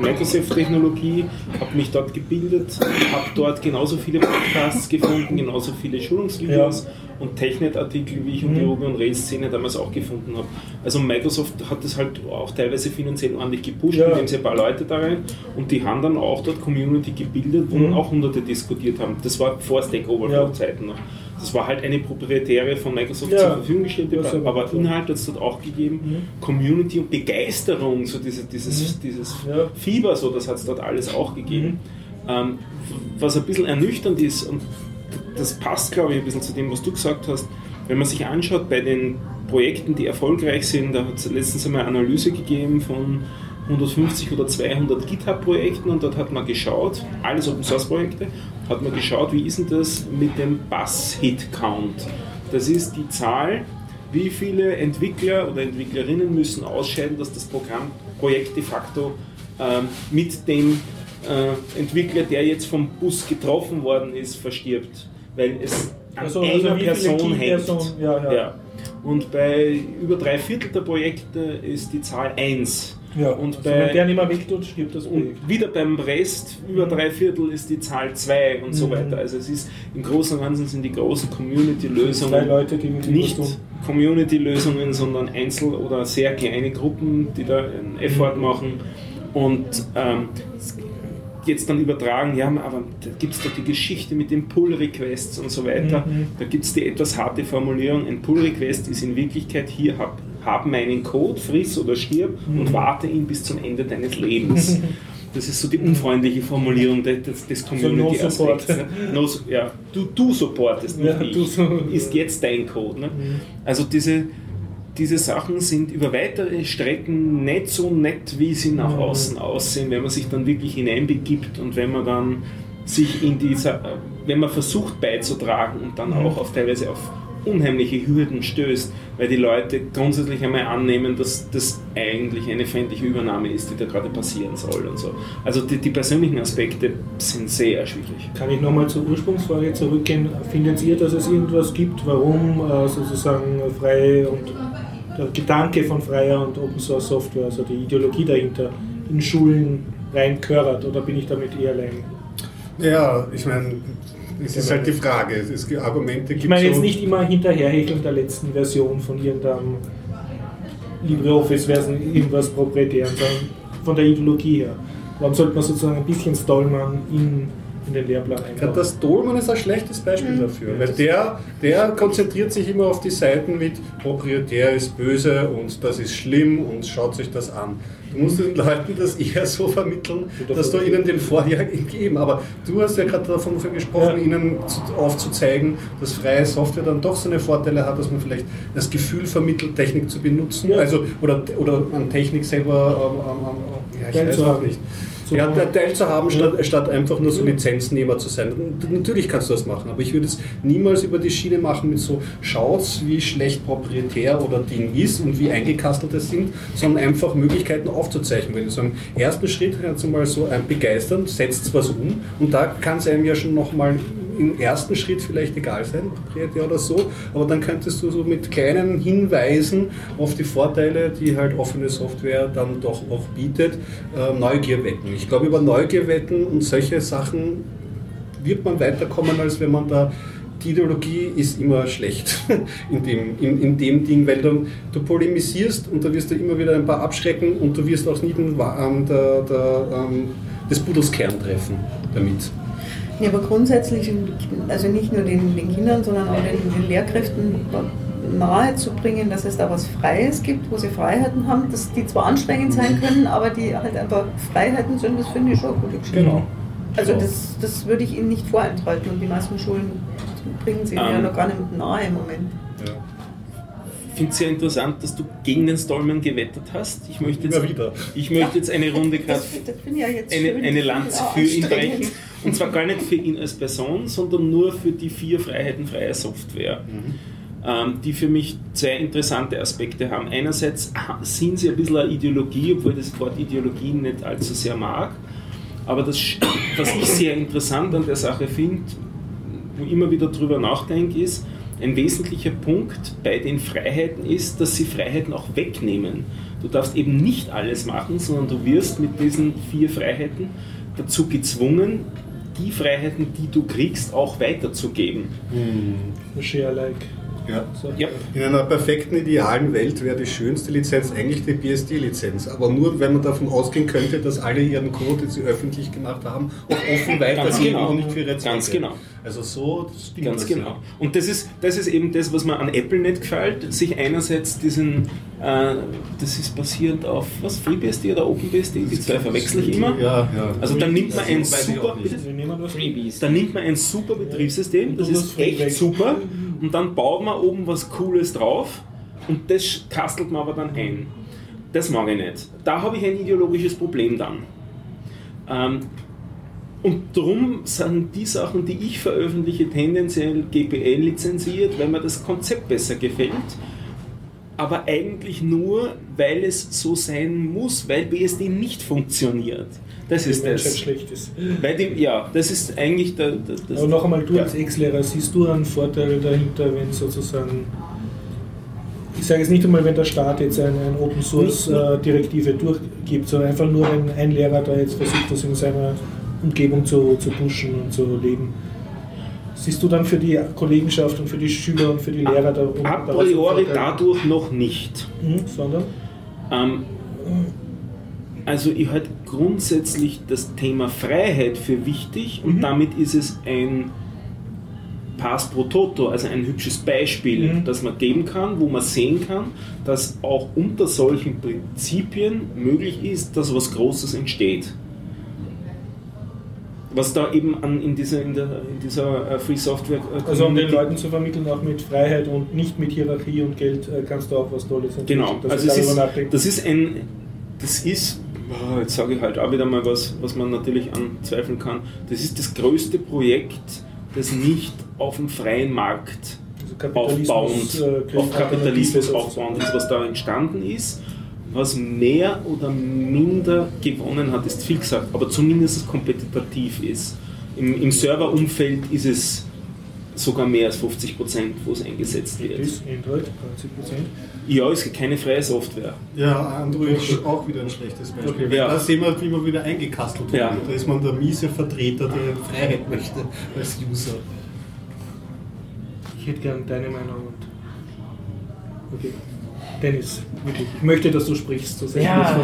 Microsoft-Technologie, habe mich dort gebildet, habe dort genauso viele Podcasts gefunden, genauso viele Schulungsvideos und Technet-Artikel, wie ich um die Mhm. Ruby und Rails-Szene damals auch gefunden habe. Also Microsoft hat das halt auch teilweise finanziell ordentlich gepusht, Ja. indem sie ein paar Leute da rein und die haben dann auch dort Community gebildet, wo Mhm. auch hunderte diskutiert haben. Das war vor Stack Overflow-Zeiten noch. Das war halt eine proprietäre von Microsoft Ja. zur Verfügung gestellte, ist aber aber cool. Inhalt hat es dort auch gegeben. Mhm. Community und Begeisterung, so diese, dieses, dieses Ja. Fieber, so, das hat es dort alles auch gegeben. Mhm. Ähm, was ein bisschen ernüchternd ist, und das passt, glaube ich, ein bisschen zu dem, was du gesagt hast, wenn man sich anschaut bei den Projekten, die erfolgreich sind, da hat es letztens einmal eine Analyse gegeben von 150 oder 200 GitHub-Projekten und dort hat man geschaut, alles Open Source Projekte, hat man geschaut, wie ist denn das mit dem Bus-Hit-Count? Das ist die Zahl, wie viele Entwickler oder Entwicklerinnen müssen ausscheiden, dass das Programm, Projekt de facto ähm, mit dem äh, Entwickler, der jetzt vom Bus getroffen worden ist, verstirbt. Weil es an Also, einer also wie viele Person hängt. Key-Personen, ja, ja. Und bei über drei Viertel der Projekte ist die Zahl 1. Ja, Und also bei- wenn der nicht mehr wegtut, stirbt das Und Projekt. wieder beim Rest, über drei Viertel ist die Zahl 2 und so Mhm. weiter. Also es ist im Großen und Ganzen sind die großen Zwei Community-Lösungen Leute, die nicht. Community-Lösungen, sondern Einzel- oder sehr kleine Gruppen, die da einen Effort machen und ähm, jetzt dann übertragen, ja, aber da gibt es doch die Geschichte mit den Pull-Requests und so weiter. Mhm. Da gibt es die etwas harte Formulierung, ein Pull-Request ist in Wirklichkeit, hier hab, hab meinen Code, friss oder stirb Mhm. und warte ihn bis zum Ende deines Lebens. Das ist so die unfreundliche Formulierung des, des, des Also no support. ne? no, ja, du, du supportest, nicht Ja, ich. du so- Ist jetzt dein Code. Ne? Also diese, diese Sachen sind über weitere Strecken nicht so nett, wie sie nach Mhm. außen aussehen, wenn man sich dann wirklich hineinbegibt und wenn man dann sich in dieser, wenn man versucht beizutragen und dann Mhm. auch auf teilweise auf unheimliche Hürden stößt, weil die Leute grundsätzlich einmal annehmen, dass das eigentlich eine feindliche Übernahme ist, die da gerade passieren soll und so. Also die, die persönlichen Aspekte sind sehr erschwinglich. Kann ich nochmal zur Ursprungsfrage zurückgehen? Findet ihr, dass es irgendwas gibt, warum äh, sozusagen freie und der Gedanke von freier und Open Source Software, also die Ideologie dahinter, in Schulen reinkörert oder bin ich damit eher allein? Ja, ich meine, es ist halt die Frage. Es gibt Argumente Ich meine jetzt nicht immer hinterherhecheln der letzten Version von irgendeinem LibreOffice-Version, irgendwas proprietären, sondern von der Ideologie her. Warum sollte man sozusagen ein bisschen Stallman in, in den Lehrplan einbauen? das Dolman ist ein schlechtes Beispiel dafür, weil der, der konzentriert sich immer auf die Seiten mit proprietär ist böse und das ist schlimm und schaut sich das an. Du musst den Leuten das eher so vermitteln, dass du ihnen den Vorjahr geben. Aber du hast ja gerade davon gesprochen, Ja. ihnen zu- aufzuzeigen, dass freie Software dann doch seine Vorteile hat, dass man vielleicht das Gefühl vermittelt, Technik zu benutzen, Ja. also oder, oder an Technik selber, ähm, ähm, ähm, ja, ich Teil weiß auch nicht. So- ja, Teil zu haben, statt, statt einfach nur so Lizenznehmer zu sein. Natürlich kannst du das machen, aber ich würde es niemals über die Schiene machen mit so, schaut, wie schlecht proprietär oder Ding ist und wie eingekastelt es sind, sondern einfach Möglichkeiten aufzuzeichnen. Wenn du so im ersten Schritt kannst du mal so ein begeistern, setzt was um und da kann es einem ja schon nochmal im ersten Schritt vielleicht egal sein, proprietär oder so, aber dann könntest du so mit kleinen Hinweisen auf die Vorteile, die halt offene Software dann doch auch bietet, äh, Neugier wecken. Ich glaube, über Neugier wecken und solche Sachen wird man weiterkommen, als wenn man da die Ideologie ist immer schlecht in dem, in, in dem Ding, weil du, du polemisierst und da wirst du immer wieder ein paar abschrecken und du wirst auch nie den, ähm, der, der, ähm, des Pudels Kern treffen damit. Ja, aber grundsätzlich, also nicht nur den, den Kindern, sondern auch den, den Lehrkräften nahezubringen, dass es da was Freies gibt, wo sie Freiheiten haben, dass die zwar anstrengend sein können, aber die halt einfach Freiheiten sind, das finde ich schon eine gute Geschichte. Genau. Also das, das würde ich ihnen nicht vorenthalten und die meisten Schulen bringen sie ihnen ja Ähm. noch gar nicht nahe im Moment. finde es sehr interessant, dass du gegen den Stallman gewettet hast. Ich möchte jetzt, Immer wieder. Ich möchte jetzt eine Runde gerade Das, das finde ich ja eine, eine Lanze Ja, für ihn brechen. Und zwar gar nicht für ihn als Person, sondern nur für die vier Freiheiten freier Software, ähm, die für mich zwei interessante Aspekte haben. Einerseits sind sie ein bisschen eine Ideologie, obwohl ich das Wort Ideologie nicht allzu sehr mag. Aber das, was ich sehr interessant an der Sache finde, wo ich immer wieder drüber nachdenke, ist, ein wesentlicher Punkt bei den Freiheiten ist, dass sie Freiheiten auch wegnehmen. Du darfst eben nicht alles machen, sondern du wirst mit diesen vier Freiheiten dazu gezwungen, die Freiheiten, die du kriegst, auch weiterzugeben. Share-like. Ja. So. Ja. In einer perfekten, idealen Welt wäre die schönste Lizenz eigentlich die BSD-Lizenz. Aber nur, wenn man davon ausgehen könnte, dass alle ihren Code, den sie öffentlich gemacht haben, auch offen weitergeben genau. und nicht für ihre Ganz genau. Also so, das stimmt Ganz das, genau. ja. Und das ist, das ist eben das, was mir an Apple nicht gefällt, sich einerseits diesen, äh, das ist basierend auf, was, FreeBSD oder OpenBSD, die zwei verwechsel ich immer. Ja, ja. Also dann nimmt man ein ich auch super, dann nimmt man ein super Betriebssystem, das ist echt super, und dann baut man oben was Cooles drauf und das kastelt man aber dann ein. Das mag ich nicht. Da habe ich ein ideologisches Problem dann. Ähm, und darum sind die Sachen, die ich veröffentliche, tendenziell GPL lizenziert, weil mir das Konzept besser gefällt. Aber eigentlich nur, weil es so sein muss, weil BSD nicht funktioniert. Das ist Menschheit das. schlecht ist. Weil die, ja, das ist eigentlich der, der, das. Aber noch einmal, du ja. als Ex-Lehrer, siehst du einen Vorteil dahinter, wenn sozusagen, ich sage jetzt nicht einmal, wenn der Staat jetzt eine, eine Open Source äh, Direktive durchgibt, sondern einfach nur, wenn ein Lehrer da jetzt versucht, das in seiner Umgebung zu, zu pushen und zu leben. Siehst du dann für die Kollegenschaft und für die Schüler und für die Lehrer da A priori dadurch noch nicht. Mhm, sondern? Ähm, also ich halte grundsätzlich das Thema Freiheit für wichtig und Mhm. damit ist es ein Pass pro Toto, also ein hübsches Beispiel, Mhm. das man geben kann, wo man sehen kann, dass auch unter solchen Prinzipien möglich ist, dass was Großes entsteht. Was da eben an, in dieser, in der, in dieser äh, Free Software äh, Also um den Leuten zu vermitteln, auch mit Freiheit und nicht mit Hierarchie und Geld äh, kannst du auch was Tolles entwickeln. Genau, also ist, das ist ein, das ist, jetzt sage ich halt auch wieder mal was, was man natürlich anzweifeln kann, das ist das größte Projekt, das nicht auf dem freien Markt Also aufbauend, äh, auf Kapitalismus aufbauend ist, was da entstanden ist. Was mehr oder minder gewonnen hat, ist viel gesagt, aber zumindest kompetitiv ist. Im, im Serverumfeld ist es sogar mehr als 50 Prozent, wo es eingesetzt wird. Ist Android, 90 Prozent. Ja, es gibt keine freie Software. Ja, Android ist auch wieder ein schlechtes Beispiel. Okay, ja. Da sehen wir, wie man wieder eingekastelt wird. Ja. Da ist man der miese Vertreter, der Freiheit möchte als User. Ich hätte gern deine Meinung. Und okay. Dennis. Ich möchte, dass du sprichst. Sehr Ja.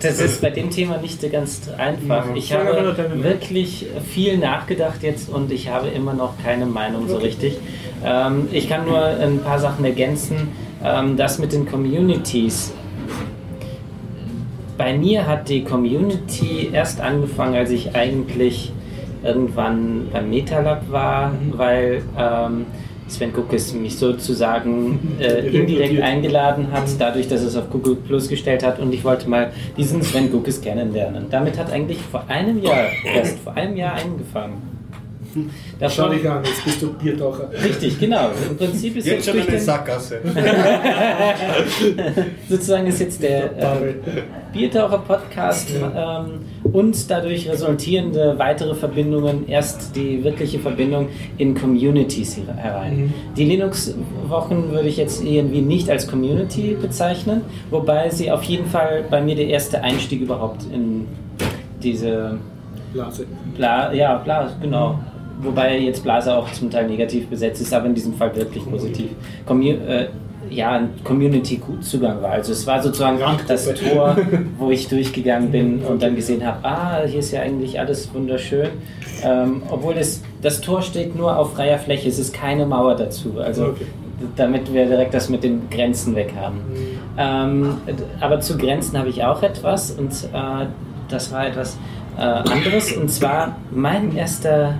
Das ist bei dem Thema nicht ganz einfach. Ich habe wirklich viel nachgedacht jetzt und ich habe immer noch keine Meinung so richtig. Ähm, ich kann nur ein paar Sachen ergänzen. Ähm, das mit den Communities. Bei mir hat die Community erst angefangen, als ich eigentlich irgendwann beim MetaLab war, Mhm. weil ähm, Sven Kuckes mich sozusagen äh, indirekt eingeladen hat, dadurch, dass er es auf Google Plus gestellt hat. Und ich wollte mal diesen Sven Kuckes kennenlernen. Damit hat eigentlich vor einem Jahr, erst vor einem Jahr angefangen. Schau dich an, jetzt bist du Biertaucher. richtig, genau. Im Prinzip ist Jetzt jetzt schon durch eine den, Sackgasse. sozusagen ist jetzt der äh, Biertaucher-Podcast ähm, und dadurch resultierende weitere Verbindungen erst die wirkliche Verbindung in Communities herein. Mhm. Die Linux-Wochen würde ich jetzt irgendwie nicht als Community bezeichnen, wobei sie auf jeden Fall bei mir der erste Einstieg überhaupt in diese Blase. Bla, ja, Blase, genau. Wobei jetzt Blase auch zum Teil negativ besetzt ist, aber in diesem Fall wirklich positiv. Commu äh, ja, ein Community-Zugang war. Also es war sozusagen das Tor, wo ich durchgegangen bin und dann gesehen habe, ah, hier ist ja eigentlich alles wunderschön. Ähm, obwohl es, das Tor steht nur auf freier Fläche, es ist keine Mauer dazu. Also Okay. damit wir direkt das mit den Grenzen weg haben. Ähm, aber zu Grenzen habe ich auch etwas und äh, das war etwas äh, anderes und zwar mein erster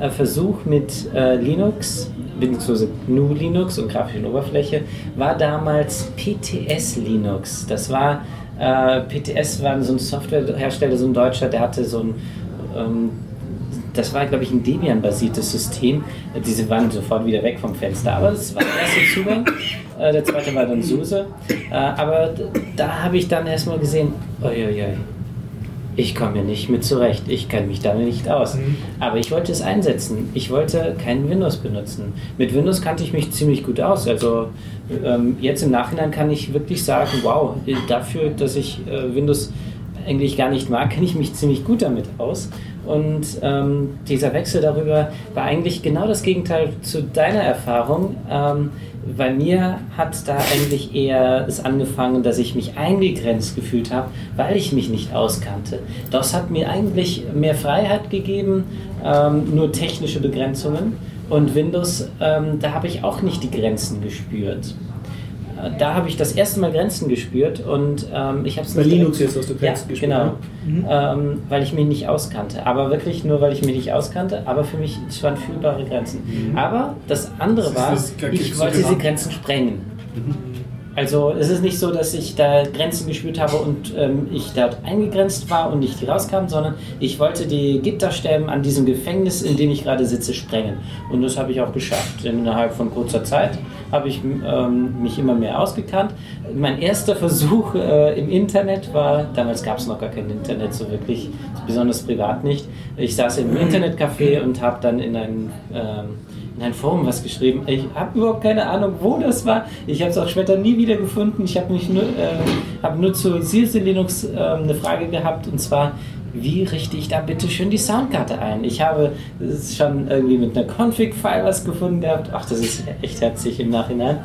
äh, Versuch mit äh, Linux, beziehungsweise GNU Linux und grafischen Oberfläche, war damals PTS Linux. Das war, äh, PTS war so ein Softwarehersteller, so ein Deutscher, der hatte so ein ähm, das war, glaube ich, ein Debian-basiertes System. Diese waren sofort wieder weg vom Fenster, aber das war der erste Zugang. Äh, der zweite war dann SUSE. Äh, aber da habe ich dann erstmal gesehen, uiuiui, ich komme nicht mit zurecht, ich kenne mich damit nicht aus. Mhm. Aber ich wollte es einsetzen. Ich wollte keinen Windows benutzen. Mit Windows kannte ich mich ziemlich gut aus. Also ähm, jetzt im Nachhinein kann ich wirklich sagen, wow, dafür, dass ich äh, Windows eigentlich gar nicht mag, kenne ich mich ziemlich gut damit aus. Und ähm, dieser Wechsel darüber war eigentlich genau das Gegenteil zu deiner Erfahrung. Ähm, bei mir hat da eigentlich eher es angefangen, dass ich mich eingegrenzt gefühlt habe, weil ich mich nicht auskannte. Das hat mir eigentlich mehr Freiheit gegeben, ähm, nur technische Begrenzungen. Und Windows, ähm, da habe ich auch nicht die Grenzen gespürt da habe ich das erste Mal Grenzen gespürt und ähm, ich habe es Bei Linux jetzt hast du Grenzen ja, gespürt. Genau, mhm. ähm, weil ich mich nicht auskannte. Aber wirklich nur, weil ich mich nicht auskannte, aber für mich es waren fühlbare Grenzen. Mhm. Aber das andere war, ich wollte diese Grenzen sprengen. Mhm. Also es ist nicht so, dass ich da Grenzen gespürt habe und ähm, ich dort eingegrenzt war und nicht rauskam, sondern ich wollte die Gitterstäben an diesem Gefängnis, in dem ich gerade sitze, sprengen. Und das habe ich auch geschafft. Innerhalb von kurzer Zeit habe ich ähm, mich immer mehr ausgekannt. Mein erster Versuch äh, im Internet war, damals gab es noch gar kein Internet so wirklich, besonders privat nicht. Ich saß im Internetcafé und habe dann in einem ähm, in ein Forum was geschrieben. Ich habe überhaupt keine Ahnung, wo das war. Ich habe es auch später nie wieder gefunden. Ich habe nur, äh, hab nur zu SIRSE Linux äh, eine Frage gehabt und zwar, wie richte ich da bitte schön die Soundkarte ein? Ich habe schon irgendwie mit einer Config-File was gefunden gehabt. Ach, das ist echt herzlich im Nachhinein.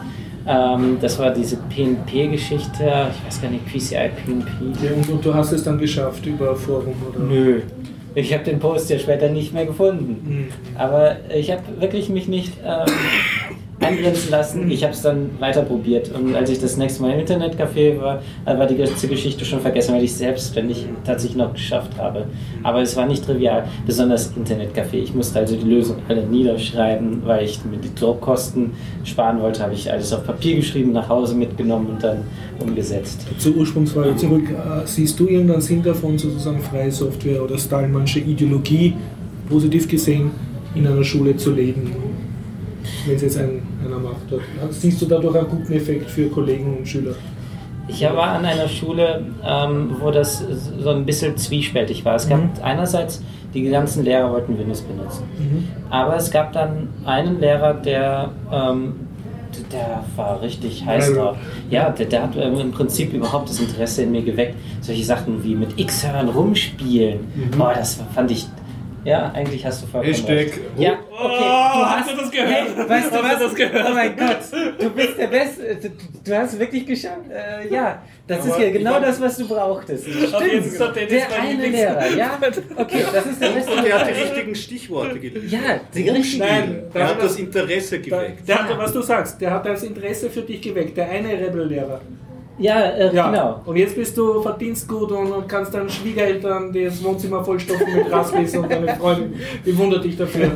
Ähm, das war diese PNP-Geschichte, ich weiß gar nicht, PCI, PNP. Und, du hast es dann geschafft über Forum, oder? Nö, ich habe den Post ja später nicht mehr gefunden. Mhm. Aber ich habe wirklich mich nicht ähm, eingrenzen lassen. Ich habe es dann weiter probiert. Und als ich das nächste Mal im Internetcafé war, war die ganze Geschichte schon vergessen, weil ich es selbstständig tatsächlich noch geschafft habe. Aber es war nicht trivial, besonders Internetcafé. Ich musste also die Lösung alle niederschreiben, weil ich mir die Druckkosten sparen wollte, habe ich alles auf Papier geschrieben, nach Hause mitgenommen und dann umgesetzt. Zur Ursprungsfrage zurück. Äh, siehst du irgendeinen Sinn davon, sozusagen freie Software oder Stallmannsche Ideologie positiv gesehen in einer Schule zu leben? wenn es jetzt ein, einer macht. Siehst du dadurch einen guten Effekt für Kollegen und Schüler? Ich war an einer Schule, ähm, wo das so ein bisschen zwiespältig war. Es gab mhm. einerseits, die ganzen Lehrer wollten Windows benutzen. Mhm. Aber es gab dann einen Lehrer, der, ähm, der war richtig heiß drauf. Ja, der, der hat ähm, im Prinzip überhaupt das Interesse in mir geweckt. Solche Sachen wie mit X-Hören rumspielen. Mhm. Boah, das fand ich ja, eigentlich hast du vollkommen Hashtag. recht. Ja, okay. Du oh, hast, hast du das gehört? Hey, weißt du was? Das gehört? Oh mein Gott, du bist der Beste. Du, du hast wirklich geschafft. Äh, ja, das Aber ist ja genau das, was du brauchtest. Stimmt. Jetzt der, der eine Lehrer, ja? Okay, das ist der beste. Und er hat die richtigen Stichworte geliefert. Ja, die richtigen. Nein, er hat das Interesse geweckt. Der, der hat, was du sagst, der hat das Interesse für dich geweckt, der eine Rebellehrer. Ja, äh, ja, genau. Und jetzt bist du verdienstgut und kannst deinen Schwiegereltern das Wohnzimmer vollstopfen mit Raspis und deine Freundin bewundert dich dafür.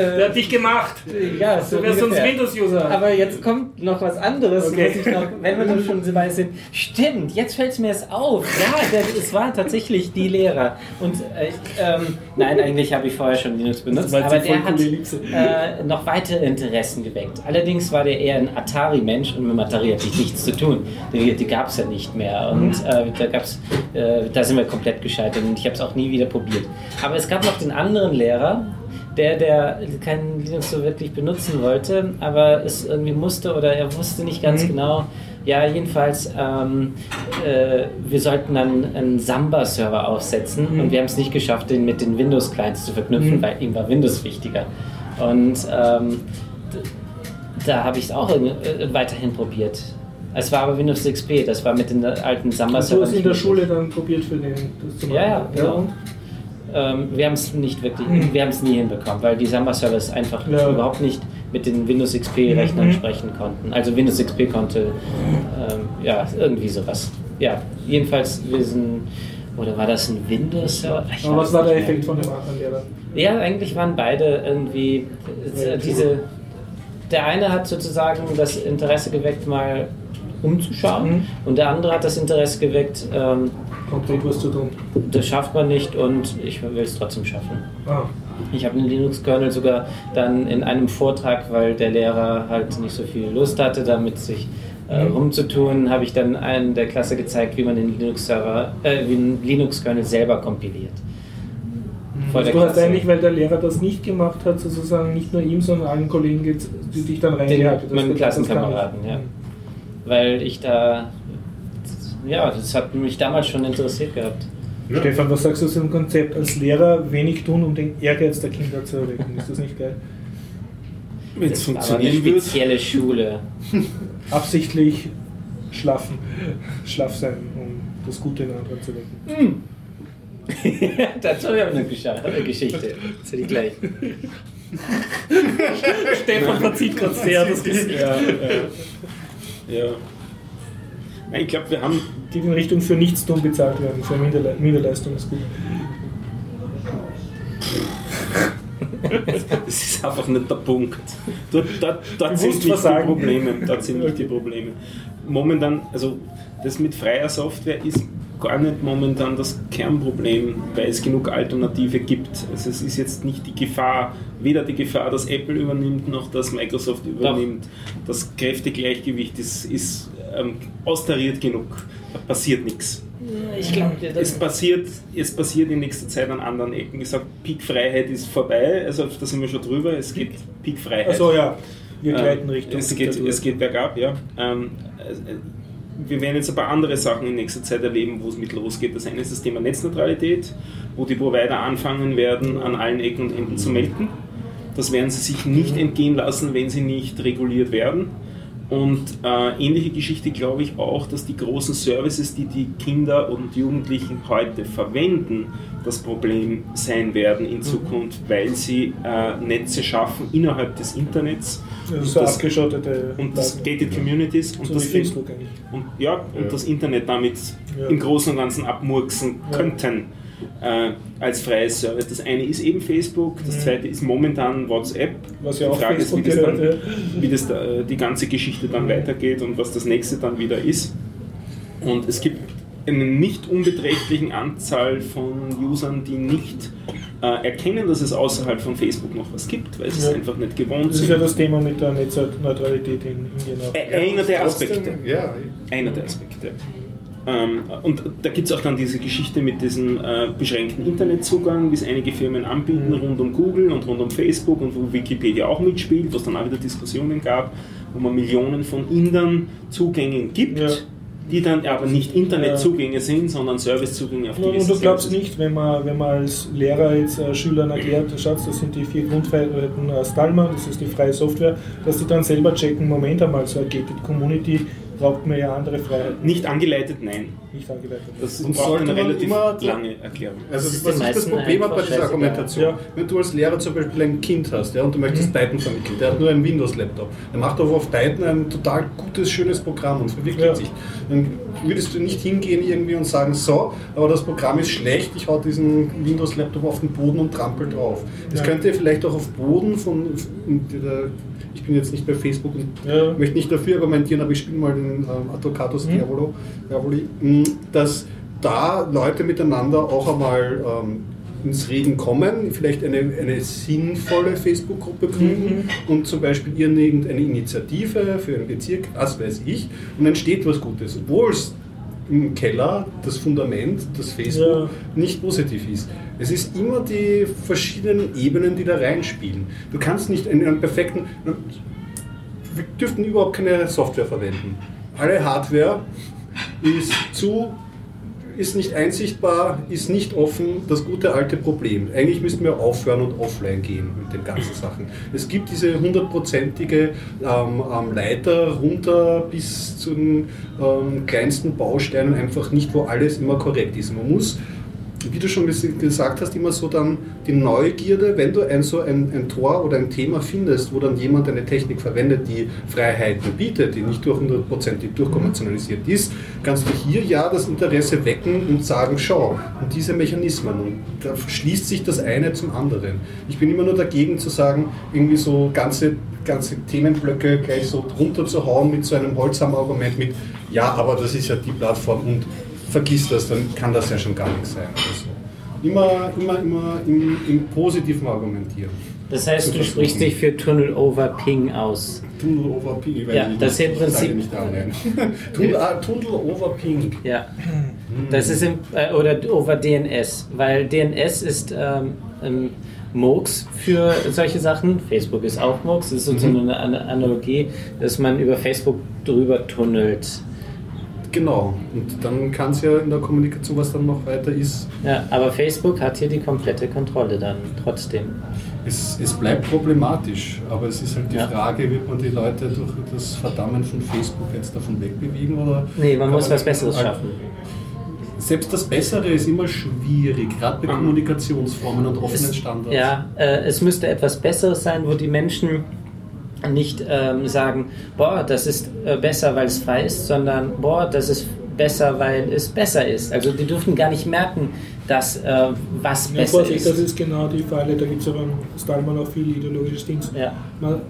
Der hat dich gemacht. Ja, so du wärst sonst Windows-User. Aber jetzt kommt noch was anderes, okay. was noch, wenn wir dann schon so weit sind. Stimmt, jetzt fällt es mir erst auf. Ja, der, es war tatsächlich die Lehrer. Und äh, ähm, nein, eigentlich habe ich vorher schon Linux benutzt, aber der hat äh, noch weitere Interessen geweckt. Allerdings war der eher ein Atari-Mensch und mit Atari hatte ich nichts zu tun. Die, die gab es ja nicht mehr. Und mhm. äh, da, gab's, äh, da sind wir komplett gescheitert und ich habe es auch nie wieder probiert. Aber es gab noch den anderen Lehrer, der, der kein Linux so wirklich benutzen wollte, aber es irgendwie musste oder er wusste nicht ganz mhm. genau. Ja, jedenfalls, ähm, äh, wir sollten dann einen Samba-Server aufsetzen mhm. und wir haben es nicht geschafft, den mit den Windows-Clients zu verknüpfen, mhm. weil ihm war Windows wichtiger. Und ähm, da habe ich es auch äh, weiterhin probiert. Es war aber Windows XP, das war mit den alten Samba servern Du hast in der Schule dann probiert für den das zu machen. Ja, ja, genau. Ähm, wir haben es nicht wirklich, mhm. wir haben es nie hinbekommen, weil die Samba-Servers einfach ja. überhaupt nicht mit den Windows XP-Rechnern mhm. sprechen konnten. Also Windows XP konnte, ähm, ja, irgendwie sowas. Ja, jedenfalls, wir sind Oder war das ein Aber weiß was war der mehr. Effekt von dem anderen Lehrer? Ja, eigentlich waren beide irgendwie äh, diese. Der eine hat sozusagen das Interesse geweckt, mal umzuschauen, Mhm. und der andere hat das Interesse geweckt, ähm, Konkret was zu tun. das schafft man nicht und ich will es trotzdem schaffen. Ah, Ich habe den Linux-Kernel sogar dann in einem Vortrag, weil der Lehrer halt nicht so viel Lust hatte, damit sich äh, Mhm. rumzutun, habe ich dann einen der Klasse gezeigt, wie man den Linux-Server, äh, wie Linux-Kernel selber kompiliert. Vor der du hast eigentlich, weil der Lehrer das nicht gemacht hat, sozusagen nicht nur ihm, sondern allen Kollegen, gez- die dich dann reingehalten meinen das kann Klassenkameraden, ja. Weil ich da, ja, das hat mich damals schon interessiert gehabt. Stefan, was sagst du zu dem Konzept als Lehrer wenig tun, um den Ehrgeiz der Kinder zu erwecken? Ist das nicht geil? Wenn es war aber eine funktionieren spezielle Schule. Absichtlich schlafen, schlaff sein, um das Gute in anderen zu wecken. Dazu habe ich eine Gescha- eine Geschichte. Erzähl ich gleich. Stefan verzieht gerade sehr das Gesicht. Ja, ja. ja. Nein, ich glaube, wir haben Geht in Richtung für Nichtstun bezahlt werden, für Minderle Minderleistung ist gut. Das ist einfach nicht der Punkt. Dort, dort, dort sind nicht die versagen. Probleme. Dort sind nicht die Probleme. Momentan, also das mit freier Software ist gar nicht momentan das Kernproblem, weil es genug Alternative gibt. Also es ist jetzt nicht die Gefahr, weder die Gefahr, dass Apple übernimmt, noch dass Microsoft übernimmt. Das Kräftegleichgewicht ist, ist ähm, austariert genug. Da passiert nichts. Ich glaube, Es passiert, es passiert in nächster Zeit an anderen Ecken. Ich sage, Peak-Freiheit ist vorbei, also da sind wir schon drüber. Es gibt Peak-Freiheit. Achso, ja. Wir Ähm, gleiten Richtung es geht, Diktatur. es geht bergab, ja. Ähm, äh, wir werden jetzt ein paar andere Sachen in nächster Zeit erleben, wo es mit losgeht. Das eine ist das Thema Netzneutralität, wo die Provider anfangen werden, an allen Ecken und Enden zu melden. Das werden sie sich nicht entgehen lassen, wenn sie nicht reguliert werden. Und äh, ähnliche Geschichte glaube ich auch, dass die großen Services, die die Kinder und Jugendlichen heute verwenden, das Problem sein werden Mhm. in Zukunft, weil sie äh, Netze schaffen innerhalb des Internets Also so das- abgeschottete und das. Gated Communities und so das, wie Facebook eigentlich. und, ja, und das Internet damit Ja. im Großen und Ganzen abmurksen Ja. könnten äh, als freies Service. Das eine ist eben Facebook, das Mhm. zweite ist momentan WhatsApp. Was ja Die auch Frage ist, wie Facebook das, dann, wie das da, äh, die ganze Geschichte dann weitergeht und was das nächste dann wieder ist. Und es gibt eine nicht unbeträchtlichen Anzahl von Usern, die nicht äh, erkennen, dass es außerhalb von Facebook noch was gibt, weil sie es Ja. einfach nicht gewohnt Das ist sind. ja das Thema mit der Netzneutralität in Indien auch. Ä- Einer der Aspekte. Ja, Einer der Aspekte. Ähm, und da gibt es auch dann diese Geschichte mit diesem äh, beschränkten Internetzugang, wie es einige Firmen anbieten, Mhm. rund um Google und rund um Facebook und wo Wikipedia auch mitspielt, was dann auch wieder Diskussionen gab, wo man Millionen von Indern Zugängen gibt, Ja. die dann aber nicht Internetzugänge sind, sondern Servicezugänge auf Und gewisse du glaubst nicht, wenn man, wenn man als Lehrer jetzt äh, Schülern erklärt, Schatz, das sind die vier Grundfreiheiten aus Stallman, das ist die freie Software, dass die dann selber checken, Moment einmal, so eine Gated Community raubt mir ja andere Freiheiten. Nicht angeleitet, nein. Nicht angeleitet. Das Und braucht eine relativ immer- lange Erklärung. Also Das ist was ich das Problem bei dieser. Argumentation, Ja. wenn du als Lehrer zum Beispiel ein Kind hast ja, und du möchtest Python vermitteln, der hat nur einen Windows-Laptop, der macht aber auf Python ein total gutes, schönes Programm und verwirklicht Ja. sich. Dann würdest du nicht hingehen irgendwie und sagen, so, aber das Programm ist schlecht, ich hau diesen Windows-Laptop auf den Boden und trampel drauf. Das Ja. könnte vielleicht auch auf Boden von, ich bin jetzt nicht bei Facebook und Ja. möchte nicht dafür argumentieren, aber ich spiele mal den ähm, Advocatus Mhm. Diabolo, Diaboli, mh, dass da Leute miteinander auch einmal ähm, ins Reden kommen, vielleicht eine, eine sinnvolle Facebook-Gruppe gründen und zum Beispiel irgendeine Initiative für einen Bezirk, was weiß ich, und entsteht was Gutes, obwohl es im Keller das Fundament, das Facebook, Ja. nicht positiv ist. Es ist immer die verschiedenen Ebenen, die da reinspielen. Du kannst nicht in einem perfekten. Wir dürften überhaupt keine Software verwenden. Alle Hardware ist zu ist nicht einsichtbar, ist nicht offen, das gute alte Problem. Eigentlich müssten wir aufhören und offline gehen mit den ganzen Sachen. Es gibt diese hundertprozentige ähm, ähm, Leiter runter bis zu den ähm, kleinsten Bausteinen einfach nicht, wo alles immer korrekt ist. Man muss wie du schon ges- gesagt hast, immer so dann die Neugierde, wenn du ein so ein, ein Tor oder ein Thema findest, wo dann jemand eine Technik verwendet, die Freiheiten bietet, die nicht durch 100% durchkommerzialisiert ist, kannst du hier ja das Interesse wecken und sagen, schau, und diese Mechanismen, und da schließt sich das eine zum anderen. Ich bin immer nur dagegen zu sagen, irgendwie so ganze, ganze Themenblöcke gleich so drunter zu hauen mit so einem holzamen Argument mit, ja, aber das ist ja die Plattform und vergiss das, dann kann das ja schon gar nichts sein. Also immer, immer, immer im, im Positiven argumentieren. Das heißt, du sprichst dich für Tunnel over Ping aus. Tunnel over Ping, Ja, nicht, das ist im Prinzip- nicht. Tunnel, ah, Tunnel over Ping. Ja. Das ist im, äh, oder over DNS, weil DNS ist ähm, ähm, für solche Sachen. Facebook ist auch Murks. Das ist sozusagen eine An- Analogie, dass man über Facebook drüber tunnelt. Genau, und dann kann es ja in der Kommunikation, was dann noch weiter ist, Ja, aber Facebook hat hier die komplette Kontrolle dann trotzdem. es, es bleibt problematisch, aber es ist halt die Ja. Frage, wird man die Leute durch das Verdammen von Facebook jetzt davon wegbewegen oder... Nee, man muss was Besseres halt- schaffen. Selbst das Bessere ist immer schwierig, gerade bei Kommunikationsformen und offenen Es, Standards. ja, äh, es müsste etwas Besseres sein, wo die Menschen nicht ähm, sagen, boah, das ist äh, besser, weil es frei ist, sondern boah, das ist besser, weil es besser ist. Also die dürfen gar nicht merken, dass äh, was Ja, besser Vorsicht, das ist. ist genau die Falle, da gibt es aber im Stallmann auch viel ideologisches Dings. Ja. Man,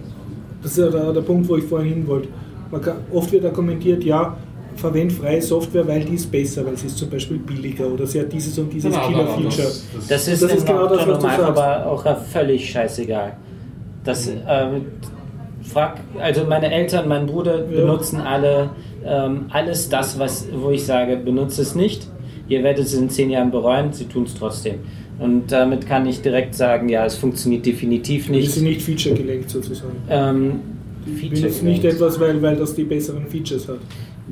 das ist ja der, der Punkt, wo ich vorhin hin wollte. Man kann, oft wird argumentiert, ja, verwend freie Software, weil die ist besser, weil sie ist zum Beispiel billiger oder sie hat dieses und dieses Genau, Killer-Feature. das- das- Das ist, Das ist genau das, was du Normal, sagst. aber auch äh, völlig scheißegal. Das, Mhm. Frag, also meine Eltern, mein Bruder benutzen alle ähm, alles das, was, wo ich sage, benutze es nicht. Ihr werdet es in zehn Jahren bereuen, sie tun es trotzdem. Und damit kann ich direkt sagen, ja, es funktioniert definitiv nicht. sind nicht feature-gelenkt sozusagen. Ähm, Feature benutze nicht gelenkt. etwas, weil, weil das die besseren Features hat.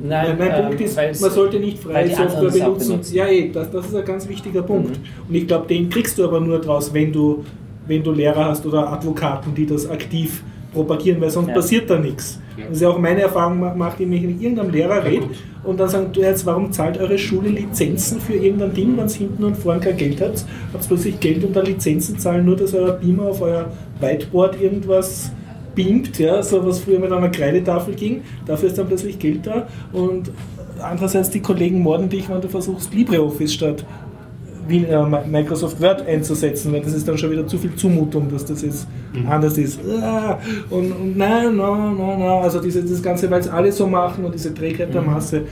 Nein, mein mein ähm, Punkt ist, man sollte nicht freie Software benutzen. Ja, eh, das, das ist ein ganz wichtiger Punkt. Mhm. Und ich glaube, den kriegst du aber nur draus, wenn du, wenn du Lehrer hast oder Advokaten, die das aktiv propagieren, weil sonst Ja. passiert da nichts. Ja. Das ist ja auch meine Erfahrung gemacht, wenn ich mit irgendeinem Lehrer rede und dann sagen, du jetzt, warum zahlt eure Schule Lizenzen für irgendein Ding, wenn ihr hinten und vorne kein Geld habt? Habt ihr plötzlich Geld und dann Lizenzen zahlen, nur dass euer Beamer auf euer Whiteboard irgendwas beamt, ja, so was früher mit einer Kreidetafel ging. Dafür ist dann plötzlich Geld da und andererseits die Kollegen morden dich, wenn du versuchst LibreOffice statt Microsoft Word einzusetzen, weil das ist dann schon wieder zu viel Zumutung, dass das jetzt anders ist. Ah, Und, und nein, nein, nein, nein, also diese, das Ganze, weil es alle so machen und diese Trägheit der Masse.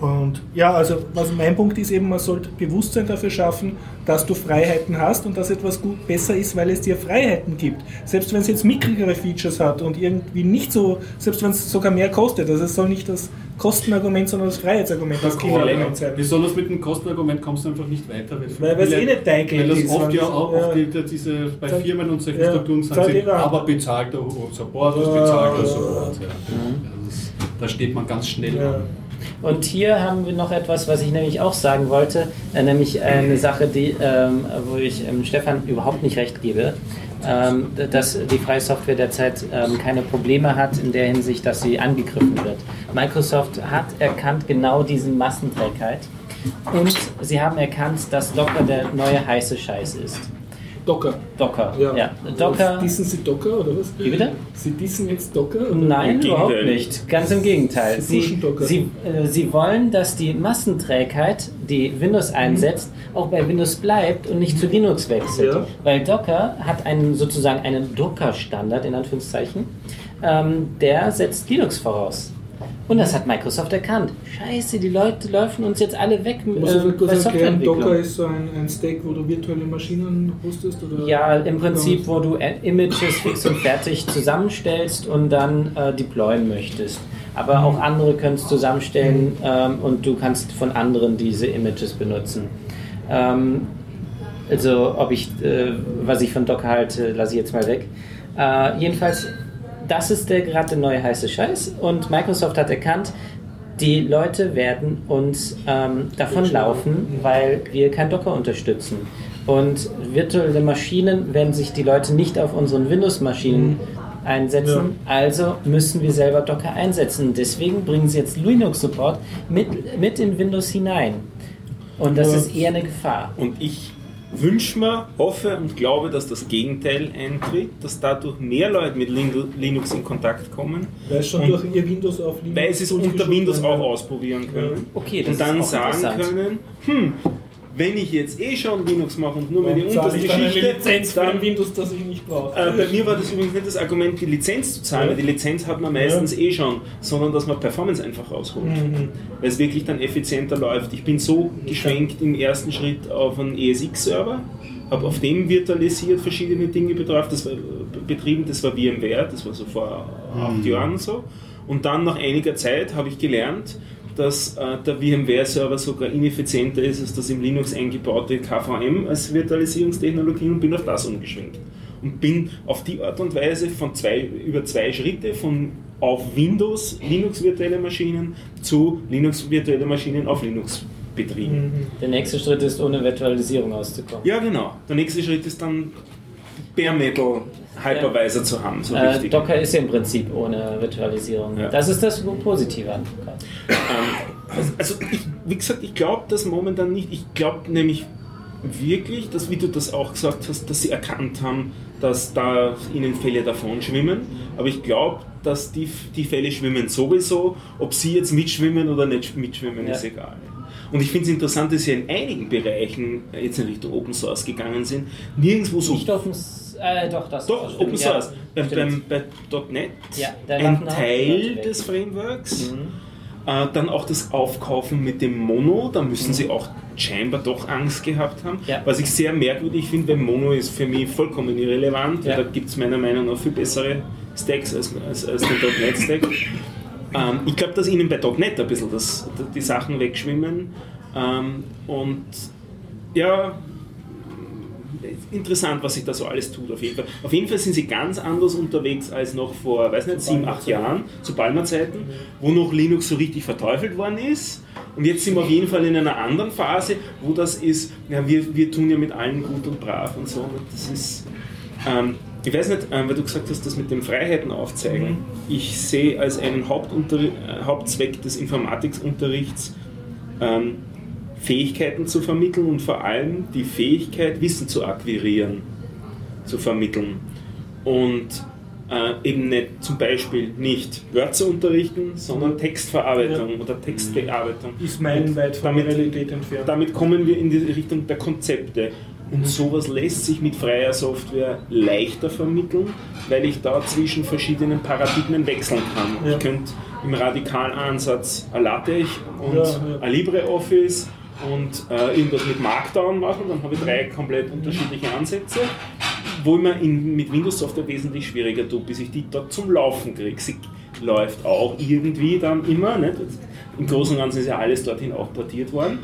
Und ja, also was mein Punkt ist eben, man sollte Bewusstsein dafür schaffen, dass du Freiheiten hast und dass etwas gut besser ist, weil es dir Freiheiten gibt. Selbst wenn es jetzt mickrigere Features hat und irgendwie nicht so, selbst wenn es sogar mehr kostet, also es soll nicht das Kostenargument, sondern das Freiheitsargument das Killer-Element sein. Besonders mit dem Kostenargument kommst du einfach nicht weiter. Weil- weil es eh nicht dein Geld Weil das ist, oft ja auch, ja. ja diese, bei Zahlt- Firmen und solchen ja, Strukturen zahlt sie, aber bezahlt der Support, was Ja. bezahlt der Support. Ja. Da steht man ganz schnell an. Und hier haben wir noch etwas, was ich nämlich auch sagen wollte, äh, nämlich eine Sache, die, ähm, wo ich ähm, Stefan überhaupt nicht recht gebe, ähm, dass die freie Software derzeit ähm, keine Probleme hat in der Hinsicht, dass sie angegriffen wird. Microsoft hat erkannt genau diese Massenträgheit und sie haben erkannt, dass Docker der neue heiße Scheiß ist. Docker. Docker, ja. Docker. Dissen Sie Docker oder was? Wie bitte? Sie dissen jetzt Docker? Oder? Nein, überhaupt nicht. Ganz im Gegenteil. Sie Sie, pushen Docker. sie, äh, sie wollen, dass die Massenträgheit, die Windows einsetzt, auch bei Windows bleibt und nicht zu Linux wechselt. Ja. Weil Docker hat einen sozusagen einen Docker-Standard, in Anführungszeichen, ähm, der setzt Linux voraus. Und das hat Microsoft erkannt. Scheiße, die Leute laufen uns jetzt alle weg Du musst du äh, kurz bei erklären, Docker ist so ein, ein Stack, wo du virtuelle Maschinen hostest? Oder? Ja, im Prinzip, wo du Images fix und fertig zusammenstellst und dann äh, deployen möchtest. Aber auch andere können es zusammenstellen ähm, und du kannst von anderen diese Images benutzen. Ähm, also, ob ich, äh, was ich von Docker halte, lasse ich jetzt mal weg. Äh, jedenfalls, das ist der gerade der neue heiße Scheiß und Microsoft hat erkannt, die Leute werden uns ähm, davonlaufen, weil wir kein Docker unterstützen. Und virtuelle Maschinen werden sich die Leute nicht auf unseren Windows-Maschinen einsetzen, also müssen wir selber Docker einsetzen. Deswegen bringen sie jetzt Linux-Support mit, mit in Windows hinein. Und das Ja. ist eher eine Gefahr. Und ich wünsche mir, hoffe und glaube, dass das Gegenteil eintritt, dass dadurch mehr Leute mit Lin- Linux in Kontakt kommen, Weil es schon durch ihr Windows auf Linux weil sie es unter Windows auch ausprobieren können. Okay, das und dann ist auch sagen können, hm, wenn ich jetzt eh schon Linux mache und nur meine unterste ich dann Lizenz für Windows, das ich nicht brauche. Äh, bei mir war das übrigens nicht das Argument, die Lizenz zu zahlen, Ja. weil die Lizenz hat man meistens eh schon, sondern dass man Performance einfach rausholt. Mhm. Weil es wirklich dann effizienter läuft. Ich bin so geschwenkt im ersten Schritt auf einen ESX-Server, habe auf dem virtualisiert verschiedene Dinge betraf, das war, betrieben, das war VMware, das war so vor acht Jahren so. Und dann nach einiger Zeit habe ich gelernt, dass äh, der VMware-Server sogar ineffizienter ist als das im Linux eingebaute KVM als Virtualisierungstechnologie und bin auf das umgeschwenkt. Und bin auf die Art und Weise von zwei, über zwei Schritte von auf Windows Linux virtuelle Maschinen zu Linux virtuelle Maschinen auf Linux betrieben. Der nächste Schritt ist, ohne Virtualisierung auszukommen. Ja, genau. Der nächste Schritt ist dann Bare Metal Hypervisor zu haben. So Äh. Docker ist ja im Prinzip ohne Virtualisierung. Ja. Das ist das Positive an Docker. Ähm, also ich, wie gesagt, ich glaube das momentan nicht. Ich glaube nämlich wirklich, dass, wie du das auch gesagt hast, dass sie erkannt haben, dass da ihnen Fälle davon schwimmen. Aber ich glaube, dass die, die Fälle schwimmen sowieso. Ob sie jetzt mitschwimmen oder nicht mitschwimmen, Ja. ist egal. Und ich finde es interessant, dass sie in einigen Bereichen jetzt in Richtung Open Source gegangen sind. Nirgendwo so. Nicht S- äh, doch, das Doch, stimmt, Open ja, Source. beim, stimmt. beim, bei .NET Ja, ein Teil des Frameworks. Mhm. Äh, dann auch das Aufkaufen mit dem Mono, da müssen sie auch scheinbar doch Angst gehabt haben. Mhm. Ja. Was ich sehr merkwürdig finde, weil Mono ist für mich vollkommen irrelevant. Ja. Da gibt es meiner Meinung nach viel bessere Stacks als, als, als den .NET-Stack. ähm, ich glaube, dass ihnen bei .NET ein bisschen das, die Sachen wegschwimmen. Ähm, und ja, interessant, was sich da so alles tut, auf jeden Fall. Auf jeden Fall sind sie ganz anders unterwegs als noch vor, weiß nicht, sieben, acht Jahren, zu Palmer-Zeiten, wo noch Linux so richtig verteufelt worden ist. Und jetzt sind wir auf jeden Fall in einer anderen Phase, wo das ist, ja, wir, wir tun ja mit allen gut und brav und so. Und das ist, ähm, ich weiß nicht, ähm, weil du gesagt hast, das mit den Freiheiten aufzeigen. Ich sehe als einen äh, Hauptzweck des Informatikunterrichts ähm, Fähigkeiten zu vermitteln und vor allem die Fähigkeit, Wissen zu akquirieren, zu vermitteln. Und äh, eben nicht zum Beispiel nicht Wörter zu unterrichten, sondern Textverarbeitung oder Textbearbeitung. Ist meilenweit von der Damit- Realität entfernt. Damit kommen wir in die Richtung der Konzepte. Und sowas lässt sich mit freier Software leichter vermitteln, weil ich da zwischen verschiedenen Paradigmen wechseln kann. Ja. Ich könnte im radikalen Ansatz ein LaTeX und Ja, ja. ein LibreOffice und äh, irgendwas mit Markdown machen, dann habe ich drei komplett unterschiedliche Ansätze, wo ich mir in, mit Windows-Software wesentlich schwieriger tue, bis ich die dort zum Laufen kriege. Sie läuft auch irgendwie dann immer, nicht? im Großen und Ganzen ist ja alles dorthin auch portiert worden,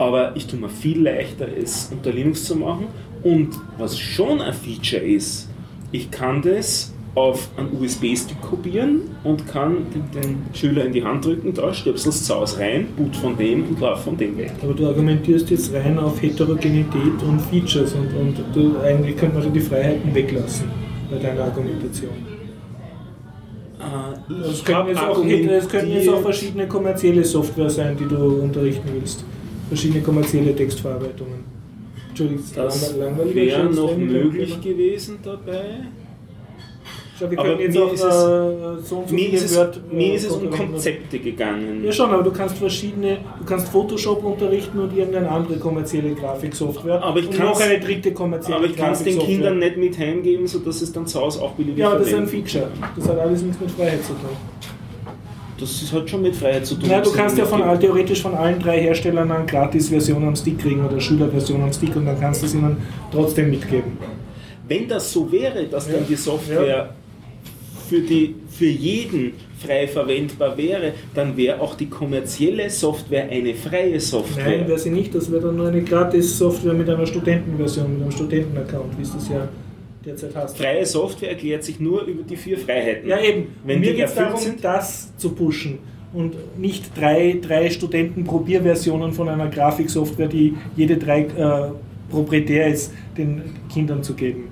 aber ich tue mir viel leichter, es unter Linux zu machen und was schon ein Feature ist, ich kann das auf einen USB-Stick kopieren und kann den, den Schüler in die Hand drücken, da stöpselst du aus rein, boot von dem und lauf von dem weg. Aber du argumentierst jetzt rein auf Heterogenität und Features und, und du, eigentlich könnte man die Freiheiten weglassen bei deiner Argumentation. Äh, Es können, jetzt auch, es können jetzt auch verschiedene kommerzielle Software sein, die du unterrichten willst. Verschiedene kommerzielle Textverarbeitungen. Entschuldigung, Das wäre noch möglich gewesen dabei. Wir Aber mir auch ist es- äh, so so Mir ist es, Word, äh, mir ist es um Konzepte gegangen. Ja schon, aber du kannst verschiedene, du kannst Photoshop unterrichten und irgendeine andere kommerzielle Grafiksoftware. Aber ich und noch eine dritte kommerzielle Aber ich kann es den. Kindern nicht mit heimgeben, sodass es dann zu Hause auch beliebig Ja, aber das ist ein. Feature. Das hat alles nichts mit Freiheit zu tun. Das ist- hat schon mit Freiheit zu tun. Ja, du kannst ja von theoretisch von allen drei Herstellern eine Gratis-Version am Stick kriegen oder Schülerversion am Stick und dann kannst du es ihnen trotzdem mitgeben. Wenn das so wäre, dass Ja. dann die Software für, die, für jeden frei verwendbar wäre, dann wäre auch die kommerzielle Software eine freie Software. Nein, wäre sie nicht. Das wäre dann nur eine Gratis-Software mit einer Studentenversion, mit einem Studentenaccount, wie es das ja derzeit hast. Freie Software erklärt sich nur über die vier Freiheiten. Ja, eben. Wenn Mir geht es darum, sind- das zu pushen und nicht drei, drei Studenten-Probierversionen von einer Grafiksoftware, die jede drei äh, proprietär ist, den Kindern zu geben.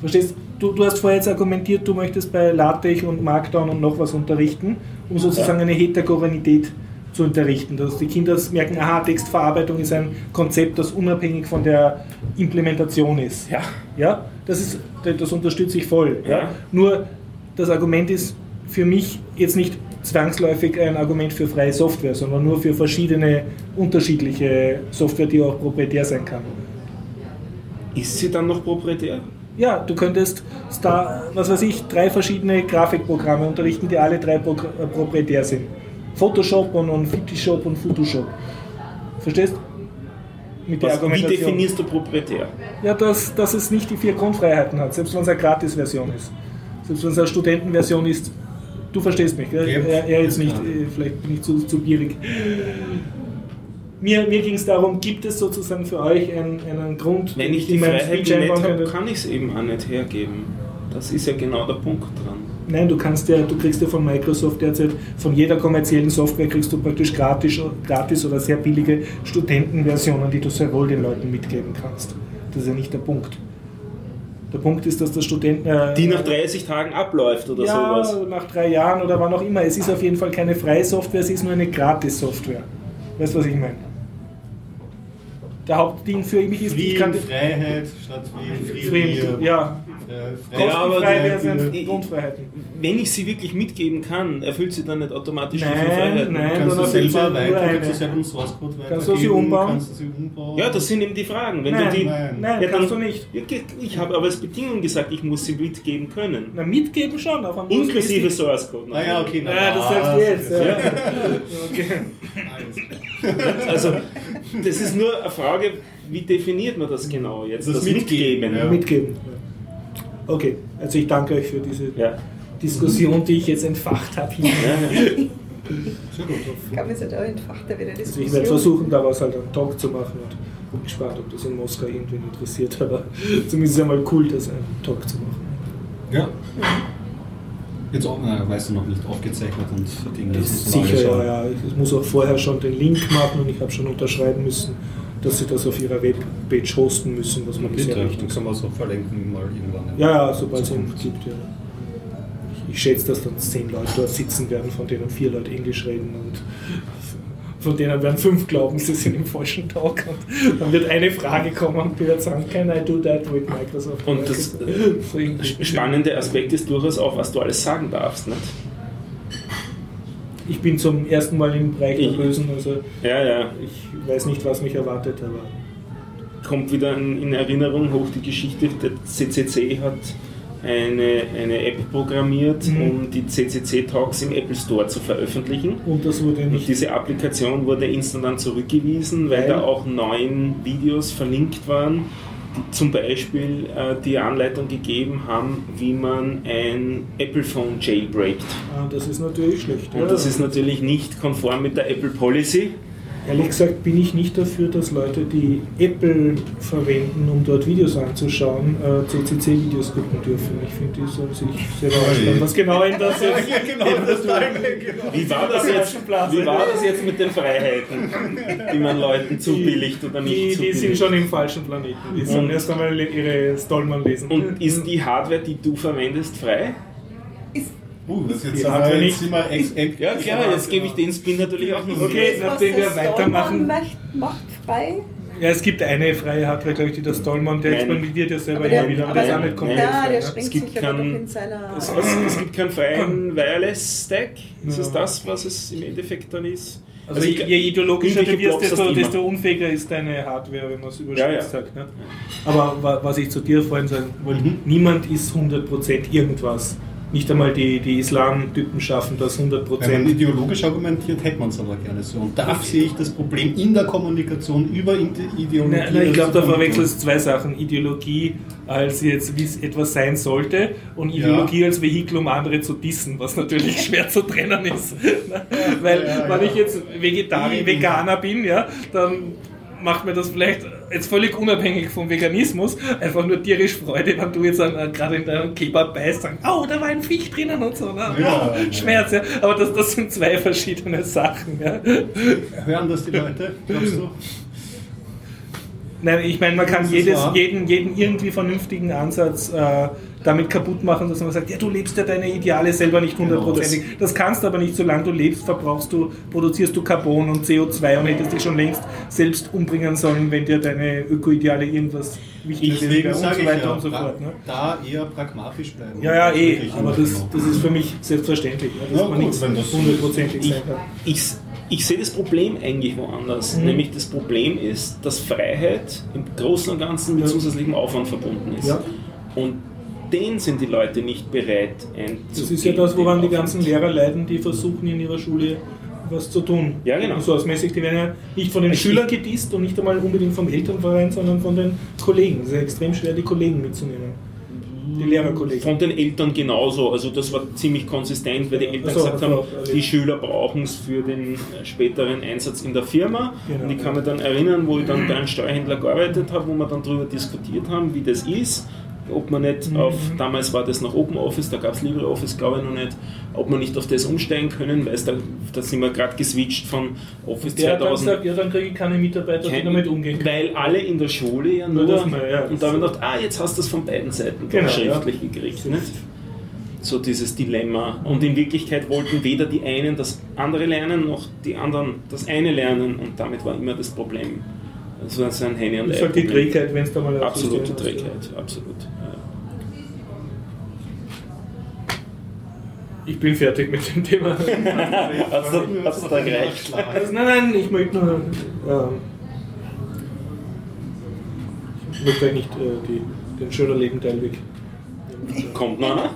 Verstehst du? Du hast vorher jetzt argumentiert, du möchtest bei LaTeX und Markdown und noch was unterrichten, um sozusagen eine Heterogenität zu unterrichten, dass die Kinder merken, aha, Textverarbeitung ist ein Konzept, das unabhängig von der Implementation ist. Ja. Ja, das, ist, das unterstütze ich voll. Ja. Ja. Nur das Argument ist für mich jetzt nicht zwangsläufig ein Argument für freie Software, sondern nur für verschiedene unterschiedliche Software, die auch proprietär sein kann. Ist sie dann noch proprietär? Ja, du könntest da, was weiß ich, drei verschiedene Grafikprogramme unterrichten, die alle drei äh, proprietär sind. Photoshop und, und Photoshop und Photoshop. Verstehst? Mit der Was, wie Argumentation. definierst du proprietär? Ja, dass, dass es nicht die vier Grundfreiheiten hat, selbst wenn es eine Gratis-Version ist. Selbst wenn es eine Studentenversion ist. Du verstehst mich? Ja, er, er jetzt ist nicht, äh, vielleicht bin ich zu, zu gierig. Mir, mir ging es darum, gibt es sozusagen für euch einen, einen Grund, Wenn ich die Freiheit nicht habe, kann ich es eben auch nicht hergeben. Das ist ja genau der Punkt dran. Nein, du kannst ja, du kriegst ja von Microsoft derzeit, von jeder kommerziellen Software kriegst du praktisch gratis, gratis oder sehr billige Studentenversionen, die du sehr wohl den Leuten mitgeben kannst. Das ist ja nicht der Punkt. Der Punkt ist, dass der Student... Äh, Die nach 30 Tagen abläuft oder ja, sowas. nach drei Jahren oder wann auch immer. Es ist auf jeden Fall keine freie Software, es ist nur eine Gratis-Software. Weißt du, was ich meine? Der Hauptding für mich ist, ich kann... Frieden, Freiheit statt wie Frieden, ja, Äh, Ja, aber kostenfrei die- die-. Wenn ich sie wirklich mitgeben kann, erfüllt sie dann nicht automatisch die Nein, fünf Freiheiten. nein. Kannst du dann selber weiter, eine. kannst du selber einen Source Code weitergeben, Kannst du sie umbauen? Kannst du sie umbauen? Ja, das sind eben die Fragen. Wenn Nein, du die, nein. Nein, Ja, kannst dann- du nicht. Ich habe aber als Bedingung gesagt, ich muss sie mitgeben können. Na, mitgeben schon, auf einem Inklusive. Source Code. Ah ja, okay. na, Ja, das sagst du jetzt. Ja. Ja. Okay. Also, das ist nur eine Frage, wie definiert man das genau jetzt? Das Mitgeben, ja. Mitgeben. Okay, also ich danke euch für diese Ja. Diskussion, die ich jetzt entfacht habe. hier. Ja. Sehr gut. Ich glaube, auch wieder Also Diskussion. ich werde versuchen, daraus halt einen Talk zu machen und bin gespannt, ob das in Moskau irgendwen interessiert, aber zumindest ist es einmal cool, das einen Talk zu machen. Ja. Jetzt auch, na, weißt du noch nicht, aufgezeichnet und ist sicher, ja, ja. Ich muss auch vorher schon den Link machen und ich habe schon unterschreiben müssen, dass sie das auf ihrer Webpage hosten müssen, was man bisher Bitte, nicht dann kann man auch verlinken mal irgendwann. Ja, ja, sobald es ihn gibt, ja. Ich, ich schätze, dass dann zehn Leute dort sitzen werden, von denen vier Leute Englisch reden und von denen werden fünf glauben, sie sind im falschen Talk und dann wird eine Frage kommen und die wird sagen, can I do that with Microsoft? Und das So spannende Aspekt ist durchaus auch, was du alles sagen darfst. Nicht? Ich bin zum ersten Mal im Bereich der Ich- Bösen, also Ja, ja. ich weiß nicht, was mich erwartet, aber Kommt wieder in in Erinnerung hoch die Geschichte, der CCC hat eine, eine App programmiert, Mhm. um die CCC-Talks im Apple Store zu veröffentlichen. und das wurde Und nicht diese Applikation wurde instant dann zurückgewiesen, weil Weil? da auch neun Videos verlinkt waren, zum Beispiel äh, die Anleitung gegeben haben, wie man ein Apple Phone jailbreakt. Ah, das ist natürlich schlecht. Und ja. das ist natürlich nicht konform mit der Apple Policy. Ehrlich gesagt bin ich nicht dafür, dass Leute, die Apple verwenden, um dort Videos anzuschauen, äh, CCC-Videos gucken dürfen. Ich finde, die sollen sich selber anschauen. Was genau in das jetzt? genau, das war genau. Wie war das jetzt, wie war das jetzt mit den Freiheiten, die man Leuten zubilligt oder nicht Die, die zubilligt? sind schon im falschen Planeten. Die sollen erst einmal ihre Stallman lesen. Und ist die Hardware, die du verwendest, frei? Uh, das jetzt jetzt nicht. Ja, klar, jetzt gebe ich den Spin natürlich auch noch. Okay, nachdem wir weitermachen- macht, macht frei. Ja, es gibt eine freie Hardware, glaube ich, die das Stallman, der experimentiert ja selber der, immer wieder, aber das ist auch nicht komplett ja, frei. der ne? Es gibt sich aber keinen- doch in seiner... Es, es, gibt keinen freien Wireless-Stack. Ist es das, was es im Endeffekt dann ist? Also je, je ideologischer du wirst, desto, desto unfähiger ist deine Hardware, wenn man es überspitzt Ja, ja. sagt. Ne? Aber wa- was ich zu dir vorhin sagen wollte, Mhm. niemand ist 100% irgendwas. Nicht einmal die, die Islam-Typen schaffen das 100%. Wenn man ideologisch argumentiert, hätte man es aber gerne so. Und da sehe ich das Problem in der Kommunikation über Ide- Ideologie. Nein, nein, ich glaube, da verwechselst du zwei Sachen. Ideologie als jetzt, wie es etwas sein sollte und Ja. Ideologie als Vehikel, um andere zu dissen, was natürlich schwer zu trennen ist. Weil, Ja, ja, wenn ja. ich jetzt Vegetarier, Eben. Veganer bin, ja, dann macht mir das vielleicht jetzt völlig unabhängig vom Veganismus einfach nur tierisch Freude, wenn du jetzt gerade in deinem Kebab beißt, sagst, oh, da war ein Viech drinnen und so. Ne? Ja, oh. Schmerz, ja. Aber das, das sind zwei verschiedene Sachen. Ja. Hören das die Leute, glaubst du? Nein, ich meine, man kann jedes, jeden, jeden irgendwie vernünftigen Ansatz äh, damit kaputt machen, dass man sagt, ja, du lebst ja deine Ideale selber nicht hundertprozentig. Das kannst du aber nicht, solange du lebst, verbrauchst du, produzierst du Carbon und CO2 und hättest dich schon längst selbst umbringen sollen, wenn dir deine Öko-Ideale irgendwas wichtig wäre und so weiter ja, und so da, fort. Ne? da eher pragmatisch bleiben. Ja, ja, eh, aber das, genau. das ist für mich selbstverständlich, ne, dass Ja, man gut, nichts das- hundertprozentig Ich, sein kann. ich, ich sehe das Problem eigentlich woanders. Mhm. Nämlich das Problem ist, dass Freiheit im Großen und Ganzen mit Ja. zusätzlichem Aufwand verbunden ist. Ja. Und den sind die Leute nicht bereit einzugehen. Das ist ja das, woran die ganzen. Lehrer leiden, die versuchen in ihrer Schule was zu tun. Ja, genau. So ausmäßig, die werden ja nicht von den Ich- Schülern gedisst und nicht einmal unbedingt vom Elternverein, sondern von den Kollegen. Es ist ja extrem schwer, die Kollegen mitzunehmen. Die Lehrerkollegen. Von den Eltern genauso. Also das war ziemlich konsistent, weil die Eltern so, gesagt ach haben, also- die Schüler brauchen es für den äh, späteren Einsatz in der Firma. Genau, und ich kann mich dann erinnern, wo ich dann bei einem Steuerhändler gearbeitet habe, wo wir dann darüber diskutiert haben, wie das ist. Ob man nicht Mhm. auf, damals war das noch OpenOffice, da gab es LibreOffice, glaube ich noch nicht, ob man nicht auf das umsteigen können, weil da, da sind wir gerade geswitcht von Office Der hat dann 2000. gesagt, ja, dann kriege ich keine Mitarbeiter, die Kein- damit umgehen können. Weil alle in der Schule ja nur. Nur mal, ja. und da habe ich gedacht, ah, jetzt hast du es von beiden Seiten Genau, schriftlich gekriegt. Nicht? So dieses Dilemma. Und in Wirklichkeit wollten weder die einen das andere lernen, noch die anderen das eine lernen. Und damit war immer das Problem. Das war so ein Henne und Das ist halt die. Trägheit, wenn es da mal ein Absolute hast. Trägheit, absolut. Ich bin fertig mit dem Thema. Hat's da, hat's da gereicht? Also, nein, nein, ich möchte nur. Ähm, ich möchte eigentlich nicht äh, die, den schöner Leben-Teil weg. Kommt noch einer?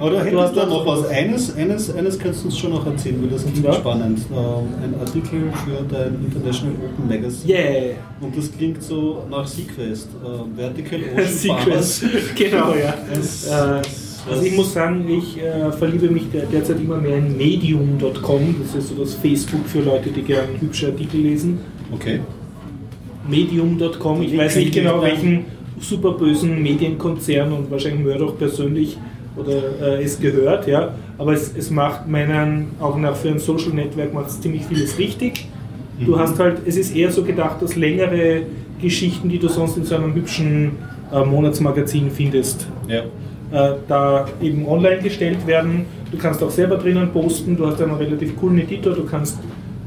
Aber du Du hättest hast da doch- noch was. Eines, eines, eines kannst du uns schon noch erzählen, weil das ist ziemlich Ja. spannend. Ähm, ein Artikel für dein International Open Magazine. Yeah! Und das klingt so nach Sequest. Äh, Vertical Ocean Sequence. genau, ja. Das- Äh, also ich muss sagen, ich äh, verliebe mich der- derzeit immer mehr in medium.com. Das ist so das Facebook für Leute, die gerne hübsche Artikel lesen. Okay. Medium.com, ich weiß nicht genau welchen super bösen Medienkonzern und wahrscheinlich Murdoch persönlich oder äh, es gehört, ja. Aber es, es macht meinen, auch nach für ein Social Network macht es ziemlich vieles richtig. Du hast halt, es ist eher so gedacht, dass längere Geschichten, die du sonst in so einem hübschen äh, Monatsmagazin findest, Ja. äh, da eben online gestellt werden. Du kannst auch selber drinnen posten, du hast einen relativ coolen Editor, du kannst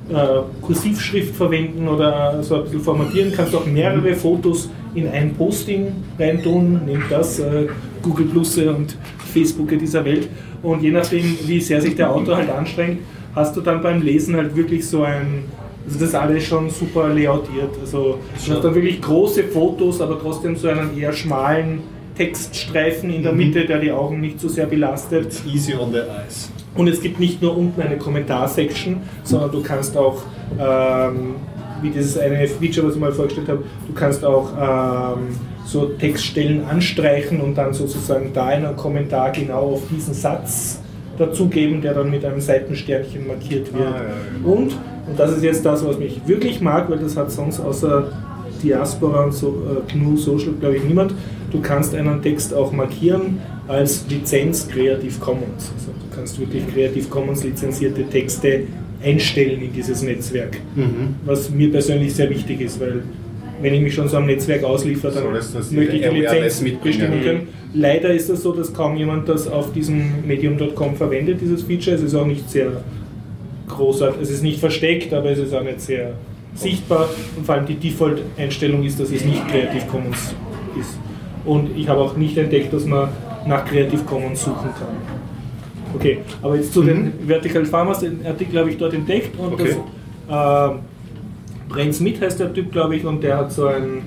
äh, Kursivschrift verwenden oder so ein bisschen formatieren, kannst auch mehrere Fotos in ein Posting reintun, nehmt das, äh, Google Plus und Facebook dieser Welt und je nachdem, wie sehr sich der Autor halt anstrengt, hast du dann beim Lesen halt wirklich so ein also das ist alles schon super layoutiert. Also du hast dann wirklich große Fotos, aber trotzdem so einen eher schmalen Textstreifen in der Mitte, der die Augen nicht so sehr belastet. It's easy on the eyes. Und es gibt nicht nur unten eine Kommentarsection, sondern du kannst auch, ähm, wie dieses eine Feature, was ich mal vorgestellt habe, du kannst auch ähm, so Textstellen anstreichen und dann sozusagen da einen Kommentar genau auf diesen Satz dazugeben, der dann mit einem Seitensternchen markiert wird. Ah, ja, ja. Und, und das ist jetzt das, was mich wirklich mag, weil das hat sonst außer Diaspora und so, äh, GNU Social, glaube ich, niemand. Du kannst einen Text auch markieren als Lizenz Creative Commons. Also du kannst wirklich Creative Commons lizenzierte Texte einstellen in dieses Netzwerk. Mhm. Was mir persönlich sehr wichtig ist, weil wenn ich mich schon so am Netzwerk ausliefer, dann das möchte ich die Lizenz mitbringen. bestimmen können. Leider ist es so, dass kaum jemand das auf diesem Medium.com verwendet, dieses Feature. Es ist auch nicht sehr großartig, es ist nicht versteckt, aber es ist auch nicht sehr sichtbar und vor allem die Default-Einstellung ist, dass es nicht Creative Commons ist. Und ich habe auch nicht entdeckt, dass man nach Creative Commons suchen kann. Okay, aber jetzt zu den Vertical Farmers, den Artikel habe ich dort entdeckt und Okay. das, äh, Brent Smith heißt der Typ, glaube ich, und der hat so ein,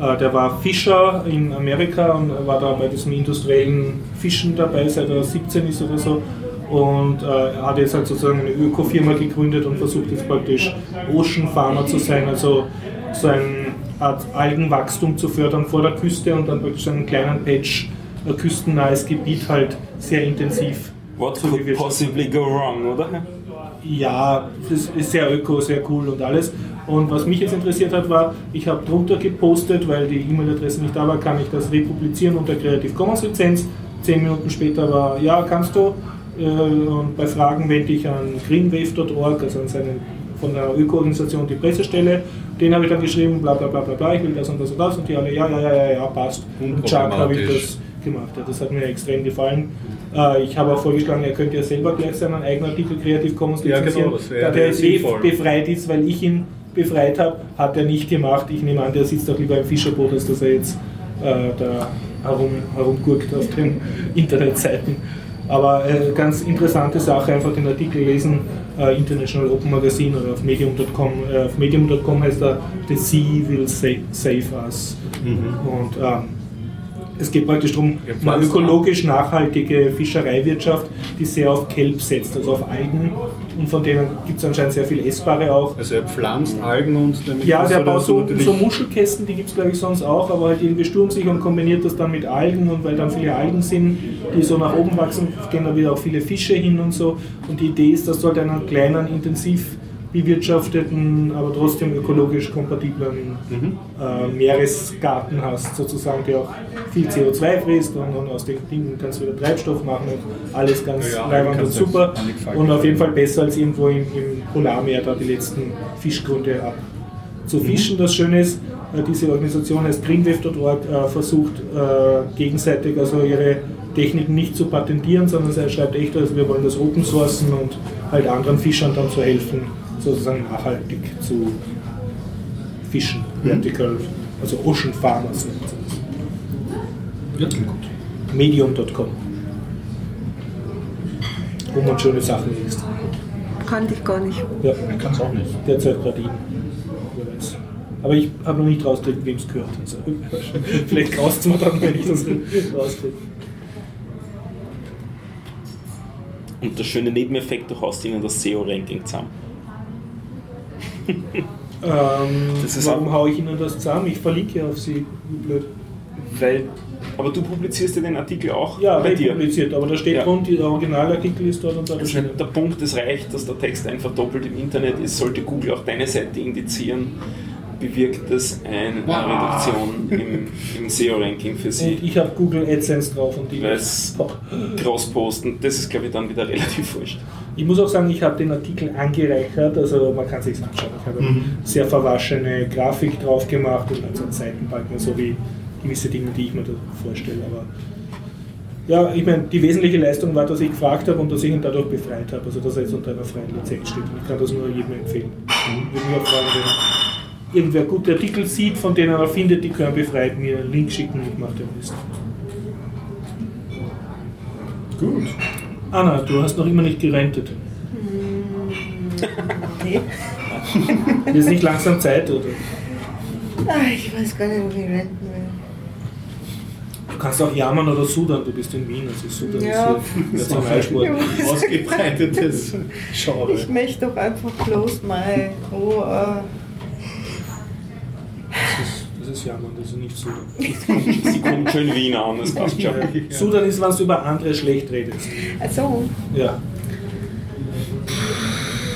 äh, der war Fischer in Amerika und war da bei diesem industriellen Fischen dabei, seit er 17 ist oder so. Und äh, er hat jetzt halt sozusagen eine Ökofirma gegründet und versucht jetzt praktisch Ocean Farmer zu sein, also so eine Art Algenwachstum zu fördern vor der Küste und dann praktisch einen kleinen Patch äh, küstennahes Gebiet halt sehr intensiv. What So wie could possibly go wrong, oder? Ja, das ist sehr öko, sehr cool und alles. Und was mich jetzt interessiert hat, war, ich habe drunter gepostet, weil die E-Mail-Adresse nicht da war, kann ich das republizieren unter Creative Commons Lizenz. Zehn Minuten später war, ja, kannst du. Äh, Und bei Fragen wende ich an greenwave.org, also an seinen, von der Öko-Organisation die Pressestelle. Den habe ich dann geschrieben, bla bla bla bla bla, ich will das und das und das. Und die alle, ja, ja, ja, ja, ja passt. Und Chuck habe ich das gemacht hat. Das hat mir extrem gefallen. Äh, ich habe auch vorgeschlagen, er könnte ja selber gleich seinen eigenen Artikel Creative Commons Ja, lizenzieren, genau, das wäre da der befreit ist, weil ich ihn befreit habe, hat er nicht gemacht. Ich nehme an, der sitzt auch lieber im Fischerboot, als dass er jetzt äh, da herum, herumgurkt auf den Internetseiten. Aber äh, ganz interessante Sache, einfach den Artikel lesen, äh, International Open Magazine oder auf medium.com. Äh, auf medium.com heißt er The Sea Will Save, save Us. Und ähm, es geht praktisch darum, eine ökologisch nachhaltige Fischereiwirtschaft, die sehr auf Kelp setzt, also auf Algen. Und von denen gibt es anscheinend sehr viel Essbare auch. Also er pflanzt Algen und damit Ja, der baut so, so Muschelkästen, die gibt es glaube ich sonst auch, aber halt irgendwie sturmsicher und kombiniert das dann mit Algen und weil dann viele Algen sind, die so nach oben wachsen, gehen da wieder auch viele Fische hin und so. Und die Idee ist, dass du halt einen kleinen, intensiv bewirtschafteten, aber trotzdem ökologisch kompatiblen äh, Meeresgarten hast, sozusagen, der auch viel CO2 frisst und, und aus den Dingen kannst du wieder Treibstoff machen und alles ganz Ja, ja, und super. Und auf jeden Fall besser als irgendwo im, im Polarmeer da die letzten Fischgründe ab zu fischen. Das Schöne ist, äh, diese Organisation heißt greenwave.org, äh, versucht äh, gegenseitig also ihre Techniken nicht zu patentieren, sondern sie schreibt echt, also wir wollen das open sourcen und halt anderen Fischern dann zu helfen, sozusagen nachhaltig zu fischen, vertical, also Ocean Farmers nennt das. Ja, gut. Medium.com wo man schöne Sachen liest. Kannte ich gar nicht. Ja, Ich kann es auch nicht. derzeit gerade ihn. Aber ich habe noch nicht rausgekriegt, wem es gehört. Also, vielleicht raust du mir dann, wenn ich das rauskriege. Und der schöne Nebeneffekt, du haust ihnen das SEO-Ranking zusammen. Ähm, warum haue ich Ihnen das zusammen? Ich verlinke auf Sie. Wie blöd. Weil, aber du publizierst ja den Artikel auch Ja, bei dir. republiziert, aber da steht Ja. drunter, der Originalartikel ist dort und da Das ist der Punkt, es reicht, dass der Text einfach doppelt im Internet ist. Sollte Google auch deine Seite indizieren, bewirkt das eine Reduktion im, im SEO-Ranking für Und sie. ich habe Google AdSense drauf und die. Weil es Cross-Posten, das ist glaube ich dann wieder relativ wurscht. Ich muss auch sagen, ich habe den Artikel angereichert, also man kann sich anschauen. Ich habe Mhm. sehr verwaschene Grafik drauf gemacht und also einen Seitenbalken, so wie gewisse Dinge, die ich mir da vorstelle. Aber ja, ich meine, die wesentliche Leistung war, dass ich gefragt habe und dass ich ihn dadurch befreit habe. Also dass er jetzt unter einer freien Lizenz steht. Und ich kann das nur jedem empfehlen. Ich würde mich auch freuen, wenn irgendwer gute Artikel sieht, von denen er findet, die können befreit, mir einen Link schicken und ich mache den Rest. Gut. Anna, du hast noch immer nicht gerentet. Nee. Ist nicht langsam Zeit, oder? Ah, ich weiß gar nicht, ob ich renten will. Du kannst auch jammern oder sudern, du bist in Wien, also Sudern Ja. ist hier Nationalsport. Ausgebreitetes Genre. Ich möchte doch einfach bloß mal Ruhe. Das ist, das ist jammern, das ist nicht Sudern. Sie kommt schön Wiener an, das passt schon. Sudern ist, wenn du über andere schlecht redest. Also, Ja.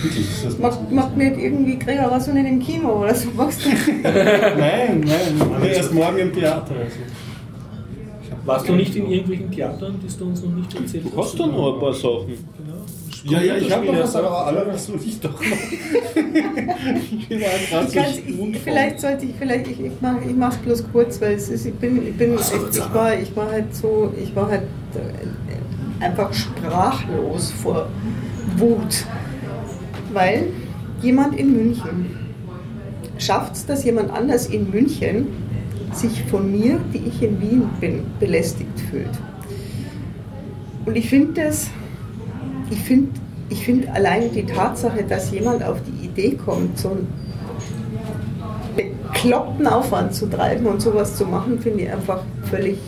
Wirklich, ist das macht, macht nicht irgendwie Gregor was und in dem Kino oder so machst du? Nein, nein. Erst morgen im Theater. Also. Warst du nicht in irgendwelchen Theatern, die du uns noch nicht erzählt Du hast doch noch ein paar Sachen. Ja, ja, ich habe noch was, aber alle was muss ich doch noch. ich bin halt Ich kann's, ich, vielleicht sollte ich, vielleicht, ich, ich mache ich mach's bloß kurz, weil es ist, ich bin, ich bin, Mach's ich, ich war, ich war halt so, ich war halt äh, einfach sprachlos vor Wut. Weil jemand in München schafft es, dass jemand anders in München sich von mir, die ich in Wien bin, belästigt fühlt. Und ich finde das, ich finde ich find allein die Tatsache, dass jemand auf die Idee kommt, so einen bekloppten Aufwand zu treiben und sowas zu machen, finde ich einfach völlig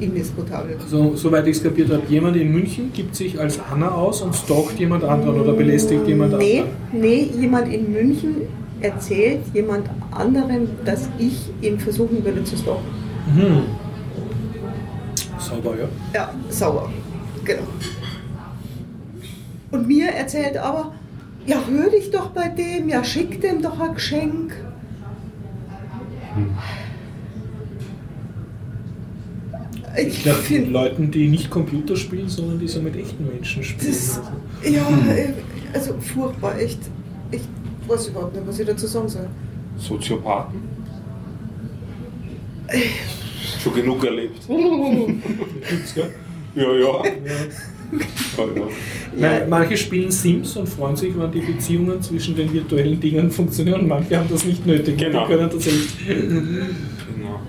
indiskutabel. So, soweit ich es kapiert habe, jemand in München gibt sich als Anna aus und stalkt jemand anderen oder belästigt jemand Nee, anderen. nee, jemand in München erzählt jemand anderem, dass ich ihn versuchen würde zu stalken. Mhm. Sauber, ja. Ja, sauer. Genau. Und mir erzählt aber, ja, hör dich doch bei dem, ja, schick dem doch ein Geschenk. Ich Ich glaube, mit finde Leuten, die nicht Computer spielen, sondern die so mit echten Menschen spielen. das, Also, ja, äh, also furchtbar, echt. Ich weiß überhaupt nicht, was ich dazu sagen soll. Soziopathen? Schon genug erlebt. Gibt's, gell? Ja, ja. ja, ja. Manche spielen Sims und freuen sich, wenn die Beziehungen zwischen den virtuellen Dingen funktionieren. Manche haben das nicht nötig. Genau. Die können das echt. Genau.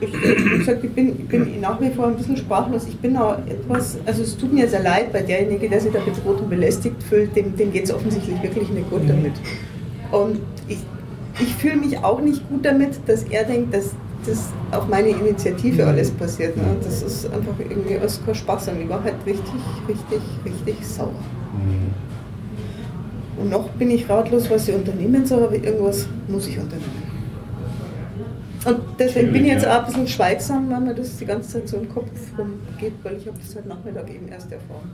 Ich, wie gesagt, ich bin, ich bin nach wie vor ein bisschen sprachlos. Ich bin auch etwas, also es tut mir sehr leid, weil derjenige, der sich da bedroht und belästigt fühlt, dem, dem geht es offensichtlich wirklich nicht gut damit. Und ich, ich fühle mich auch nicht gut damit, dass er denkt, dass das auf meine Initiative alles passiert. Ne? Das ist einfach irgendwie alles kein Spaß und ich war halt richtig, richtig, richtig sauer. Und noch bin ich ratlos, was ich unternehmen soll, aber irgendwas muss ich unternehmen. Und deswegen bin ich jetzt auch ein bisschen schweigsam, weil mir das die ganze Zeit so im Kopf rumgeht, weil ich habe das heute Nachmittag eben erst erfahren.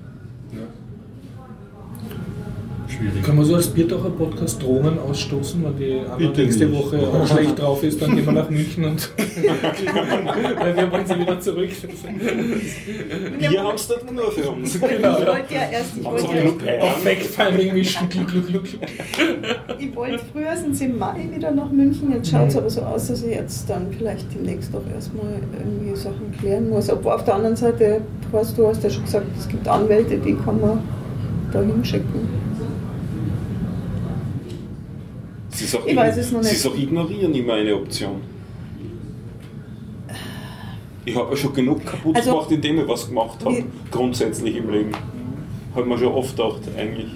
Schwierig. Kann man so als Bierdacher Podcast Drohnen ausstoßen, wenn die Anna Bitte nächste nicht. Woche auch schlecht drauf ist, dann gehen wir nach München und weil wir wollen sie wieder zurück. Wir haben es dort nur für uns. Ich wollte ja erst, ich Sie wollte, ja, Auf Fact-Finding mischen. Gluck, gluck, gluck, gluck. ich wollte frühestens im Mai wieder nach München. Jetzt schaut es aber so aus, dass ich jetzt dann vielleicht demnächst doch erstmal irgendwie Sachen klären muss. Obwohl auf der anderen Seite, du hast ja schon gesagt, es gibt Anwälte, die kann man da hinschicken. Sie ist auch, Ich weiß es noch Sie nicht. ist auch ignorieren immer eine Option. Ich habe ja schon genug kaputt Also- gemacht, indem ich was gemacht habe. Grundsätzlich im Leben. Habe mir schon oft gedacht, eigentlich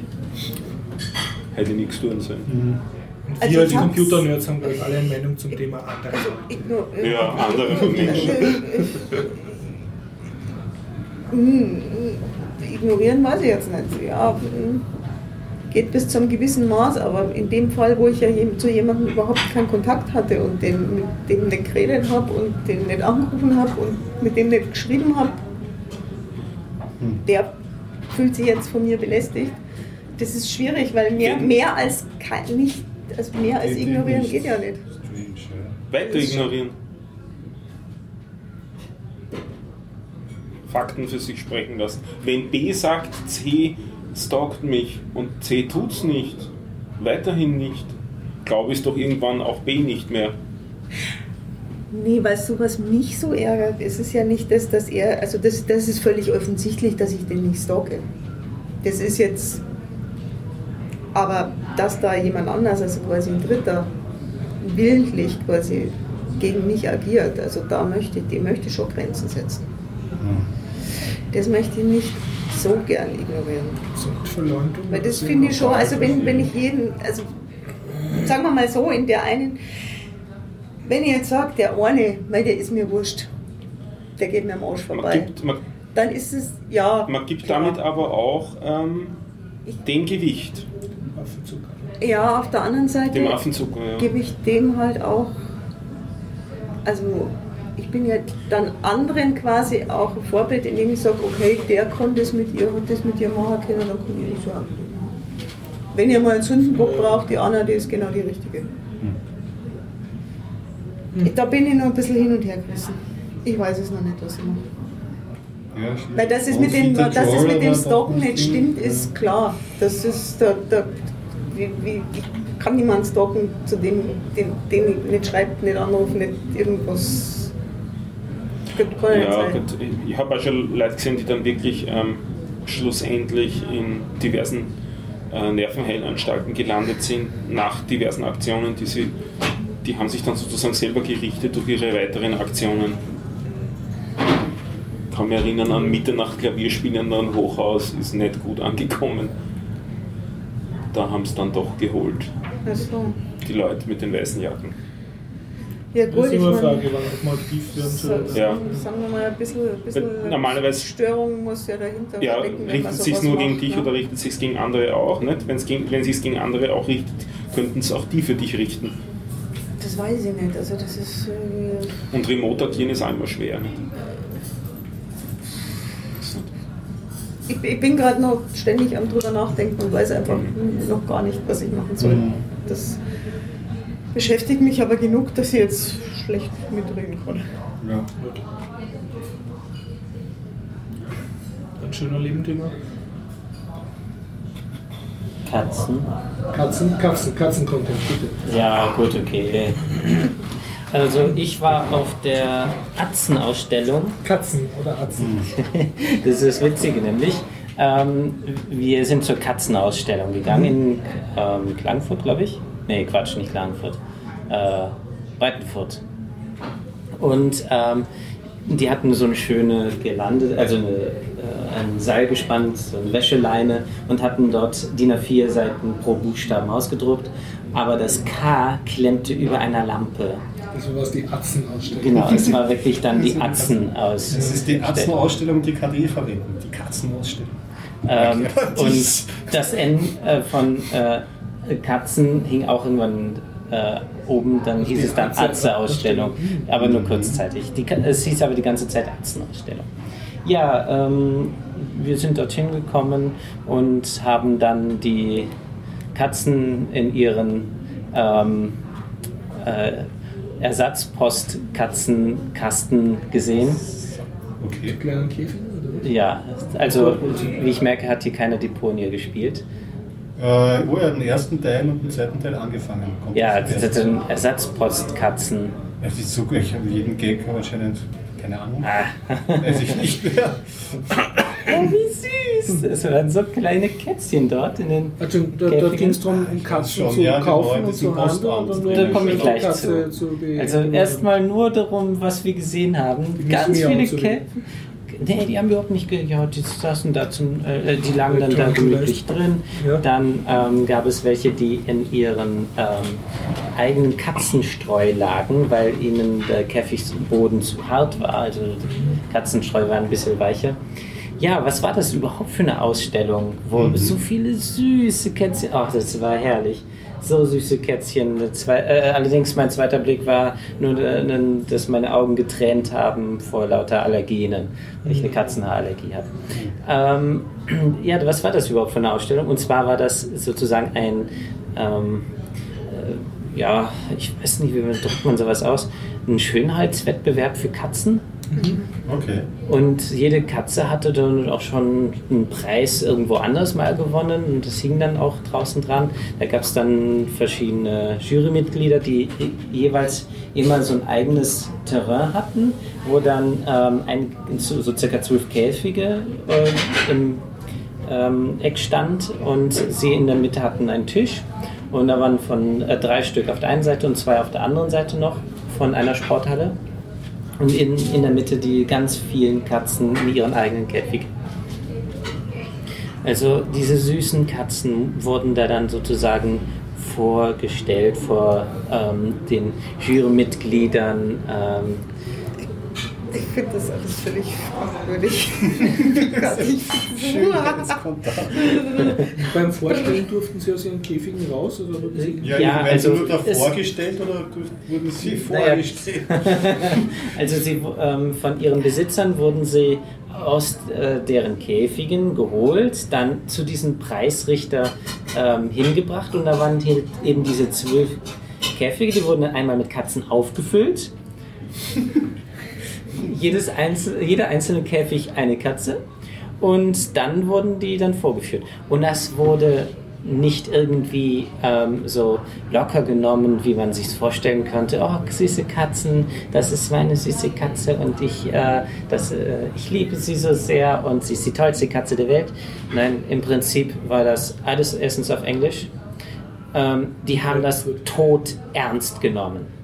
hätte ich nichts tun sollen. Und Also wir als Computer-Nerds haben gleich alle eine Meinung zum Thema andere Leute. Ja, andere Menschen. Hm, Ignorieren weiß ich jetzt nicht. Ja, hm, geht bis zum gewissen Maß, aber in dem Fall, wo ich ja zu jemandem überhaupt keinen Kontakt hatte und den, mit dem nicht geredet habe und den nicht angerufen habe und mit dem nicht geschrieben habe, der fühlt sich jetzt von mir belästigt. Das ist schwierig, weil mehr, mehr als kein, nicht, also mehr als Geht ignorieren nicht. geht ja nicht. Weiter ignorieren. Fakten für sich sprechen lassen. Wenn B sagt, C stalkt mich und C tut's nicht, weiterhin nicht, glaube ich doch irgendwann auch B nicht mehr. Nee, weißt du, was mich so ärgert? Es ist ja nicht das, dass er, also das, das ist völlig offensichtlich, dass ich den nicht stalke. Das ist jetzt, aber dass da jemand anders, also quasi ein Dritter, willentlich quasi gegen mich agiert, also da möchte ich, dem möchte ich schon Grenzen setzen. Das möchte ich nicht so gern ignorieren. Verleumdung. Weil das finde ich schon, also wenn, wenn ich jeden, also sagen wir mal so, in der einen, wenn ich jetzt sage, der eine, weil der ist mir wurscht, der geht mir am Arsch Man vorbei, gibt, man, dann ist es, ja. man gibt klar. damit aber auch ähm, dem Gewicht, Affenzucker. Ja, auf der anderen Seite dem Affenzucker. Ja. gebe ich dem halt auch, also ich bin ja dann anderen quasi auch ein Vorbild, indem ich sage, okay, der kann das mit ihr, hat das mit ihr machen können, dann kann ich das auch. Wenn ihr mal einen Sündenbock braucht, die Anna, die ist genau die richtige. Da bin ich noch ein bisschen hin und her gerissen. Ich weiß es noch nicht, was ich mache. Ja. Weil das ist Und mit dem, dass es mit dem hat nicht stimmt, ist klar. Das ist der, der wie, wie, ich kann niemanden stalken, zu dem, den, den ich nicht schreibt, nicht anruft, nicht irgendwas. Gibt Ja, gut. Ich habe auch schon Leute gesehen, die dann wirklich ähm, schlussendlich in diversen äh, Nervenheilanstalten gelandet sind, nach diversen Aktionen, die sie, die haben sich dann sozusagen selber gerichtet durch ihre weiteren Aktionen. Ich kann mich erinnern an Mitternacht Klavierspielen an Hochhaus, ist nicht gut angekommen. Da haben es dann doch geholt, so. die Leute mit den weißen Jacken. Ja Das gut, ist ich immer eine meine, Frage, wann auch mal aktiv werden so, soll. so, Ja. sagen wir mal, ein bisschen, ein bisschen normalerweise- Störung muss ja dahinter Ja, stecken, richtet sowas sich nur gegen macht, dich ne? oder richtet sich gegen andere auch? Nicht? Wenn's gegen, wenn sich gegen andere auch richtet, könnten es auch die für dich richten. Das weiß ich nicht. Also das ist. Äh, Und remote agieren ist auch immer schwer. Nicht? Ich, ich bin gerade noch ständig am drüber nachdenken und weiß einfach noch gar nicht, was ich machen soll. Mhm. Das beschäftigt mich aber genug, dass ich jetzt schlecht mitreden kann. Ja. Ein schöner Lebendthema. Katzen. Katzen, Katzen, Katzen-Content, bitte. Ja, gut, okay. Also ich war auf der Atzen-Ausstellung. Katzen oder Atzen. Das ist das Witzige nämlich. Ähm, wir sind zur Katzenausstellung gegangen in ähm, Klagenfurt, glaube ich. Nee, Quatsch, nicht Klagenfurt. Äh, Breitenfurt. Und ähm, die hatten so eine schöne Girlande, also eine, äh, ein Seil gespannt, so eine Wäscheleine und hatten dort DIN A4 Seiten pro Buchstaben ausgedruckt. Aber das K klemmte über einer Lampe. Also was die Atzen-Ausstellung. Genau, es war wirklich dann die Atzen aus. Das ist die Atzenausstellung, die KD verwenden. Die Katzenausstellung. Ähm, das und das N äh, von äh, Katzen hing auch irgendwann äh, oben, dann hieß es dann Atze-Ausstellung, aber nur kurzzeitig. Die, es hieß aber die ganze Zeit Atzen-Ausstellung. Ja, ähm, wir sind dorthin gekommen und haben dann die Katzen in ihren ähm, äh, Ersatzpostkatzenkasten gesehen. Okay. Kleinen Käfig? Ja, also wie ich merke, hat hier keiner Deponie gespielt. Äh, oh, er hat den ersten Teil und den zweiten Teil angefangen. Kommt Ja, das sind Ersatzpostkatzen. Es ist so, ich habe jeden Gag anscheinend, keine Ahnung, Ah. weiß ich nicht mehr. Oh, wie süß! Es waren so kleine Kätzchen dort in den. Also, da, da Käfigen. ging es darum, um Katzen schon, zu ja, kaufen und zu handeln. Postamt. und dann Da komme ich die gleich Katze zu. be- Also erstmal nur darum, was wir gesehen haben. Die Ganz viele Kätzchen. Nee, die haben überhaupt nicht gehört. Die saßen da zum, äh, die lagen dann da gemütlich drin. Ja. Dann ähm, gab es welche, die in ihren ähm, eigenen Katzenstreu lagen, weil ihnen der Käfigboden zu hart war. Also Katzenstreu war ein bisschen weicher. Ja, was war das überhaupt für eine Ausstellung, wo so viele süße Kätzchen. Ach, das war herrlich. So süße Kätzchen. Zwei, äh, allerdings mein zweiter Blick war nur, äh, dass meine Augen getränt haben vor lauter Allergenen, weil ich eine Katzenhaarallergie habe. Ähm, ja, was war das überhaupt für eine Ausstellung? Und zwar war das sozusagen ein, ähm, äh, ja, ich weiß nicht, wie man- drückt man sowas aus, ein Schönheitswettbewerb für Katzen. Okay. Und jede Katze hatte dann auch schon einen Preis irgendwo anders mal gewonnen und das hing dann auch draußen dran. Da gab es dann verschiedene Jurymitglieder, die jeweils immer so ein eigenes Terrain hatten, wo dann ähm, ein, so, so circa zwölf Käfige äh, im ähm, Eck stand und sie in der Mitte hatten einen Tisch und da waren von äh, drei Stück auf der einen Seite und zwei auf der anderen Seite noch von einer Sporthalle. Und in, in der Mitte die ganz vielen Katzen in ihren eigenen Käfig. Also diese süßen Katzen wurden da dann sozusagen vorgestellt vor ähm, den Jurymitgliedern. Ähm, Ich finde das alles völlig fragwürdig. ich Schön, jetzt kommt da. Beim Vorstellen durften sie aus ihren Käfigen raus? Oder wurden sie Ja, Ja, also Sie nur da es- vorgestellt oder wurden Sie vorgestellt? Also sie, ähm, von ihren Besitzern wurden sie aus äh, deren Käfigen geholt, dann zu diesem Preisrichter ähm, hingebracht und da waren hier eben diese zwölf Käfige, die wurden dann einmal mit Katzen aufgefüllt. Jedes einzel jeder einzelne Käfig eine Katze und dann wurden die dann vorgeführt. Und das wurde nicht irgendwie ähm, so locker genommen, wie man sich vorstellen könnte. Oh, süße Katzen, das ist meine süße Katze und ich, äh, das, äh, ich liebe sie so sehr und sie ist die tollste Katze der Welt. Nein, im Prinzip war das alles erstens auf Englisch. Ähm, die haben das tot ernst genommen.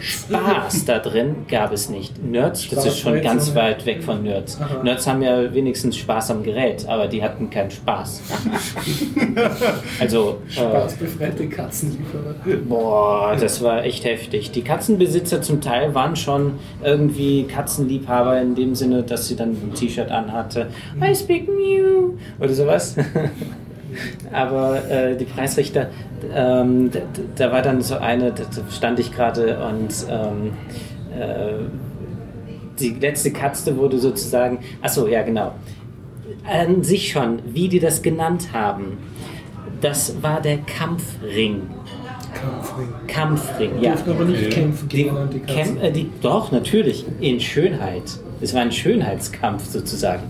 Spaß da drin gab es nicht. Nerds, das ist schon ganz weit weg von Nerds. Nerds haben ja wenigstens Spaß am Gerät, aber die hatten keinen Spaß. Also, äh, spaßbefreite Katzenlieferer? boah, das war echt heftig. Die Katzenbesitzer zum Teil waren schon irgendwie Katzenliebhaber in dem Sinne, dass sie dann ein T-Shirt anhatte. I speak Mew oder sowas. Aber äh, die Preisrichter, ähm, da, da war dann so eine, da stand ich gerade und ähm, äh, die letzte Katze wurde sozusagen, achso, ja genau, an sich schon, wie die das genannt haben, das war der Kampfring. Kampfring. Kampfring, Die ja. durften aber nicht Okay. kämpfen Die, gegeneinander, die Katzen. Kämp äh, die, doch, natürlich, in Schönheit. Es war ein Schönheitskampf sozusagen.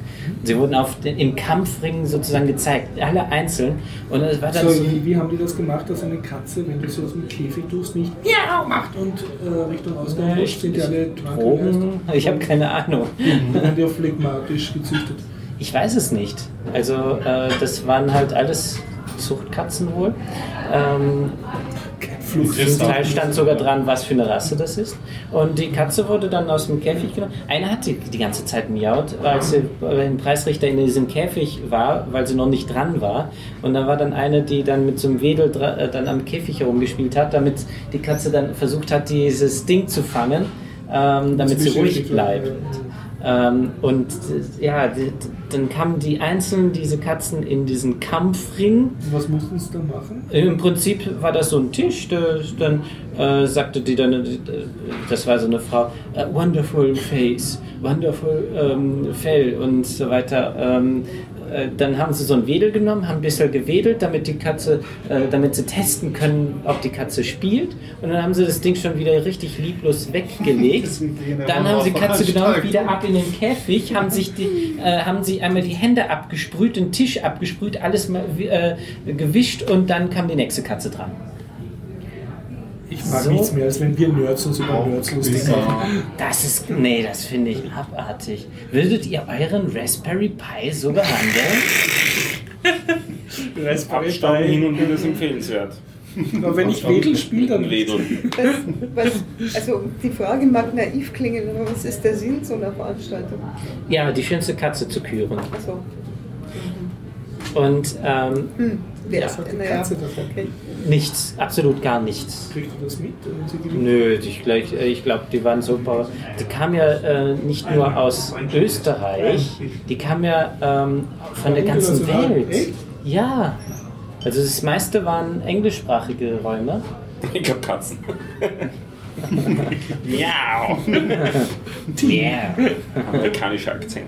Sie wurden auf den, im Kampfring sozusagen gezeigt, alle einzeln. Und es war dann So, so, wie, wie haben die das gemacht, dass eine Katze, wenn du sie aus dem Käfig tust, nicht ja macht und äh, Richtung Ausgang rutscht, sind die alle Drogen, ich habe keine Ahnung. Dann werden die auch phlegmatisch gezüchtet. Ich weiß es nicht. Also äh, das waren halt alles Zuchtkatzen wohl. Ähm, Zum Teil stand sogar dran, was für eine Rasse das ist. Und die Katze wurde dann aus dem Käfig genommen. Eine hat die, die ganze Zeit miaut, als sie beim Preisrichter in diesem Käfig war, weil sie noch nicht dran war. Und da war dann eine, die dann mit so einem Wedel äh, dann am Käfig herumgespielt hat, damit die Katze dann versucht hat, dieses Ding zu fangen, ähm, damit sie ruhig bleibt. Ähm, und äh, ja, die, dann kamen die einzelnen, diese Katzen, in diesen Kampfring. Was mussten sie dann machen? Im Prinzip war das so ein Tisch, da, dann äh, sagte die dann, äh, das war so eine Frau, äh, wonderful face, wonderful ähm, Fell und so weiter. Ähm, äh, dann haben sie so ein Wedel genommen, haben ein bisschen gewedelt, damit die Katze, äh, damit sie testen können, ob die Katze spielt. Und dann haben sie das Ding schon wieder richtig lieblos weggelegt. Dann haben sie die Katze genommen, wieder ab in den Käfig, haben sich die, äh, haben sie einmal die Hände abgesprüht, den Tisch abgesprüht, alles mal äh, gewischt und dann kam die nächste Katze dran. Ich mag So. nichts mehr, als wenn wir Nerds uns über Nerds lustig machen. Das ist, nee, das finde ich abartig. Würdet ihr euren Raspberry Pi so behandeln? Abstand hin und wieder ist empfehlenswert. Aber wenn ich Wedel spiele, dann was, also die Frage mag naiv klingen, aber was ist der Sinn so einer Veranstaltung? Ja, die schönste Katze zu küren. Also, Und ähm, hm, wer Was hat die Katze davon? okay. Nichts, absolut gar nichts. kriegt ihr das mit, gewinnt? Nö, ich, äh, ich glaube, die waren super. Die kamen ja äh, nicht nur aus Österreich, die kamen ja ähm, von der ganzen. Welt. Ja. Also das meiste waren englischsprachige Räume. Ich glaube Katzen. Miau. Yeah. Amerikanischer Akzent.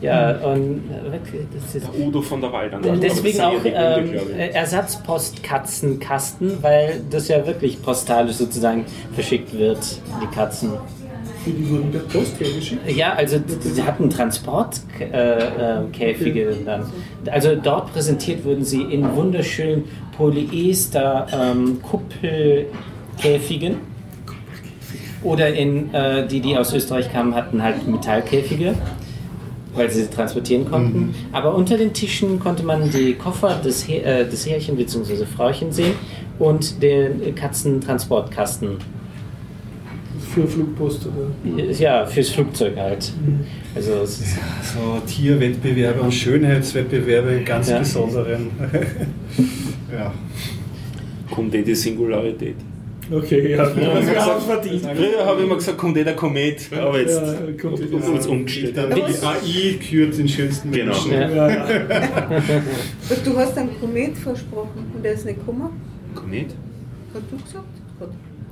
Ja, und äh, wirklich, das ist. Udo von der Waldern. Deswegen Aber auch sehr ähm, ich. Ersatzpostkatzenkasten, weil das ja wirklich postalisch sozusagen verschickt wird, die Katzen. Die, die wurden per Post hergeschickt. Ja, also sie hatten Transportkäfige äh, Käfige dann. Also dort präsentiert wurden sie in wunderschönen Polyester ähm, Kuppelkäfigen. Oder in, äh, die, die aus Österreich kamen, hatten halt Metallkäfige, weil sie sie transportieren konnten. Aber unter den Tischen konnte man die Koffer des, He äh, des Herrchen bzw. Frauchen sehen und den Katzentransportkasten. Für Flugpost oder. Ja, fürs Flugzeug halt. Also es ist So Tierwettbewerbe und Schönheitswettbewerbe in ganz Ja. besonderen. ja. Kommt eh die Singularität. Okay, ja, haben verdient. Früher habe ich immer gesagt, kommt eh der Komet, aber jetzt Ja, kommt ist uns umgestellt. Dann die AI kürt den schönsten Genau. Menschen. Ja. Ja, ja. Du hast einen Komet versprochen und der ist nicht gekommen? Komet? Hast du gesagt?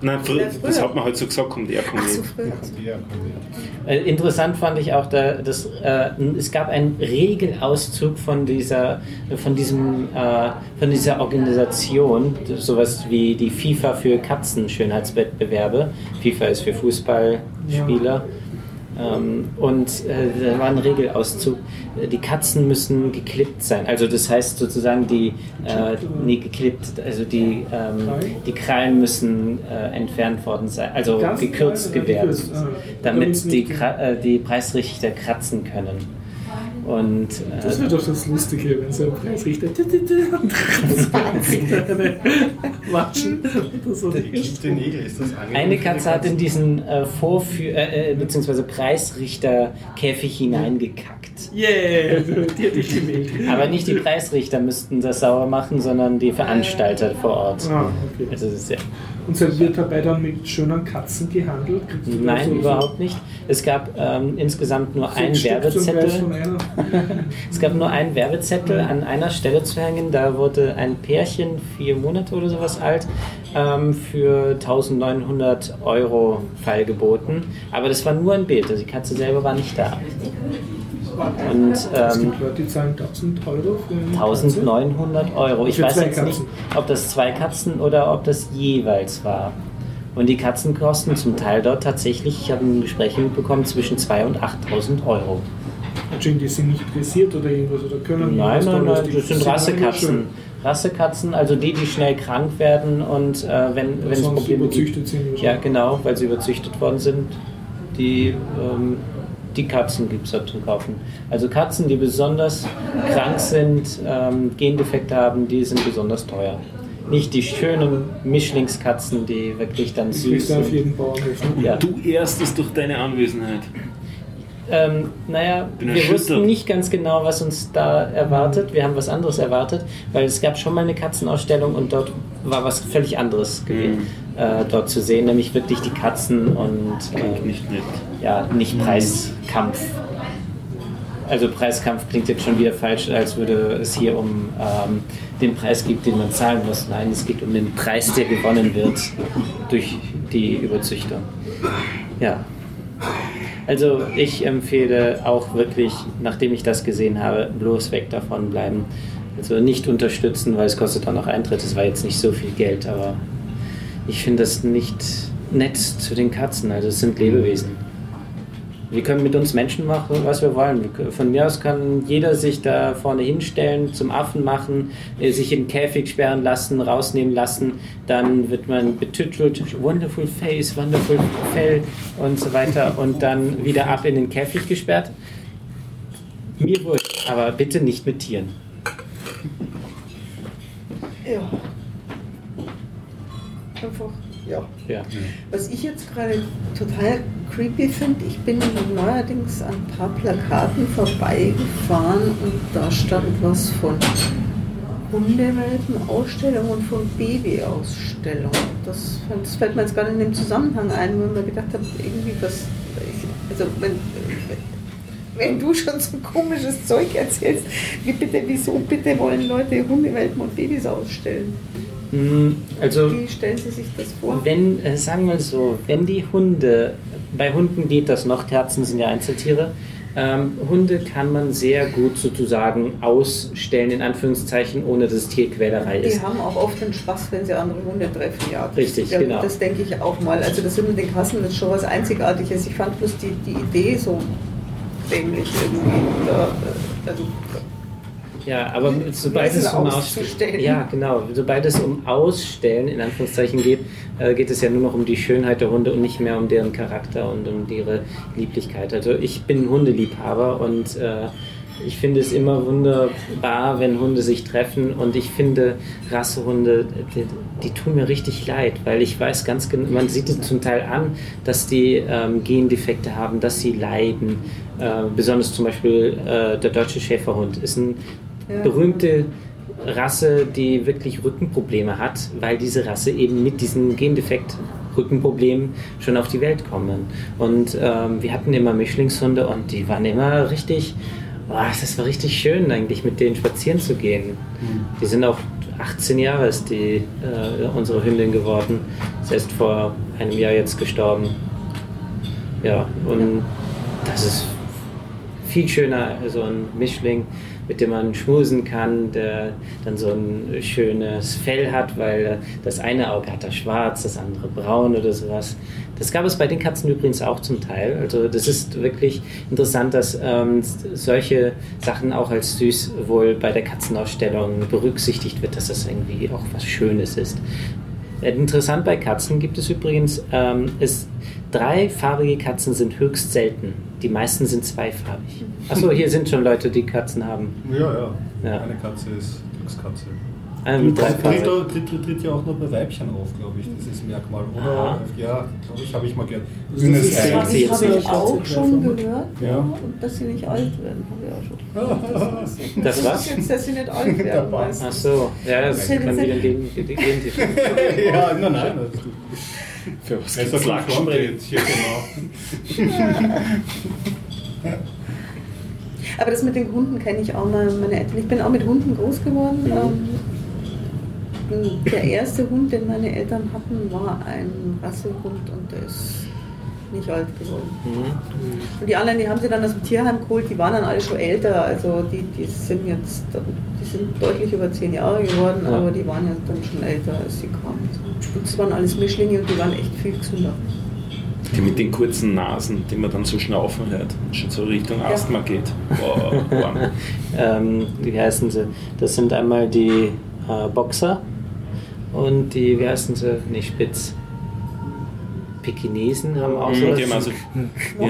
Nein, früher, Ja, früher. das hat man halt so gesagt, kommt er Ach so, früher. Ja, Äh, Interessant fand ich auch, da, dass, äh, es gab einen Regelauszug von dieser, von diesem, äh, von dieser Organisation, sowas wie die FIFA für Katzenschönheitswettbewerbe. FIFA ist für Fußballspieler. Ähm, und äh, da war ein Regelauszug. Äh, Die Katzen müssen geklippt sein. Also das heißt sozusagen die, äh, nee, geklippt, also die, ähm, die Krallen müssen äh, entfernt worden sein. Also gekürzt gewährt, damit die, äh, die Preisrichter kratzen können. Und Das äh, wäre doch das Lustige, wenn so ein Preisrichter er Watschen oder so. Der echte Nägel ist das angenehm eine Katze hat in diesen äh, Vorführ äh, äh, bzw. Preisrichterkäfig hineingekackt. Yeah, die hätte ich gewählt. Aber nicht die Preisrichter müssten das sauer machen, sondern die Veranstalter vor Ort. Ah, okay. Also das ist ja, Und so wird dabei dann mit schönen Katzen gehandelt? Nein, so- überhaupt nicht. Es gab ähm, insgesamt nur so einen Werbezettel. Es gab nur einen Werbezettel an einer Stelle zu hängen. Da wurde ein Pärchen, vier Monate oder sowas alt, ähm, für 1900 Euro feilgeboten. Aber das war nur ein Bild. Also die Katze selber war nicht da. Und Es ähm, gibt Leute, die zahlen 1000 Euro für eine 1900 Euro. Ich weiß jetzt nicht, ob das zwei Katzen oder ob das jeweils war. Und die Katzen kosten zum Teil dort tatsächlich, ich habe ein Gespräch mitbekommen, zwischen 2.000 und 8.000 Euro. Katze. Die sind nicht dressiert oder irgendwas oder können Nein, nein, nein, das sind Rassekatzen. Rassekatzen, also die, die schnell krank werden und äh, wenn, wenn es Probleme gibt. sind. Ja, genau, weil sie überzüchtet worden sind. Die, ähm, die Katzen gibt es dort zum Kaufen. Also Katzen, die besonders krank sind, ähm, Gendefekte haben, die sind besonders teuer. Nicht die schönen Mischlingskatzen, die wirklich dann süß du auf sind. jeden Bauernhof. Ja. Du erstest durch deine Anwesenheit. Ähm, naja, Bin wir wussten nicht ganz genau, was uns da erwartet. Wir haben was anderes erwartet, weil es gab schon mal eine Katzenausstellung und dort war was völlig anderes gewesen, äh, dort zu sehen, nämlich wirklich die Katzen und äh, nicht nett. ja, nicht Preiskampf. Also Preiskampf klingt jetzt schon wieder falsch, als würde es hier um ähm, den Preis geht, den man zahlen muss. Nein, es geht um den Preis, der gewonnen wird durch die Überzüchtung. Ja. Also ich empfehle auch wirklich, nachdem ich das gesehen habe, bloß weg davon bleiben. Also nicht unterstützen, weil es kostet auch noch Eintritt. Es war jetzt nicht so viel Geld, aber ich finde das nicht nett zu den Katzen. Also es sind Lebewesen. Wir können mit uns Menschen machen, was wir wollen. Von mir aus kann jeder sich da vorne hinstellen, zum Affen machen, äh, sich in den Käfig sperren lassen, rausnehmen lassen. Dann wird man betütelt, wonderful face, wonderful Fell und so weiter. Und dann wieder ab in den Käfig gesperrt. Mir wurscht, aber bitte nicht mit Tieren. Ja. Einfach, ja. Ja. Was ich jetzt gerade total creepy finde, ich bin neuerdings an ein paar Plakaten vorbeigefahren und da stand was von Hundewelpen-Ausstellung und von Babyausstellung. Das, das fällt mir jetzt gerade in dem Zusammenhang ein, wo ich mir gedacht habe, irgendwie was. Ich, also, wenn, wenn du schon so komisches Zeug erzählst, wie bitte, wieso bitte wollen Leute Hundewelpen und Babys ausstellen? Mm, Also Wie stellen Sie sich das vor? Wenn, äh, sagen wir so, wenn die Hunde, bei Hunden geht das noch, Katzen sind ja Einzeltiere, ähm, Hunde kann man sehr gut sozusagen ausstellen, in Anführungszeichen, ohne dass es Tierquälerei Die ist. haben auch oft den Spaß, wenn sie andere Hunde treffen, ja. Das, Richtig, ja, genau. Das denke ich auch mal. Also das mit den Kassen ist schon was Einzigartiges. Ich fand bloß die, die Idee so dämlich irgendwie. Da, also, Ja, aber sobald es um. Ausstellen, ja genau, sobald es um Ausstellen in Anführungszeichen geht, äh, geht es ja nur noch um die Schönheit der Hunde und nicht mehr um deren Charakter und um ihre Lieblichkeit. Also ich bin Hundeliebhaber und äh, ich finde es immer wunderbar, wenn Hunde sich treffen und ich finde Rassehunde, die, die tun mir richtig leid, weil ich weiß ganz genau, man sieht es zum Teil an, dass die ähm, Gendefekte haben, dass sie leiden. Äh, besonders zum Beispiel äh, der deutsche Schäferhund ist ein Ja. berühmte Rasse, die wirklich Rückenprobleme hat, weil diese Rasse eben mit diesem Gendefekt Rückenproblemen schon auf die Welt kommen. Und ähm, wir hatten immer Mischlingshunde und die waren immer richtig, boah, das war richtig schön eigentlich mit denen spazieren zu gehen. Die sind auch 18 Jahre ist die äh, unsere Hündin geworden. Sie ist vor einem Jahr jetzt gestorben. Ja, und das ist viel schöner, so ein Mischling, mit dem man schmusen kann, der dann so ein schönes Fell hat, weil das eine Auge hat er schwarz, das andere braun oder sowas. Das gab es bei den Katzen übrigens auch zum Teil. Also das ist wirklich interessant, dass ähm, solche Sachen auch als süß wohl bei der Katzenausstellung berücksichtigt wird, dass das irgendwie auch was Schönes ist. Äh, Interessant bei Katzen gibt es übrigens, ähm, ist, dreifarbige Katzen sind höchst selten. Die meisten sind zweifarbig. Achso, hier sind schon Leute, die Katzen haben. Ja, ja. Ja. Eine Katze ist Glückskatze. Mit Tritt, dreifarbig. tritt, tritt, tritt ja auch nur bei Weibchen auf, glaube ich, dieses Merkmal. Oder? Aha. Ja, glaube ich, habe ich mal gehört. Das ist. Das jetzt habe ich nicht. auch schon gehört. Ja. Ja. Und dass sie nicht alt werden, habe ich auch schon. Das was? ist jetzt, dass sie nicht alt werden. weißt. Ach so, ja, das Das kann jetzt wieder gegen, die ja, nein, nein. Das ist Für was konform Lackspray? geht. Hier, genau. Aber das mit den Hunden kenne ich auch mal. Meine Eltern. Ich bin auch mit Hunden groß geworden. Ähm, der erste Hund, den meine Eltern hatten, war ein Rassehund und der ist nicht alt geworden. Mhm. Und die anderen, die haben sie dann aus dem Tierheim geholt, die waren dann alle schon älter, also die, die sind jetzt, die sind deutlich über zehn Jahre geworden, Ja. aber die waren ja dann schon älter, als sie kamen. Und das waren alles Mischlinge und die waren echt viel gesünder. Die mit den kurzen Nasen, die man dann so schnaufen hört schon so Richtung Asthma geht. Boah. Ähm, wie heißen sie? Das sind einmal die äh, Boxer und die, wie heißen sie? Nicht Spitz. Pekinesen haben auch so Die haben also, ja,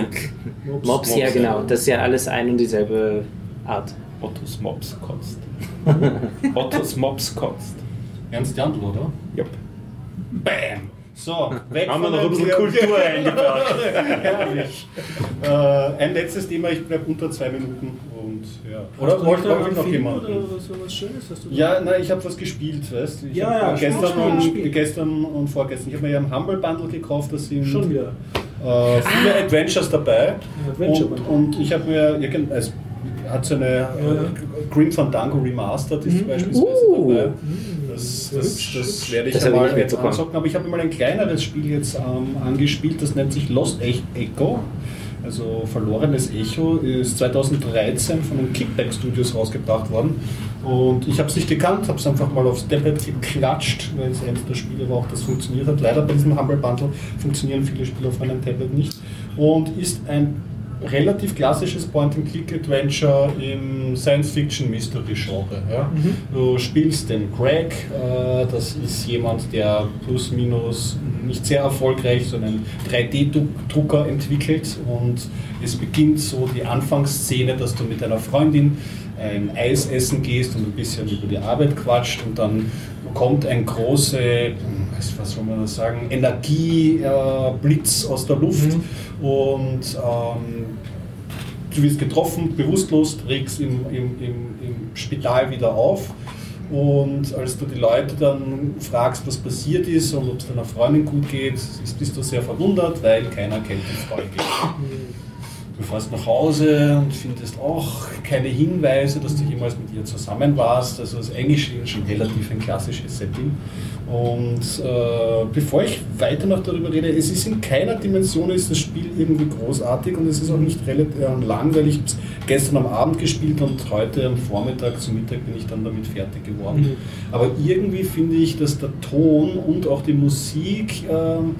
Mops, ja Mops, genau. ja. Das ist ja alles ein und dieselbe Art. Ottos Mops kotzt. Ottos Mops kotzt. Ernst Jandl, oder? Yep. Bam! So, weg Haben wir von noch ein bisschen Kultur eingebaut. Herrlich. Äh, ein letztes Thema, ich bleibe unter zwei Minuten. Und, ja. Oder wollte noch jemand? Oder so was Schönes hast du Ja, nein, ich habe was gespielt, weißt du? Ich Ja, ja, gestern, und, Spiel. gestern und vorgestern. Ich habe mir ja im Humble Bundle gekauft, da sind Schon wieder. äh, viele Adventures dabei. Adventure und, und ich habe mir irgend, es hat so eine äh, Grim Fandango Remastered ist beispielsweise Uh. dabei. Das, das, das werde ich Das habe ich anzocken. Aber ich habe mir mal ein kleineres Spiel jetzt ähm, angespielt, das nennt sich Lost Echo. Also Verlorenes Echo ist 2013 von den Kickback Studios rausgebracht worden. Und ich habe es nicht gekannt, habe es einfach mal aufs Tablet geklatscht, weil es eines der Spiele war, auch das funktioniert hat. Leider bei diesem Humble Bundle funktionieren viele Spiele auf einem Tablet nicht. Und ist ein relativ klassisches Point-and-Click-Adventure im Science-Fiction-Mystery-Genre. Ja? Du spielst den Greg, äh, das ist jemand, der plus minus nicht sehr erfolgreich so einen 3D-Drucker entwickelt und es beginnt so die Anfangsszene, dass du mit deiner Freundin ein Eis essen gehst und ein bisschen über die Arbeit quatscht und dann kommt ein große, was soll man das sagen, Energieblitz aus der Luft und ähm, du wirst getroffen, bewusstlos, trägst im, im, im, im Spital wieder auf. Und als du die Leute dann fragst, was passiert ist und ob es deiner Freundin gut geht, ist- bist du sehr verwundert, weil keiner kennt die Freude. Du fährst nach Hause und findest auch keine Hinweise, dass du jemals mit ihr zusammen warst. Also es ist eigentlich schon relativ ein klassisches Setting. Und äh, bevor ich weiter noch darüber rede, es ist in keiner Dimension ist das Spiel irgendwie großartig und es ist auch nicht relativ äh, lang, weil ich habe es gestern am Abend gespielt und heute am Vormittag zum Mittag bin ich dann damit fertig geworden. Aber irgendwie finde ich, dass der Ton und auch die Musik ähm,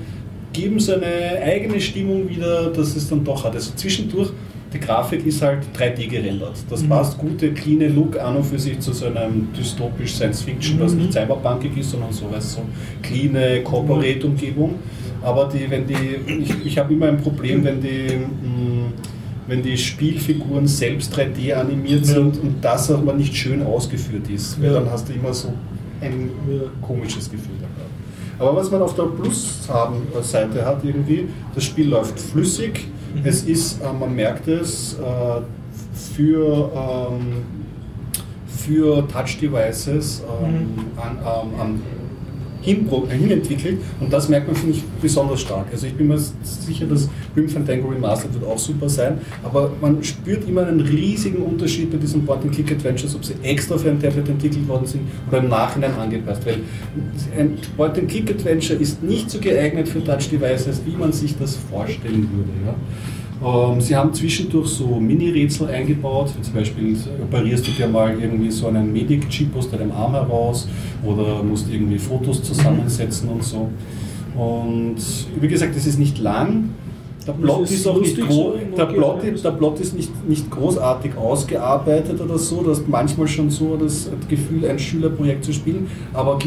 geben so eine eigene Stimmung wieder, dass es dann doch hat. Also zwischendurch, die Grafik ist halt 3D gerendert. Das passt gut, der cleane Look an und für sich zu so einem dystopisch Science-Fiction, was nicht cyberpunkig ist, sondern so, weißt, so cleane Corporate-Umgebung. Aber die, wenn die, ich, ich habe immer ein Problem, wenn die, mh, wenn die Spielfiguren selbst 3D animiert Ja. sind und das aber nicht schön ausgeführt ist, weil Ja. dann hast du immer so ein komisches Gefühl. Aber was man auf der Plus-Seite hat irgendwie, das Spiel läuft flüssig. Es ist, äh, man merkt es, äh, für, ähm, für Touch-Devices ähm, an, ähm, an äh, hinentwickelt und das merkt man, finde ich, besonders stark. Also ich bin mir sicher, dass Grim Fandango Remastered wird auch super sein, aber man spürt immer einen riesigen Unterschied bei diesen Point-and-Click-Adventures, ob sie extra für ein Tablet entwickelt worden sind oder im Nachhinein angepasst, weil ein Point-and-Click-Adventure ist nicht so geeignet für Touch-Devices, wie man sich das vorstellen würde. Ja? Ähm, Sie haben zwischendurch so Mini-Rätsel eingebaut, wie zum Beispiel operierst du dir mal irgendwie so einen Medic-Chip aus deinem Arm heraus oder musst irgendwie Fotos zusammensetzen und so. Und wie gesagt, es ist nicht lang. Der Plot ist ist auch nicht lustig gro so im der Plot, der Plot ist nicht, nicht großartig ausgearbeitet oder so. Du hast manchmal schon so das Gefühl, ein Schülerprojekt zu spielen, aber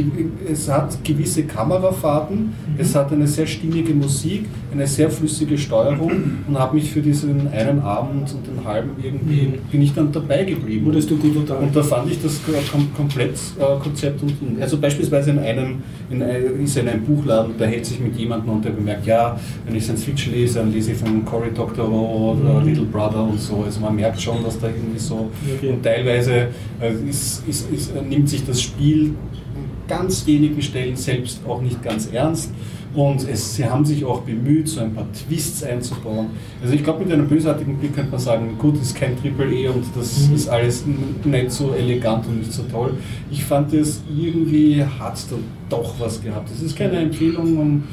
es hat gewisse Kamerafahrten, es hat eine sehr stimmige Musik, eine sehr flüssige Steuerung und habe mich für diesen einen Abend und den halben irgendwie bin ich dann dabei geblieben. Wurdest du gut unterhalten? Und da fand ich das kom komplett äh, Konzept und also beispielsweise in einem in einem, ist er in einem Buchladen, da hält sich mit jemandem und der bemerkt, ja, wenn ich Science Fiction lese, dann lese ich von Cory Doctorow oder Little Brother und so. Also man merkt schon, dass da irgendwie so Okay. und teilweise äh, ist, ist, ist, nimmt sich das Spiel an ganz wenigen Stellen selbst auch nicht ganz ernst. Und es, sie haben sich auch bemüht, so ein paar Twists einzubauen. Also ich glaube, mit einem bösartigen Blick könnte man sagen, gut, es ist kein Triple E und das ist alles nicht so elegant und nicht so toll. Ich fand es irgendwie, hat es da doch was gehabt. Es ist keine Empfehlung, um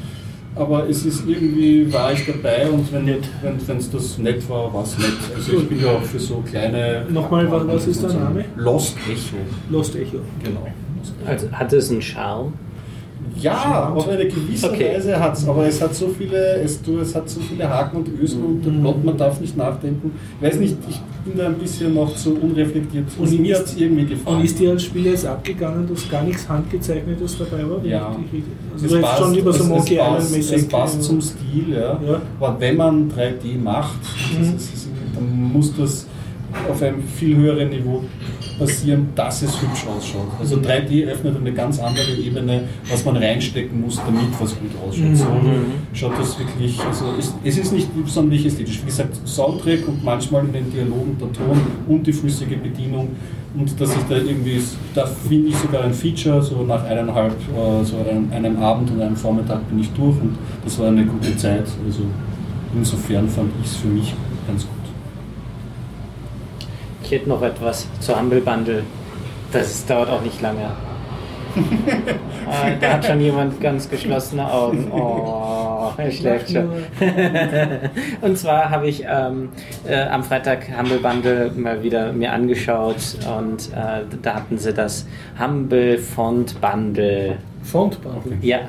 aber es ist irgendwie, war ich dabei und wenn es wenn, das nett war, war es nett. Also ich bin ja auch für so kleine... Nochmal, was, was ist der Name? Lost Echo. Lost Echo. Genau. Also hat es einen Charme? Ja, auf eine gewisse Okay. Weise hat es, aber es hat so viele, es, du, es hat so viele Haken und Ösen und Mhm. Gott, man darf nicht nachdenken. Ich weiß nicht, ich bin da ein bisschen noch zu unreflektiert. Und Und mir ist- hat es irgendwie gefallen. Und ist dir als Spiel jetzt abgegangen, dass gar nichts Handgezeichnetes dabei war? Ja. Also du hättest schon lieber so es, Monkey es passt, es passt zum Stil, ja. Ja. Aber wenn man 3D macht, Mhm. das ist, dann muss das auf einem viel höheren Niveau passieren, dass es hübsch ausschaut. Also Mhm. 3D öffnet eine ganz andere Ebene, was man reinstecken muss, damit was gut ausschaut. So schaut das wirklich, also es, es ist nicht sonderlich ästhetisch. Wie gesagt, Soundtrack und manchmal in den Dialogen der Ton und die flüssige Bedienung und dass ich da irgendwie, da finde ich sogar ein Feature, so nach eineinhalb, äh, so einem, einem Abend und einem Vormittag bin ich durch und das war eine gute Zeit. Also insofern fand ich es für mich ganz gut. Hätte noch etwas zu Humble Bundle. Das dauert auch nicht lange. ah, da hat schon jemand ganz geschlossene Augen. Oh, er schläft schon. Und zwar habe ich ähm, äh, am Freitag Humble Bundle mal wieder mir angeschaut und äh, da hatten sie das Humble Font Bundle. Fontbundle. Ja,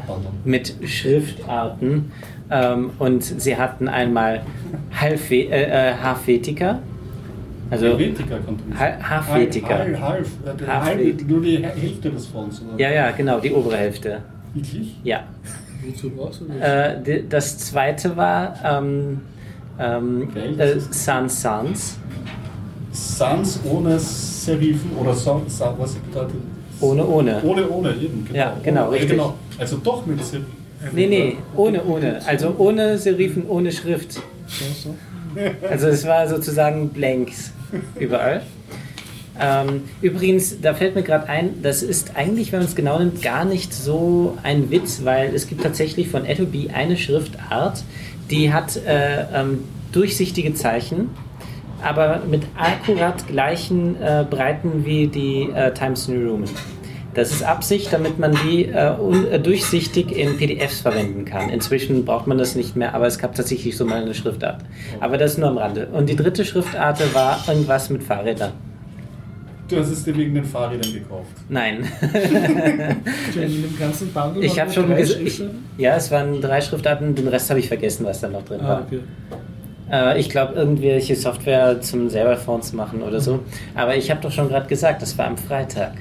mit Schriftarten. Ähm, und sie hatten einmal Halfe äh, äh, Hafetica. Also Helvetica kommt Halfvetica. Half, half, äh, nur die Hälfte des Fonds. Oder? Ja, ja, genau, die obere Hälfte. Wirklich? Ja. Wozu brauchst du das? Äh, das zweite war ähm, ähm, Okay, äh, das Sans Sans. Sans ohne Serifen oder Sans, was bedeutet? Ohne, ohne. Ohne, ohne, eben. Ja, genau, ohne, richtig. Also doch mit Serifen. Nee, nee, ohne, ohne. Also ohne Serifen, ohne Schrift. Also es war sozusagen Blanks überall. Ähm, übrigens, da fällt mir gerade ein, das ist eigentlich, wenn man es genau nimmt, gar nicht so ein Witz, weil es gibt tatsächlich von Adobe eine Schriftart, die hat äh, ähm, durchsichtige Zeichen, aber mit akkurat gleichen äh, Breiten wie die äh, Times New Roman. Das ist Absicht, damit man die äh, äh, durchsichtig in PDFs verwenden kann. Inzwischen braucht man das nicht mehr, aber es gab tatsächlich so mal eine Schriftart. Aber das nur am Rande. Und die dritte Schriftart war irgendwas mit Fahrrädern. Du hast es dir wegen den Fahrrädern gekauft. Nein. In dem ganzen Bundle Ich habe schon drei ich, ja, es waren drei Schriftarten, den Rest habe ich vergessen, was da noch drin Ah, war. okay. Äh, ich glaube, irgendwelche Software zum selber Fonts machen oder so. Aber ich habe doch schon gerade gesagt, das war am Freitag.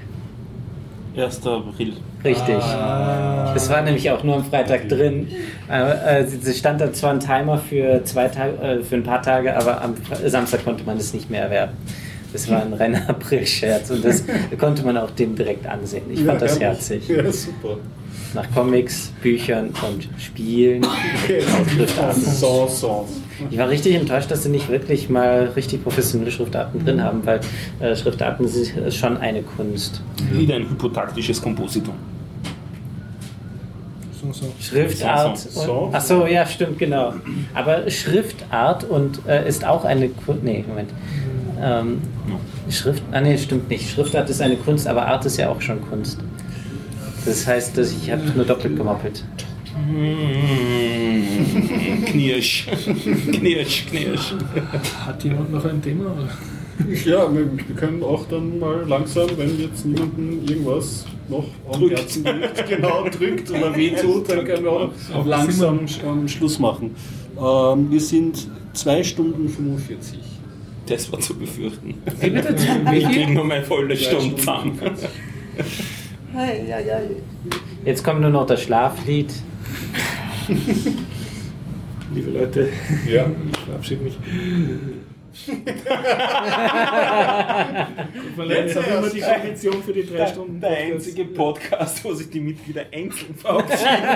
1. April. Richtig. Ah. Das war nämlich auch nur am Freitag drin. Äh, äh, es stand da zwar ein Timer für, zwei Tage, äh, für ein paar Tage, aber am Samstag konnte man es nicht mehr erwerben. Das war ein reiner April-Scherz und das konnte man auch dem direkt ansehen. Ich fand das herrlich. herzig. Ja, super. Nach Comics, Büchern und Spielen. Ich war richtig enttäuscht, dass sie nicht wirklich mal richtig professionelle Schriftarten drin haben, weil äh, Schriftarten sind ist schon eine Kunst. Wieder ein hypotaktisches Kompositum. So, so. Schriftart. So, so, so. Und, ach so, ja, stimmt, genau. Aber Schriftart und äh, ist auch eine Kunst. Nee, Moment. Ähm, Schrift. Ah, nee, stimmt nicht. Schriftart ist eine Kunst, aber Art ist ja auch schon Kunst. Das heißt, dass ich habe nur doppelt gemoppelt. Knirsch. Knirsch, knirsch. Hat jemand noch ein Thema? Ja, wir, wir können auch dann mal langsam, wenn jetzt niemanden irgendwas noch am Drückt. Herzen liegt, genau drückt oder wehtut, dann können wir auch Auch langsam ähm, Schluss machen. Ähm, wir sind 2 Stunden 45. Das war zu befürchten. Wie bitte? Ich krieg nur meine volle Stunde zusammen. Jetzt kommt nur noch das Schlaflied. Liebe Leute, Ja. ich verabschiede mich. Jetzt haben wir immer die Kondition für die drei Stunden. Der einzige Podcast, wo sich die Mitglieder einzeln verabschieden.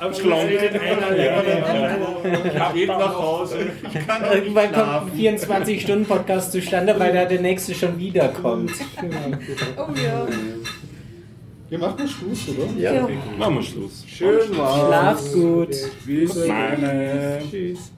Am einer länger. Ich geht nach Hause. Ich kann Irgendwann kommt ein 24-Stunden-Podcast zustande, weil da der nächste schon wiederkommt. Oh ja. Wir machen Schluss, oder? ja. Machen wir Schluss. Schön war's. Schlaft gut. Bis dann. Tschüss.